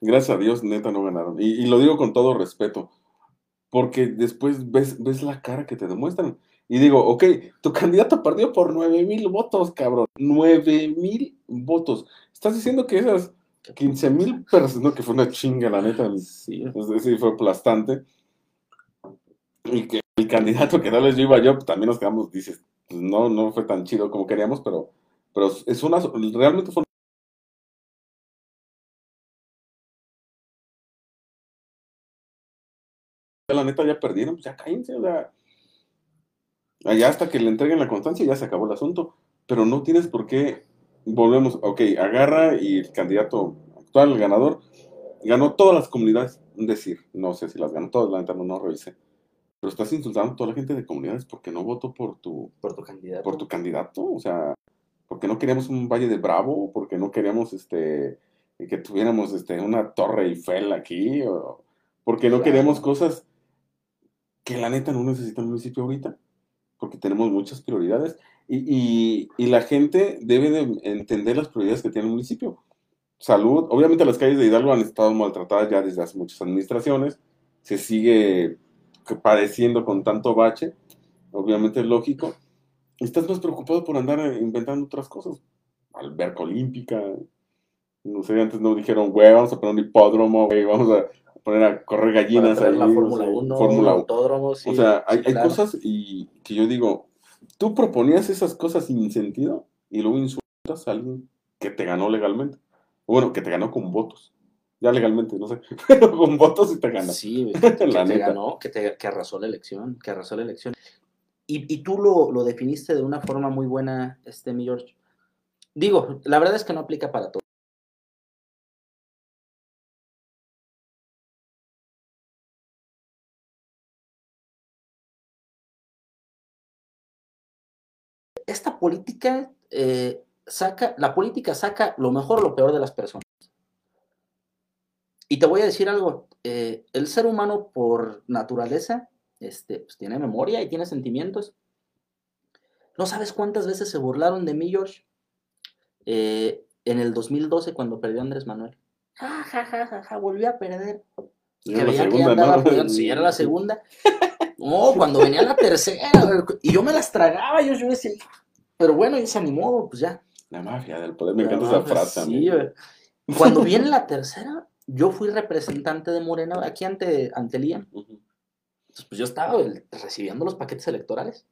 S2: Gracias a Dios, neta, no ganaron. Y, y lo digo con todo respeto, porque después ves, ves la cara que te demuestran. Y digo, ok, tu candidato perdió por nueve mil votos, cabrón. Nueve mil votos. Estás diciendo que esas 15 mil personas, no, que fue una chinga, la neta.
S1: Sí,
S2: pues, Sí, fue aplastante. Y que el candidato que no les iba yo, pues, también nos quedamos, dices, pues, no, no fue tan chido como queríamos, pero, pero es una, realmente fue la neta ya perdieron, pues ya cállense, o sea, allá hasta que le entreguen la constancia ya se acabó el asunto, pero no tienes por qué, volvemos, ok, agarra y el candidato actual, el ganador, ganó todas las comunidades, es decir, no sé si las ganó todas, la neta no, no revisé, pero estás insultando a toda la gente de comunidades porque no votó por tu,
S1: por tu candidato.
S2: por tu candidato, o sea, porque no queríamos un Valle de Bravo, porque no queríamos este que tuviéramos este una Torre Eiffel aquí, o porque no
S1: Claro.
S2: queríamos cosas que la neta no necesita el municipio ahorita, porque tenemos muchas prioridades y, y- y la gente debe de entender las prioridades que tiene el municipio. Salud, obviamente las calles de Hidalgo han estado maltratadas ya desde hace muchas administraciones, se sigue padeciendo con tanto bache, obviamente es lógico, estás más preocupado por andar eh, inventando otras cosas. Alberca olímpica. No sé, antes no dijeron, güey, vamos a poner un hipódromo, güey, vamos a poner a correr gallinas ahí.
S1: la Fórmula
S2: sé,
S1: 1,
S2: Fórmula
S1: un
S2: 1.
S1: autódromo, sí,
S2: o sea, hay,
S1: sí,
S2: hay
S1: claro.
S2: cosas y que yo digo, tú proponías esas cosas sin sentido y luego insultas a alguien que te ganó legalmente. Bueno, que te ganó con votos. Ya legalmente, no sé. Pero con votos sí te ganas.
S1: Sí, que, que te ganó, que, te, que arrasó la elección, que arrasó la elección. Y, y tú lo, lo definiste de una forma muy buena, este, mi George. Digo, la verdad es que no aplica para todo. Esta política eh, saca, la política saca lo mejor o lo peor de las personas. Y te voy a decir algo, eh, el ser humano por naturaleza este, pues, tiene memoria y tiene sentimientos. No sabes cuántas veces se burlaron de mí, George, eh, en el 2012 cuando perdió Andrés Manuel. Ja, ja, ja, ja, ja, volvió a perder.
S2: Y
S1: veía que andaba
S2: ¿no?
S1: sí, era la segunda. No, cuando venía la tercera, y yo me las tragaba, yo, yo decía, pero bueno, y se animó, pues ya.
S2: La mafia del poder, me encanta esa frase.
S1: sí. Cuando viene la tercera, yo fui representante de Morena aquí ante, ante.
S2: Ujú.
S1: Entonces, pues yo estaba recibiendo los paquetes electorales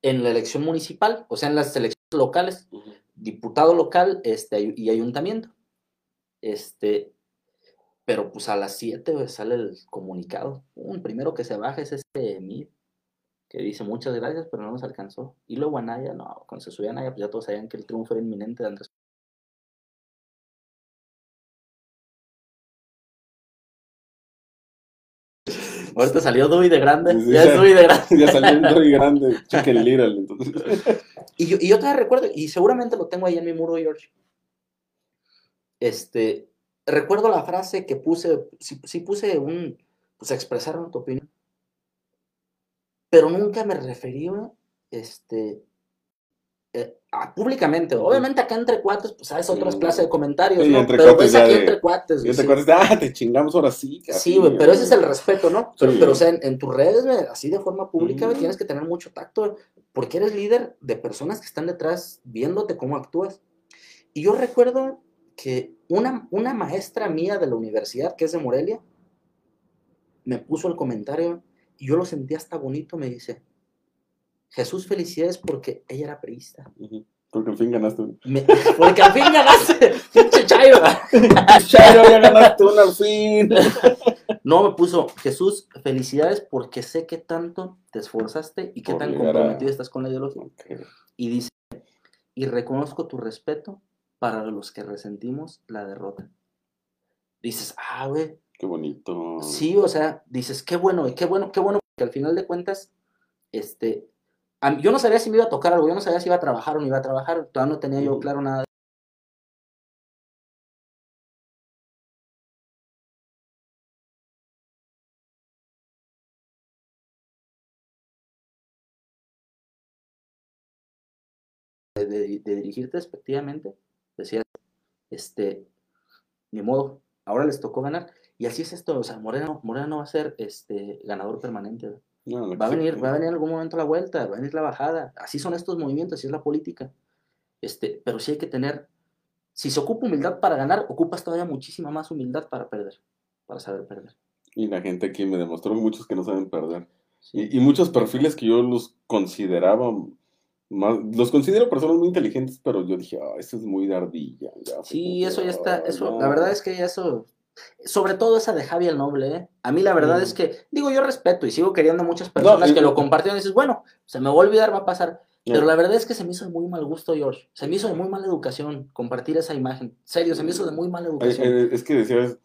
S1: en la elección municipal, o sea, en las elecciones locales, diputado local este, y ayuntamiento. Este, pero pues a las 7 sale el comunicado. Un primero que se baja es este Mid, que dice muchas gracias, pero no nos alcanzó. Y luego Anaya, no, cuando se subía Anaya, pues ya todos sabían que el triunfo era inminente de Andrés. Ahorita salió Dewey de grande,
S2: Sí, sí,
S1: ya es
S2: ya.
S1: Dewey de grande.
S2: ya salió muy grande, Chicken Little, entonces.
S1: Y yo, y yo todavía recuerdo, y seguramente lo tengo ahí en mi muro, George. Este, recuerdo la frase que puse, sí puse un, pues expresaron tu opinión, pero nunca me referí, este, eh, a- públicamente. Obviamente acá entre cuates, pues sabes otras
S2: Sí.
S1: clases de comentarios,
S2: Sí,
S1: ¿no?
S2: entre
S1: Pero
S2: cuates ya
S1: aquí
S2: de-
S1: entre cuates.
S2: Te
S1: sí.
S2: acuerdas, ah, te chingamos ahora sí.
S1: Sí, güey, pero ese es el respeto, ¿no? Pero, pero, o sea, en, en tus redes, güey, así de forma pública, tienes que tener mucho tacto, porque eres líder de personas que están detrás viéndote cómo actúas. Y yo recuerdo que una, una maestra mía de la universidad, que es de Morelia, me puso el comentario y yo lo sentí hasta bonito, me dice, Jesús, felicidades porque ella era priista.
S2: Porque al fin ganaste.
S1: Me- porque al fin ganaste, pinche chairo.
S2: Chairo, ya ganaste al fin.
S1: No, me puso, Jesús, felicidades porque sé que tanto te esforzaste y que
S2: Por
S1: tan
S2: a-
S1: comprometido estás con la ideología. Y dice, y reconozco tu respeto para los que resentimos la derrota. Dices, ah, güey,
S2: Qué bonito.
S1: sí, o sea, dices, qué bueno, y qué bueno, qué bueno, porque al final de cuentas, este, mí- yo no sabía si me iba a tocar algo, yo no sabía si iba a trabajar o no iba a trabajar, todavía no tenía yo claro nada. De, de- de dirigirte despectivamente, decías, este, ni modo, ahora les tocó ganar. Y así es esto, o sea, Moreno, Moreno no va a ser este, ganador permanente.
S2: No, no,
S1: Va a venir, va a venir en algún momento la vuelta, va a venir la bajada. Así son estos movimientos, así es la política. Este, pero sí hay que tener, si se ocupa humildad para ganar, ocupas todavía muchísima más humildad para perder, para saber perder.
S2: Y la gente aquí me demostró muchos que no saben perder.
S1: Sí.
S2: Y, y muchos perfiles que yo los consideraba más, los considero personas muy inteligentes, pero yo dije, ah, ese es muy de ardilla. ya,
S1: Sí, eso ya está, eso,
S2: no.
S1: la verdad es que eso, sobre todo esa de Javi el Noble, ¿eh? A mí la verdad
S2: Mm.
S1: es que, digo, yo respeto y sigo queriendo a muchas personas
S2: y-
S1: que lo compartieron y dices, bueno, se me va a olvidar, va a pasar. Pero la verdad es que se me hizo de muy mal gusto, George. Se me hizo de muy mala educación compartir esa imagen. Serio, se me hizo de muy mala educación.
S2: eh, es que decías,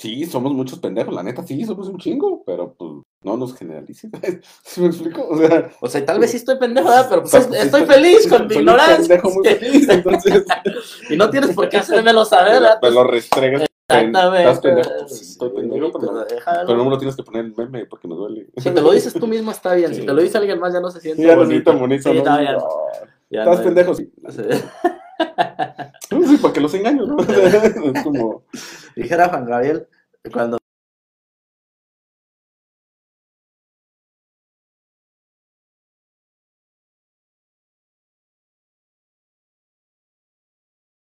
S2: sí, somos muchos pendejos, la neta, sí, somos un chingo, pero pues no nos generalices. ¿Sí me explico? O sea,
S1: O sea, tal vez sí estoy pendejo, ¿verdad? pero pues estoy feliz con mi ignorancia.
S2: pendejo muy feliz, entonces,
S1: y no tienes por qué hacérmelo saber, ¿verdad?
S2: me lo restregas.
S1: Exactamente.
S2: Estás pendejo, pues, estoy pero, no me lo tienes que poner en meme porque me duele.
S1: Si te lo dices tú mismo está bien, si te lo dice alguien más ya no se siente
S2: Sí, ya
S1: bonito.
S2: bonito,
S1: Sí,
S2: ¿no?
S1: está bien. Ya
S2: Estás
S1: no-
S2: pendejo, sí.
S1: Sí.
S2: Para que los engaño, ¿no? es como,
S1: Dijera Juan Gabriel, cuando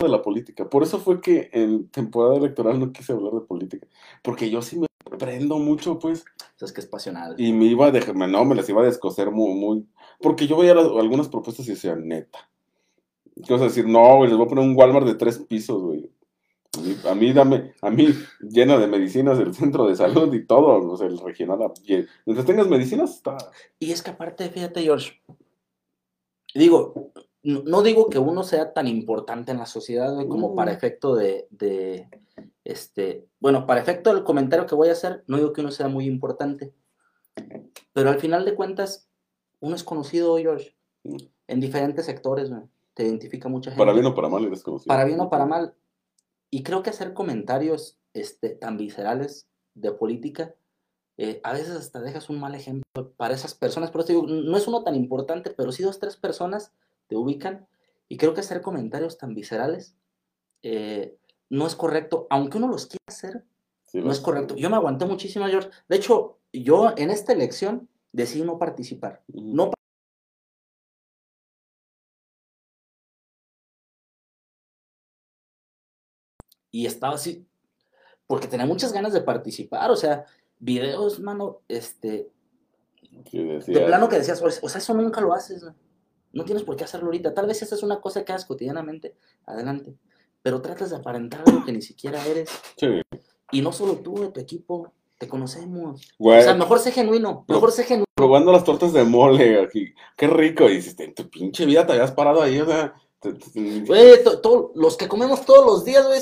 S2: de la política. Por eso fue que en temporada electoral no quise hablar de política. Porque yo sí me prendo mucho, pues.
S1: es que es pasional.
S2: Y me iba a dejar, no, me las iba a descoser muy, muy. Porque yo veía las- algunas propuestas y decía, neta. ¿Qué vas a decir? No, güey, les voy a poner un Walmart de tres pisos, güey. A mí, dame, a mí llena de medicinas el centro de salud y todo, o sea, el regional. Mientras tengas medicinas, está.
S1: Y es que aparte, fíjate, George, digo, no, no digo que uno sea tan importante en la sociedad güey, como para
S2: Mm.
S1: efecto de, de, este, bueno, para efecto del comentario que voy a hacer, no digo que uno sea muy importante, pero al final de cuentas, uno es conocido, George,
S2: Mm.
S1: en diferentes sectores, güey. Te identifica mucha gente.
S2: Para bien o para mal, eres conocido.
S1: para bien o para mal. Y creo que hacer comentarios este, tan viscerales de política, eh, a veces hasta dejas un mal ejemplo para esas personas. Por eso digo, no es uno tan importante, pero sí dos, tres personas te ubican. Y creo que hacer comentarios tan viscerales eh, no es correcto, aunque uno los quiera hacer,
S2: Sí,
S1: no es correcto. Yo me aguanté muchísimo, George. De hecho, yo en esta elección decidí no participar. No y estaba así, porque tenía muchas ganas de participar, o sea, videos, mano, este, de plano que decías, o sea, eso nunca lo haces, güey. no tienes por qué hacerlo ahorita, tal vez esa es una cosa que haces cotidianamente, adelante, pero tratas de aparentar algo que ni siquiera eres,
S2: Sí,
S1: y no solo tú, de tu equipo, te conocemos,
S2: güey,
S1: o sea, mejor sé genuino, mejor sé genuino,
S2: probando las tortas de mole aquí. Qué rico. Y dices, en tu pinche vida te habías parado ahí, o sea.
S1: güey, to- to- los que comemos todos los días, güey,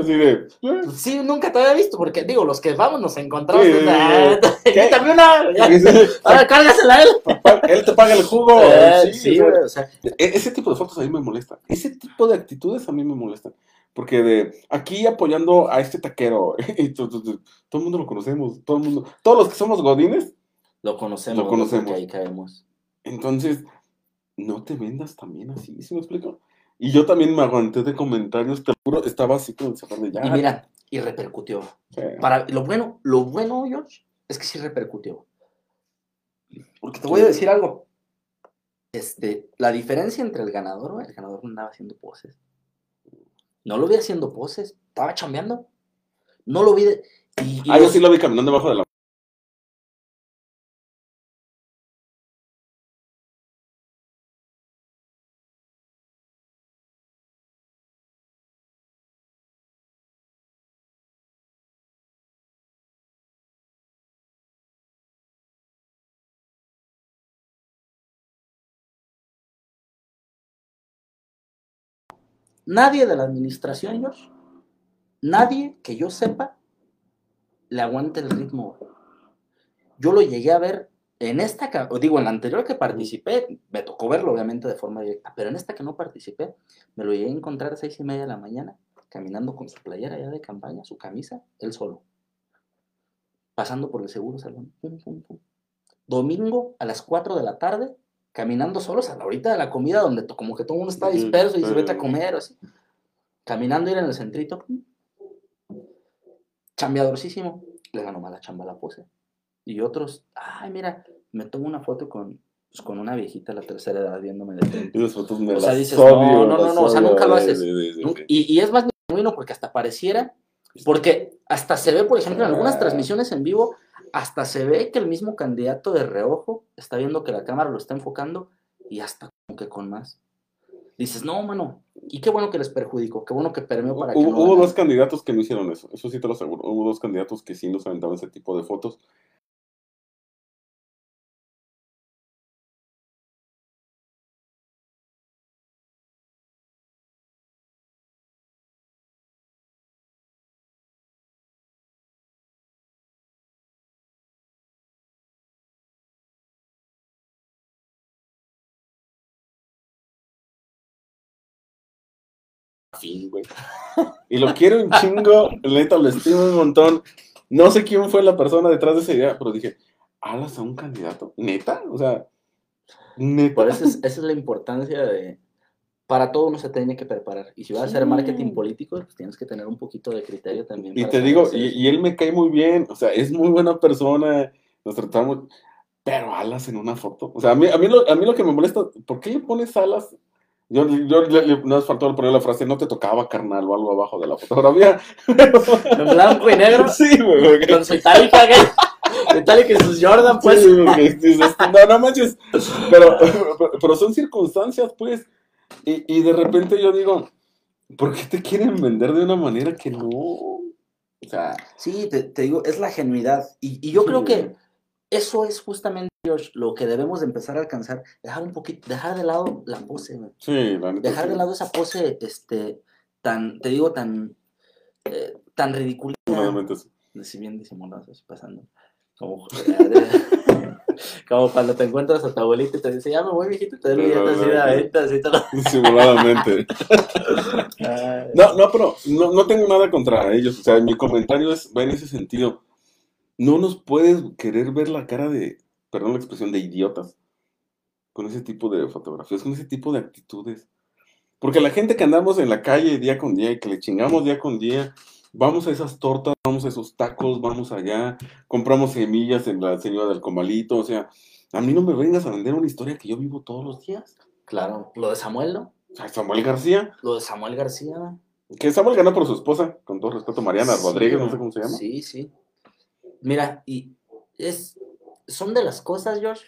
S2: Así de. eh,
S1: sí, nunca te había visto, porque, digo, los que vamos nos encontramos,
S2: Sí,
S1: ah, ahora cárgasela a él,
S2: Él te paga el jugo.
S1: Eh,
S2: sí,
S1: sí,
S2: o sea,
S1: güey, o sea,
S2: E- Ese tipo de fotos a mí me molestan. Ese tipo de actitudes a mí me molestan. Porque de aquí apoyando a este taquero, y todo el mundo lo conocemos, todo el mundo, todos los que somos godines,
S1: Lo conocemos.
S2: Lo conocemos.
S1: ahí caemos.
S2: entonces no te vendas también así, ¿sí me explico? Y yo también me aguanté de comentarios, te juro, estaba así como de de ya.
S1: Y mira, y repercutió.
S2: sí.
S1: Para, lo bueno, lo bueno, George, es que sí repercutió. Porque te voy a decir algo. Este, la diferencia entre el ganador, el ganador no andaba haciendo poses. No lo vi haciendo poses, estaba chambeando. No lo vi de. Y, y
S2: Ah, yo sí lo vi caminando debajo de la.
S1: Nadie de la administración, George, nadie que yo sepa, le aguante el ritmo. Yo lo llegué a ver en esta, o digo, en la anterior que participé, me tocó verlo obviamente de forma directa, pero en esta que no participé, me lo llegué a encontrar a seis y media de la mañana, caminando con su playera ya de campaña, su camisa, él solo. Pasando por el seguro salón. pum, pum, pum. Domingo a las 4 de la tarde, caminando solos a la horita de la comida, donde como que todo el mundo está disperso y se vete a comer, o así. Caminando ir en el centrito. Chambeadorcísimo. Le ganó mala chamba a la pose. Y otros, ay, mira, me tomo una foto con, pues, con una viejita de la tercera edad viéndome de frente.
S2: Esas fotos me
S1: O sea, dices, no, no, no, no, o sea, nunca lo haces.
S2: de- de- de-
S1: Nunca- Y, y es más genuino porque hasta pareciera, porque hasta se ve, por ejemplo, en algunas
S2: Ah.
S1: transmisiones en vivo, hasta se ve que el mismo candidato de reojo está viendo que la cámara lo está enfocando y hasta como que con más. Dices, no, mano, y qué bueno que les perjudicó, qué bueno que permeó para que no
S2: hubo
S1: ganaran".
S2: dos candidatos que no hicieron eso, eso sí te lo aseguro. Hubo dos candidatos que sí nos aventaban ese tipo de fotos. Güey. Y lo quiero un chingo, neta, lo estimo un montón. No sé quién fue la persona detrás de esa idea, pero dije, ¿alas a un candidato? ¿Neta? O sea, ¿neta?
S1: Por eso es- esa es la importancia de... Para todo uno se tiene que preparar. Y si vas a hacer marketing político, pues tienes que tener un poquito de criterio también.
S2: Y te digo, y, él me cae muy bien, o sea, es muy buena persona, nos tratamos, pero alas en una foto. O sea, a mí, a mí, lo, a mí lo que me molesta, ¿por qué le pones alas? Yo, yo le, le- no es faltó poner la frase, no te tocaba carnal o algo abajo de la fotografía.
S1: En blanco y negro,
S2: sí, güey,
S1: con su itálica, güey. Itálica y sus Jordan, pues.
S2: Sí, porque dices, no, no manches. Pero, pero, pero son circunstancias, pues. Y, y de repente yo digo, ¿Por qué te quieren vender de una manera que no? O sea,
S1: Sí, te, te digo, es la genuidad. Y, y yo creo que eso es justamente, George, lo que debemos de empezar a alcanzar. Dejar un poquito, dejar de lado la pose,
S2: sí, la neta.
S1: Dejar
S2: sí.
S1: de lado esa pose, este, tan, te digo, tan, eh, tan ridícula. Si bien disimulado, así pasando. Como, como cuando te encuentras a tu abuelita y te dice, ya me voy, viejito, te doy billete así 20, así. Ay,
S2: No, no, pero no, no tengo nada contra ellos. O sea, mi comentario es, va en ese sentido. No nos puedes querer ver la cara de, perdón la expresión, de idiotas con ese tipo de fotografías, con ese tipo de actitudes. Porque la gente que andamos en la calle día con día y que le chingamos día con día, vamos a esas tortas, vamos a esos tacos, vamos allá, compramos semillas en la señora del comalito. O sea, a mí no me vengas a vender una historia que yo vivo todos los días.
S1: Claro, lo de Samuel, ¿no?
S2: Samuel García,
S1: Lo de Samuel García.
S2: que Samuel ganó por su esposa, con todo respeto, Mariana
S1: Sí,
S2: Rodríguez, no sé cómo se llama.
S1: Sí, sí. Mira, y es, son de las cosas, George,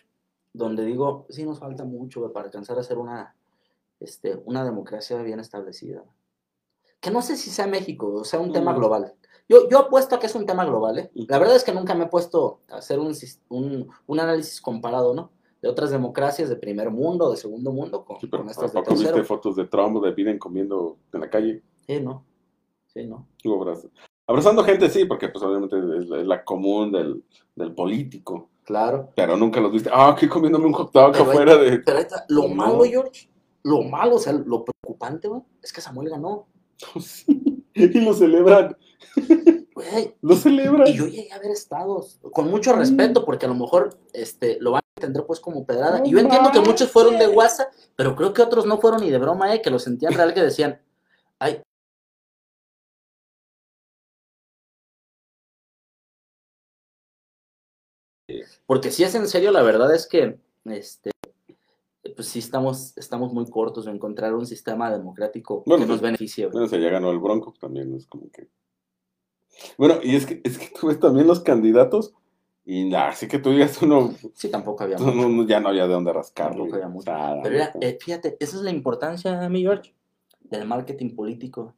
S1: donde digo, sí nos falta mucho para alcanzar a ser una, este, una democracia bien establecida. Que no sé si sea México o sea un tema
S2: Mm.
S1: global. Yo, yo apuesto a que es un tema global, ¿eh? La verdad es que nunca me he puesto a hacer un, un, un análisis comparado, ¿no? De otras democracias de primer mundo, de segundo mundo, con,
S2: Sí, pero
S1: con
S2: ¿a
S1: estas de
S2: viste fotos de Trump de Biden comiendo en la calle?
S1: Sí, ¿no? Sí, ¿no?
S2: Digo, Abrazando gente, sí, porque pues obviamente es la, es la común del, del político.
S1: Claro.
S2: Pero nunca los viste. Ah, aquí comiéndome un hot dog afuera de.
S1: Pero está, lo
S2: No.
S1: malo, George, lo malo, o sea, lo preocupante, güey, es que Samuel ganó.
S2: Sí, y lo celebran.
S1: Güey,
S2: Lo celebran.
S1: y yo llegué a ver estados, con mucho respeto, porque a lo mejor este, lo van a entender pues como pedrada.
S2: No
S1: y yo entiendo que muchos fueron de. WhatsApp, pero creo que otros no fueron ni de broma, eh, que lo sentían real, que decían, ay, porque si es en serio, la verdad es que, este, pues sí estamos, estamos muy cortos de encontrar un sistema democrático
S2: Bueno,
S1: que nos beneficie.
S2: Bueno, se ya ganó el Bronco también, es como que. Bueno, y es que, es que tú ves también los candidatos, y nah, así que tú digas, uno,
S1: Sí, tampoco había mucho.
S2: ya no había de dónde rascarlo.
S1: Tampoco había mucho.
S2: O sea,
S1: Pero era, eh, fíjate, esa es la importancia, mi George, del marketing político.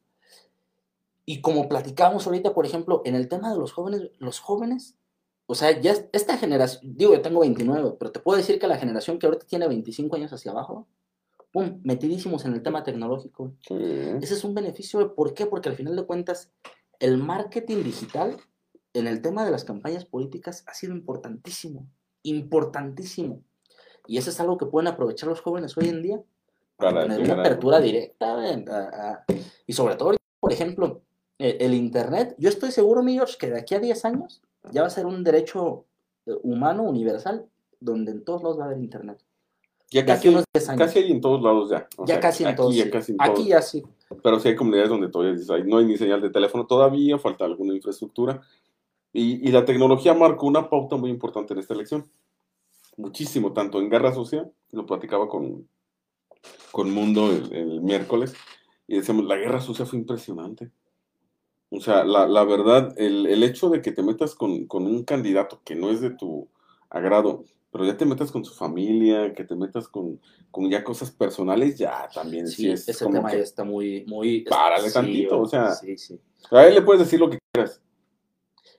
S1: Y como platicábamos ahorita, por ejemplo, en el tema de los jóvenes, los jóvenes, o sea, ya es- esta generación, digo, yo tengo 29, pero te puedo decir que la generación que ahorita tiene 25 años hacia abajo, pum, metidísimos en el tema tecnológico.
S2: Sí.
S1: Ese es un beneficio, ¿por qué? Porque al final de cuentas, el marketing digital en el tema de las campañas políticas ha sido importantísimo, importantísimo. Y eso es algo que pueden aprovechar los jóvenes hoy en día
S2: Para
S1: tener una apertura directa en- a- a- y sobre todo, por ejemplo, eh, el Internet. Yo estoy seguro, mi George, que de aquí a 10 años ya va a ser un derecho eh, humano universal donde en todos lados va a haber Internet.
S2: Ya casi,
S1: unos 10 años.
S2: casi hay en todos lados ya. O
S1: ya
S2: sea,
S1: casi en
S2: aquí
S1: todos.
S2: ya casi en
S1: Aquí
S2: todos.
S1: ya sí.
S2: Pero sí hay comunidades donde todavía dices, "Ay, no hay ni señal de teléfono todavía, falta alguna infraestructura. Y, y la tecnología marcó una pauta muy importante en esta elección. Muchísimo, tanto en Guerra Sucia, lo platicaba con, con Mundo el, el miércoles, y decíamos, la Guerra Sucia fue impresionante. O sea, la, la verdad, el, el hecho de que te metas con, con un candidato que no es de tu agrado, pero ya te metas con su familia, que te metas con, con ya cosas personales, ya también sí,
S1: Sí,
S2: es
S1: ese
S2: como
S1: tema
S2: que-
S1: ya está muy... muy
S2: Párale
S1: sí,
S2: tantito, o sea.
S1: Sí, sí.
S2: A él le puedes decir lo que quieras.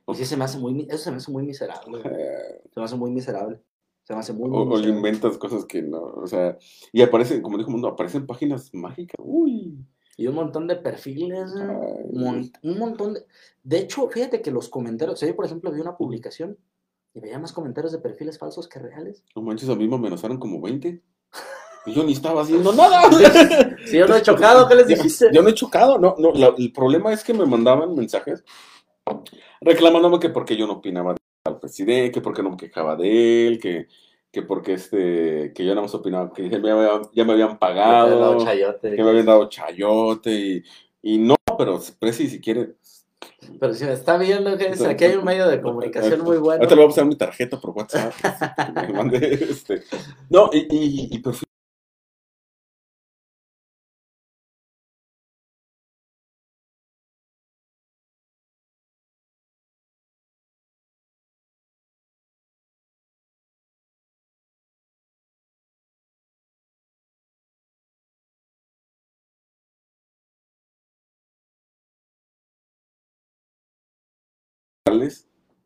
S1: Y sí se me hace muy... Eso se me hace muy miserable.
S2: Eh,
S1: Se me hace muy miserable. Se me hace muy, muy
S2: o, o le
S1: miserable.
S2: inventas cosas que no, o sea, y aparecen, como dijo Mundo, aparecen páginas mágicas. Uy.
S1: Y un montón de perfiles, mon- un montón de... De hecho, fíjate que los comentarios, o sea, yo por ejemplo vi una publicación y veía más comentarios de perfiles falsos que reales.
S2: No manches, a mí me amenazaron como 20. Y yo ni estaba haciendo nada.
S1: Si yo no he chocado, ¿qué les
S2: Yo-
S1: dijiste?
S2: Yo no he chocado, no, no, la- el problema es que me mandaban mensajes reclamándome que porque yo no opinaba al presidente, que porque no me quejaba de él, que, que porque este, que yo nada más opinaba, que ya me, había- ya me habían pagado.
S1: chayote.
S2: que me habían dado chayote y, y no, pero Prezi si quiere.
S1: Pero si me está viendo, que es- aquí hay un medio de comunicación muy bueno.
S2: Ahorita le voy a pasar mi tarjeta por WhatsApp. Me mandé, este. No, y, y, y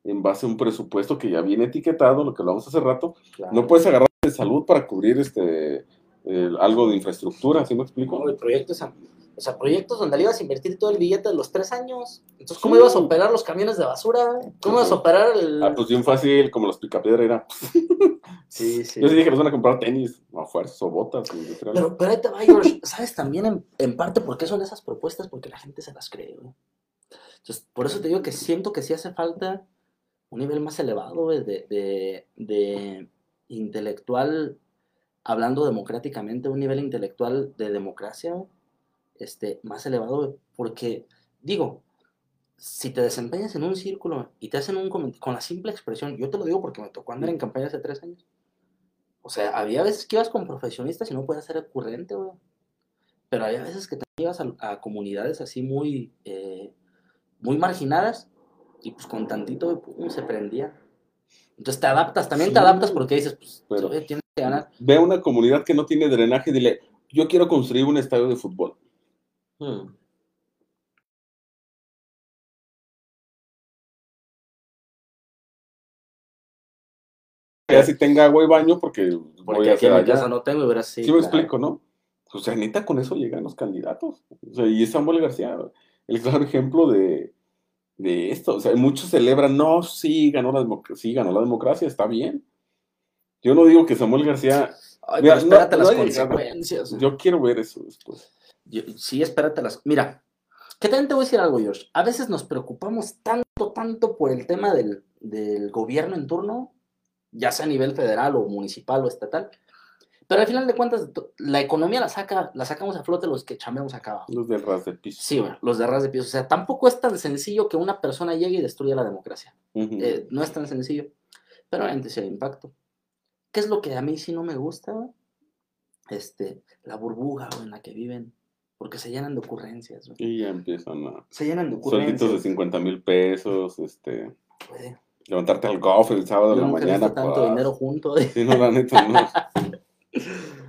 S2: en base a un presupuesto que ya viene etiquetado, lo que hablamos hace rato.
S1: Claro.
S2: No puedes agarrar de salud para cubrir este algo de infraestructura, ¿sí me explico?
S1: No, proyectos, o sea, proyectos donde le ibas a invertir todo el billete de los tres años. Entonces, ¿cómo
S2: Sí.
S1: ibas a operar los camiones de basura? ¿Cómo ibas a operar el...?
S2: Ah, pues bien fácil, como los picapiedra era.
S1: sí, sí.
S2: Yo sí dije que nos van a comprar tenis, a fuerzas o botas.
S1: Pero, pero ahí te va, George. ¿Sabes también en, en parte por qué son esas propuestas? Porque la gente se las cree, güey. Entonces, por eso te digo que siento que sí hace falta un nivel más elevado, de, intelectual, hablando democráticamente, un nivel intelectual de democracia, este, más elevado, porque, digo, si te desempeñas en un círculo y te hacen un comentario con la simple expresión, yo te lo digo porque me tocó andar en campaña hace tres años. O sea, había veces que ibas con profesionistas y no podías ser recurrente, güey. Pero había veces que también ibas a, a comunidades así muy, eh, muy marginadas y pues con tantito de pum, se prendía. Entonces te adaptas, también te adaptas porque dices, pues,
S2: pero-
S1: oye, tienes que ganar.
S2: Ve a una comunidad que no tiene drenaje y dile, yo quiero construir un estadio de fútbol.
S1: Hmm.
S2: Que así tenga agua y baño porque, voy a
S1: aquí en
S2: hacer
S1: mi
S2: allá.
S1: casa no tengo, y verás sí.
S2: Sí, me
S1: claro.
S2: explico, ¿no? O sea, neta, con eso llegan los candidatos. O sea, y es Samuel García el claro ejemplo de, de esto. O sea, muchos celebran, no, sí, ganó la democracia, sí, ganó la democracia, está bien. Yo no digo que Samuel García,
S1: Ay,
S2: Mira,
S1: pero espérate
S2: no-
S1: las
S2: no
S1: consecuencias.
S2: yo quiero ver eso después.
S1: Yo- sí, espérate las. Mira, que también te voy a decir algo, George. A veces nos preocupamos tanto, tanto por el tema del, del gobierno en turno, ya sea a nivel federal o municipal o estatal. Pero al final de cuentas, la economía la, saca, la sacamos a flote los que chambeamos acá abajo.
S2: Los del ras del piso.
S1: Sí, bueno, los de ras de piso. O sea, tampoco es tan sencillo que una persona llegue y destruya la democracia.
S2: Ujú.
S1: Eh, no es tan sencillo. Pero obviamente sí hay impacto. ¿Qué es lo que a mí sí no me gusta? Este, la burbuja en la que viven. Porque se llenan de ocurrencias. güey.
S2: y ya empiezan a...
S1: Se llenan de
S2: Suelditos de
S1: ocurrencias.
S2: 50 mil pesos, este... Levantarte al cofre el sábado de la mañana.
S1: tanto dinero junto.
S2: Sí, no, la neta, no.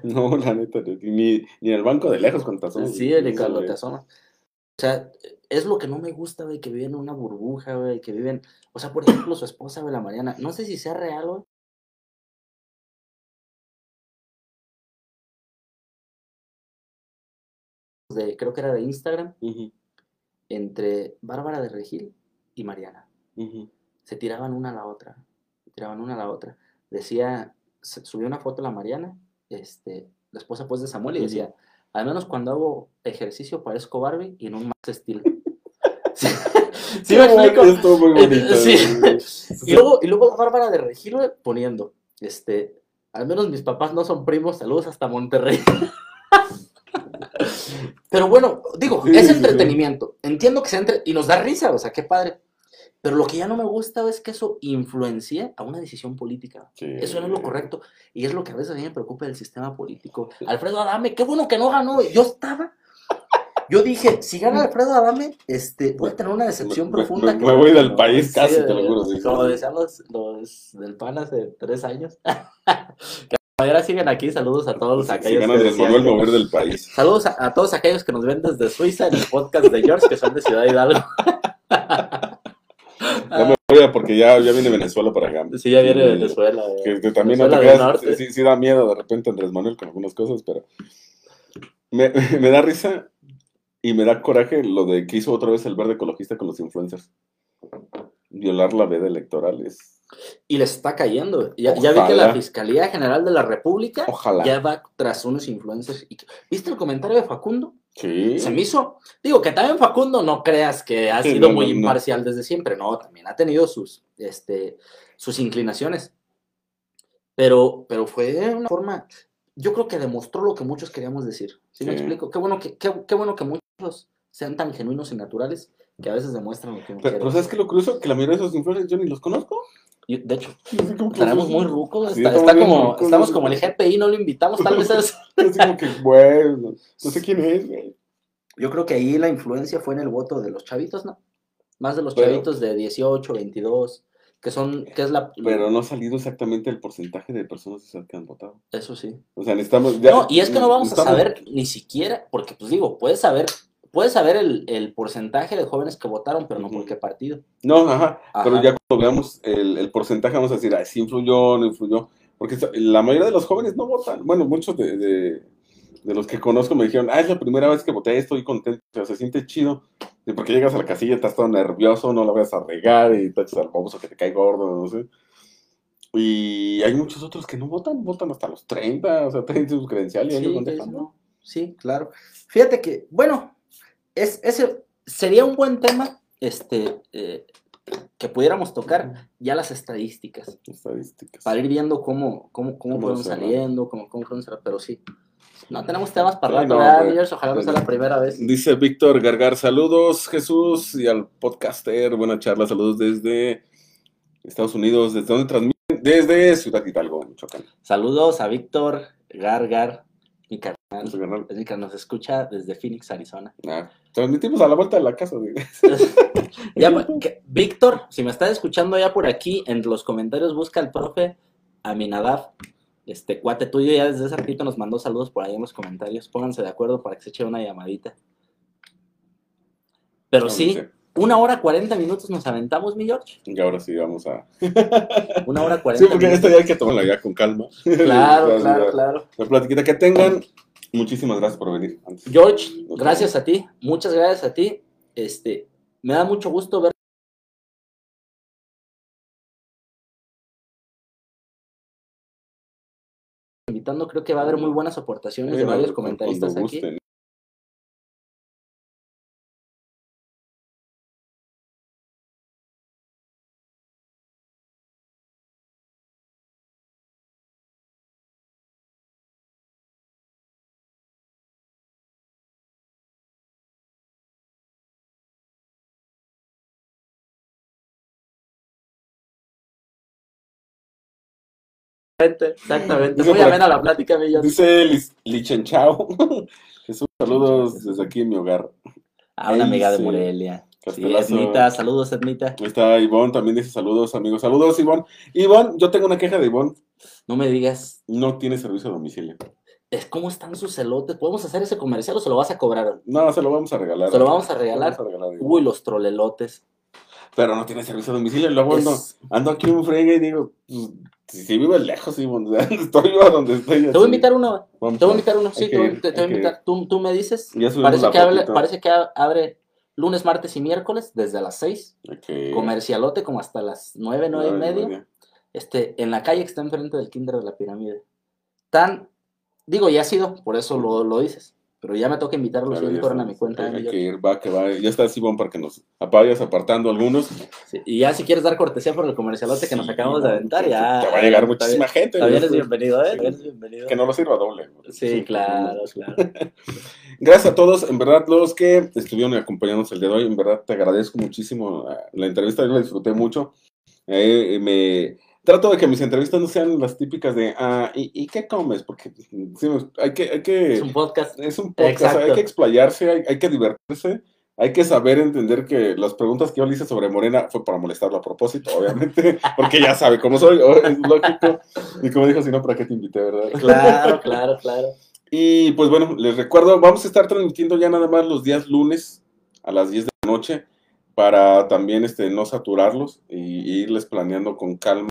S2: No, la neta, ni, ni en el banco de lejos con tazones.
S1: Sí,
S2: güey,
S1: de cuando te asomas. O sea, es lo que no me gusta, güey, que viven en una burbuja, güey, que viven... O sea, por ejemplo, su esposa, güey, la Mariana. No sé si sea real, güey. De, creo que era de Instagram, entre Bárbara de Regil y Mariana. se tiraban una a la otra, se tiraban una a la otra. Decía, subió una foto la Mariana, este, la esposa pues de Samuel, y decía, al menos cuando hago ejercicio parezco Barbie y en un más estilo. sí, ¿Sí me explico?
S2: Estuvo muy
S1: Eh,
S2: bonito.
S1: sí. Y luego, y luego Bárbara de Regil poniendo, este, al menos mis papás no son primos, saludos hasta Monterrey. Pero bueno, digo,
S2: Sí,
S1: es entretenimiento. Entiendo que sea entre... y nos da risa, o sea, qué padre. Pero lo que ya no me gusta es que eso influencie a una decisión política.
S2: Sí.
S1: Eso no es lo correcto. Y es lo que a veces a mí me preocupa del sistema político. Alfredo Adame, qué bueno que no ganó. Yo estaba. Yo dije, si gana Alfredo Adame, este, voy a tener una decepción
S2: Me-
S1: profunda.
S2: me-
S1: que-
S2: me voy del país casi, te lo juro, sí,
S1: Como decían los, los del PAN hace tres años. que ahora siguen aquí. Saludos a todos aquellos que decían
S2: Manuel, del país.
S1: Saludos a todos aquellos que nos ven desde Suiza en el podcast de George, que son de Ciudad Hidalgo.
S2: Porque ya, ya viene Venezuela para acá.
S1: Sí, ya viene
S2: Sí.
S1: Venezuela. eh.
S2: Que, que también no
S1: Venezuela
S2: te creas, sí, sí da miedo de repente Andrés Manuel con algunas cosas, pero me, me da risa y me da coraje lo de que hizo otra vez el verde ecologista con los influencers. Violar la veda electoral es...
S1: Y les está cayendo. Ya, ya vi que la. Fiscalía General de la República
S2: Ojalá.
S1: ya va tras unos influencers. y ¿Viste el comentario de Facundo?
S2: Sí.
S1: Se me hizo. Digo que también Facundo no creas que ha
S2: Sí,
S1: sido
S2: no,
S1: muy
S2: no, no.
S1: imparcial desde siempre. No, también ha tenido sus, este, sus inclinaciones. Pero, pero fue una forma. Yo creo que demostró lo que muchos queríamos decir. ¿Sí, me explico? Qué bueno que, qué, qué bueno que muchos sean tan genuinos y naturales que a veces demuestran lo que
S2: Pero, pero ¿sabes qué lo curioso? Que la mayoría de esos influencers yo ni los conozco.
S1: De hecho, estaremos muy rucos.
S2: Sí,
S1: está, como,
S2: rucos,
S1: estamos como el GPI, no lo invitamos, tal vez es.
S2: Así como que, bueno, no sé quién es, güey.
S1: Yo creo que ahí la influencia fue en el voto de los chavitos, ¿no? Más de los
S2: Pero-
S1: chavitos de 18, 22, que son, que es la...
S2: Pero no ha salido exactamente el porcentaje de personas que han votado.
S1: Eso sí.
S2: O sea, necesitamos... ya-
S1: no, y es que no vamos a saber ni siquiera, porque pues digo, puedes saber puedes saber el, el porcentaje de jóvenes que votaron, pero no por qué partido.
S2: No, ajá, pero ya cuando veamos el, el porcentaje vamos a decir, ay, sí influyó, no influyó, porque la mayoría de los jóvenes no votan. Bueno, muchos de, de- de los que conozco me dijeron, ah, es la primera vez que voté, estoy contento, o sea, se siente chido, porque llegas a la casilla, estás todo nervioso, no la vas a regar y te echas al baboso que te cae gordo, no sé. Y hay muchos otros que no votan, votan hasta los 30, o sea, traen sus credenciales
S1: Sí, no. Sí, claro. Fíjate que, bueno, es, ese sería un buen tema este, eh, que pudiéramos tocar ya las estadísticas,
S2: Estadísticas.
S1: para ir viendo cómo, cómo, cómo
S2: Cómo
S1: saliendo, cómo, cómo pero sí. No tenemos temas para rato,
S2: no.
S1: Ojalá no sea la primera vez.
S2: Dice Víctor Gargar, saludos Jesús y al podcaster, buena charla, saludos desde Estados Unidos, ¿desde dónde transmiten? Desde Ciudad Hidalgo, Michoacán.
S1: Saludos a Víctor Gargar, mi carnal.
S2: Canal.
S1: Es mi que nos escucha desde Phoenix, Arizona.
S2: Ah, transmitimos a la vuelta de la casa.
S1: Ya, pues, que- Víctor, si me estás escuchando ya por aquí, en los comentarios busca al profe Aminadab. Este cuate tuyo ya desde ese ratito nos mandó saludos por ahí en los comentarios. Pónganse de acuerdo para que se eche una llamadita. Pero sí, una hora cuarenta minutos nos aventamos, mi George.
S2: Y ahora sí vamos a...
S1: Una hora
S2: Sí,
S1: cuarenta
S2: porque
S1: minutos.
S2: esto ya hay que tomarlo ya con calma.
S1: Claro,
S2: La-
S1: claro,
S2: la-
S1: claro.
S2: La platiquita que tengan. Muchísimas gracias por venir. Antes.
S1: George, gracias a ti, muchas gracias a ti. Este, me da mucho gusto ver invitando, creo que va a haber muy buenas aportaciones de varios comentaristas aquí. Exactamente,
S2: Dice
S1: muy amena la plática, George.
S2: Dice Lichenchao. Jesús, saludos desde aquí en mi hogar.
S1: Ah, una amiga de. Morelia. Sí. Ednita, saludos, Ednita.
S2: Ahí está Ivonne, también dice saludos, amigos. Saludos, Ivonne. Ivonne, yo tengo una queja de Ivonne.
S1: No me digas,
S2: No tiene servicio a domicilio.
S1: es ¿cómo están sus celotes? ¿Podemos hacer ese comercial o se lo vas a cobrar?
S2: No, se lo vamos a regalar.
S1: Se lo vamos a regalar.
S2: Vamos a regalar.
S1: Uy, los trolelotes.
S2: Pero no tiene servicio a domicilio. Y luego ando,
S1: Es-
S2: ando aquí en frega y digo, pues, si, si vivo lejos, sea, estoy yo a donde estoy.
S1: Te voy a invitar uno,
S2: Vamos
S1: te voy a invitar uno, sí,
S2: que
S1: te, te- voy a invitar. Tú, tú me dices. Parece que, parece abre lunes, martes y miércoles desde las 6.
S2: Ok.
S1: Comercialote como hasta las 9, 9 y
S2: Nueve y
S1: media.
S2: media.
S1: Este, en la calle que está enfrente del Kinder de la Pirámide. Tan, digo, ya ha sido, por eso lo, lo dices. Pero ya me toca invitarlos
S2: Claro,
S1: corren a mi cuenta.
S2: Hay,
S1: ¿eh,
S2: que ir, va, que va. Ya está Ivonne para que nos vayas apartando algunos.
S1: Sí, Y ya si quieres dar cortesía por el comercialote que nos
S2: Sí,
S1: acabamos de aventar, ya.
S2: Te va a llegar muchísima
S1: bien.
S2: gente.
S1: También eres bienvenido, ¿eh?
S2: Sí.
S1: Eres bienvenido.
S2: Que no lo sirva doble.
S1: Sí, claro, claro.
S2: Gracias a todos, en verdad, los que estuvieron acompañándonos el día de hoy, en verdad te agradezco muchísimo. eh, La entrevista yo la disfruté mucho. Eh, me trato de que mis entrevistas no sean las típicas de, ah, ¿y, y qué comes? Porque sí, hay que, hay que,
S1: Es un podcast.
S2: es un podcast, hay que explayarse, hay, hay que divertirse, hay que saber entender que las preguntas que yo le hice sobre Morena fue para molestarlo a propósito, obviamente, porque ya sabe cómo soy, es lógico. Y como dijo, si no, ¿para qué te invité, verdad?
S1: Claro, claro, claro.
S2: Y pues bueno, les recuerdo, vamos a estar transmitiendo ya nada más los días lunes a las 10 de la noche para también este, no saturarlos y, y irles planeando con calma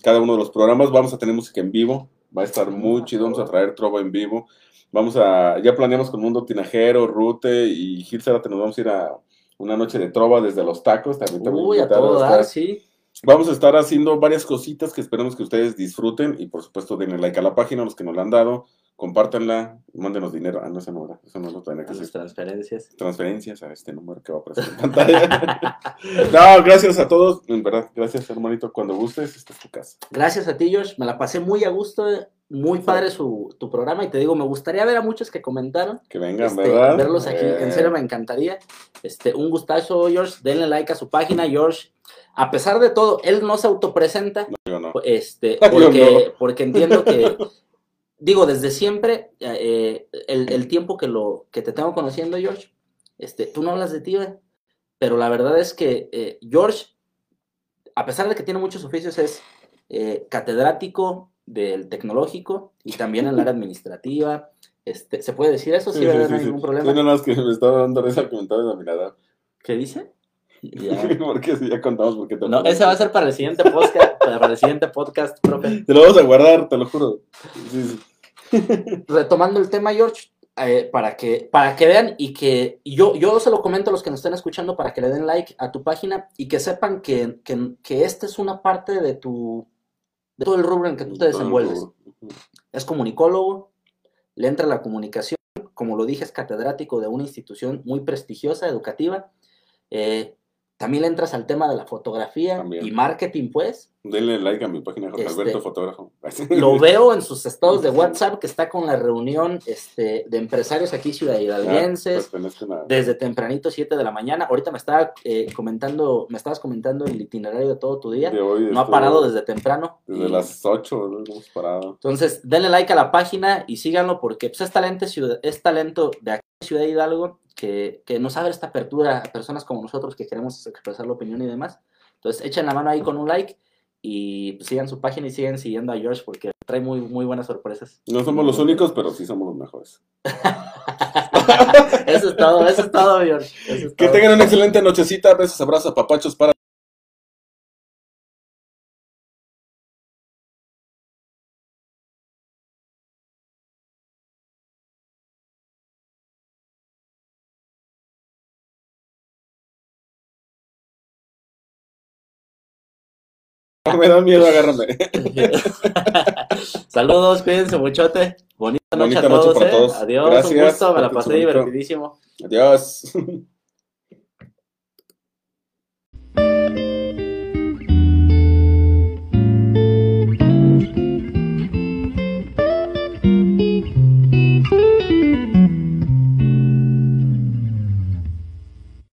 S2: cada uno de los programas. Vamos a tener música en vivo, va a estar muy chido, vamos a traer trova en vivo. Vamos a, ya planeamos con Mundo Tinajero, Rute y Gil Zárate, nos vamos a ir a una noche de trova desde los tacos. También te
S1: Uy, a todo dar, sí.
S2: Vamos a estar haciendo varias cositas que esperamos que ustedes disfruten y por supuesto denle like a la página, los que nos la han dado, compártanla, mándenos dinero. Ah, no, eso no era, eso no lo tenía que hacer.
S1: transferencias.
S2: Transferencias a este número que va a aparecer en pantalla. no, gracias a todos, en verdad, gracias hermanito, cuando gustes, esta es tu casa.
S1: Gracias a ti, George. Me la pasé muy a gusto. Muy padre su, tu programa. Y te digo, me gustaría ver a muchos que comentaron.
S2: Que vengan,
S1: este,
S2: ¿verdad?
S1: verlos aquí. En
S2: Eh,
S1: serio, me encantaría. Este, un gustazo, George. Denle like a su página, George. A pesar de todo, él no se autopresenta.
S2: yo no.
S1: Este,
S2: Yo
S1: porque,
S2: no.
S1: porque entiendo que, digo, desde siempre, eh, el, el tiempo que, lo, que te tengo conociendo, George, este, tú no hablas de ti, ¿eh? pero la verdad es que eh, George, a pesar de que tiene muchos oficios, es eh, catedrático del tecnológico y también en el área administrativa, Este, ¿Se puede decir eso? Sí,
S2: Sí, sí,
S1: no hay
S2: sí.
S1: ningún problema.
S2: no, no, es que me estaba dando risa de Aminadab.
S1: ¿Qué dice? Ya.
S2: Porque sí, ya contamos por qué te
S1: No, ese va a ser para el siguiente podcast, para el siguiente podcast, profe.
S2: Te lo vamos a guardar, te lo juro. Sí, sí.
S1: Retomando el tema, George, eh, para, que, para que vean y que y yo, yo se lo comento a los que nos estén escuchando para que le den like a tu página y que sepan que, que, que esta es una parte de tu de todo el rubro en que tú te desenvuelves. Es comunicólogo, le entra la comunicación, como lo dije, es catedrático de una institución muy prestigiosa, educativa. Eh, también le entras al tema de la fotografía
S2: También.
S1: y marketing, pues.
S2: Denle like a mi página, Jorge
S1: Este,
S2: Alberto Fotógrafo.
S1: Lo veo en sus estados de WhatsApp que está con la reunión este, de empresarios aquí ciudad
S2: Ah, pertenezcan a-
S1: Desde tempranito, 7 de la mañana. Ahorita me estaba eh, comentando, me estabas comentando el itinerario de todo tu día.
S2: de hoy,
S1: No ha parado desde temprano.
S2: Desde
S1: y-
S2: las 8 ¿no? hemos parado.
S1: Entonces, denle like a la página y síganlo porque pues, es, talento, es talento de aquí Ciudad Hidalgo que, que nos abre esta apertura a personas como nosotros que queremos expresar la opinión y demás. Entonces, echen la mano ahí con un like y pues, sigan su página y sigan siguiendo a George porque trae muy, muy buenas sorpresas.
S2: No somos los únicos, pero sí somos los mejores.
S1: eso es todo, eso es todo, George. Es
S2: Que
S1: todo.
S2: tengan una excelente nochecita. Besos, abrazos, papachos para. Me da miedo, agárrame.
S1: Saludos, cuídense muchote. Bonita noche
S2: Bonita
S1: a
S2: noche
S1: todos.
S2: para
S1: eh.
S2: todos.
S1: Adiós, un
S2: Gracias.
S1: gusto, me la pasé divertidísimo.
S2: Adiós.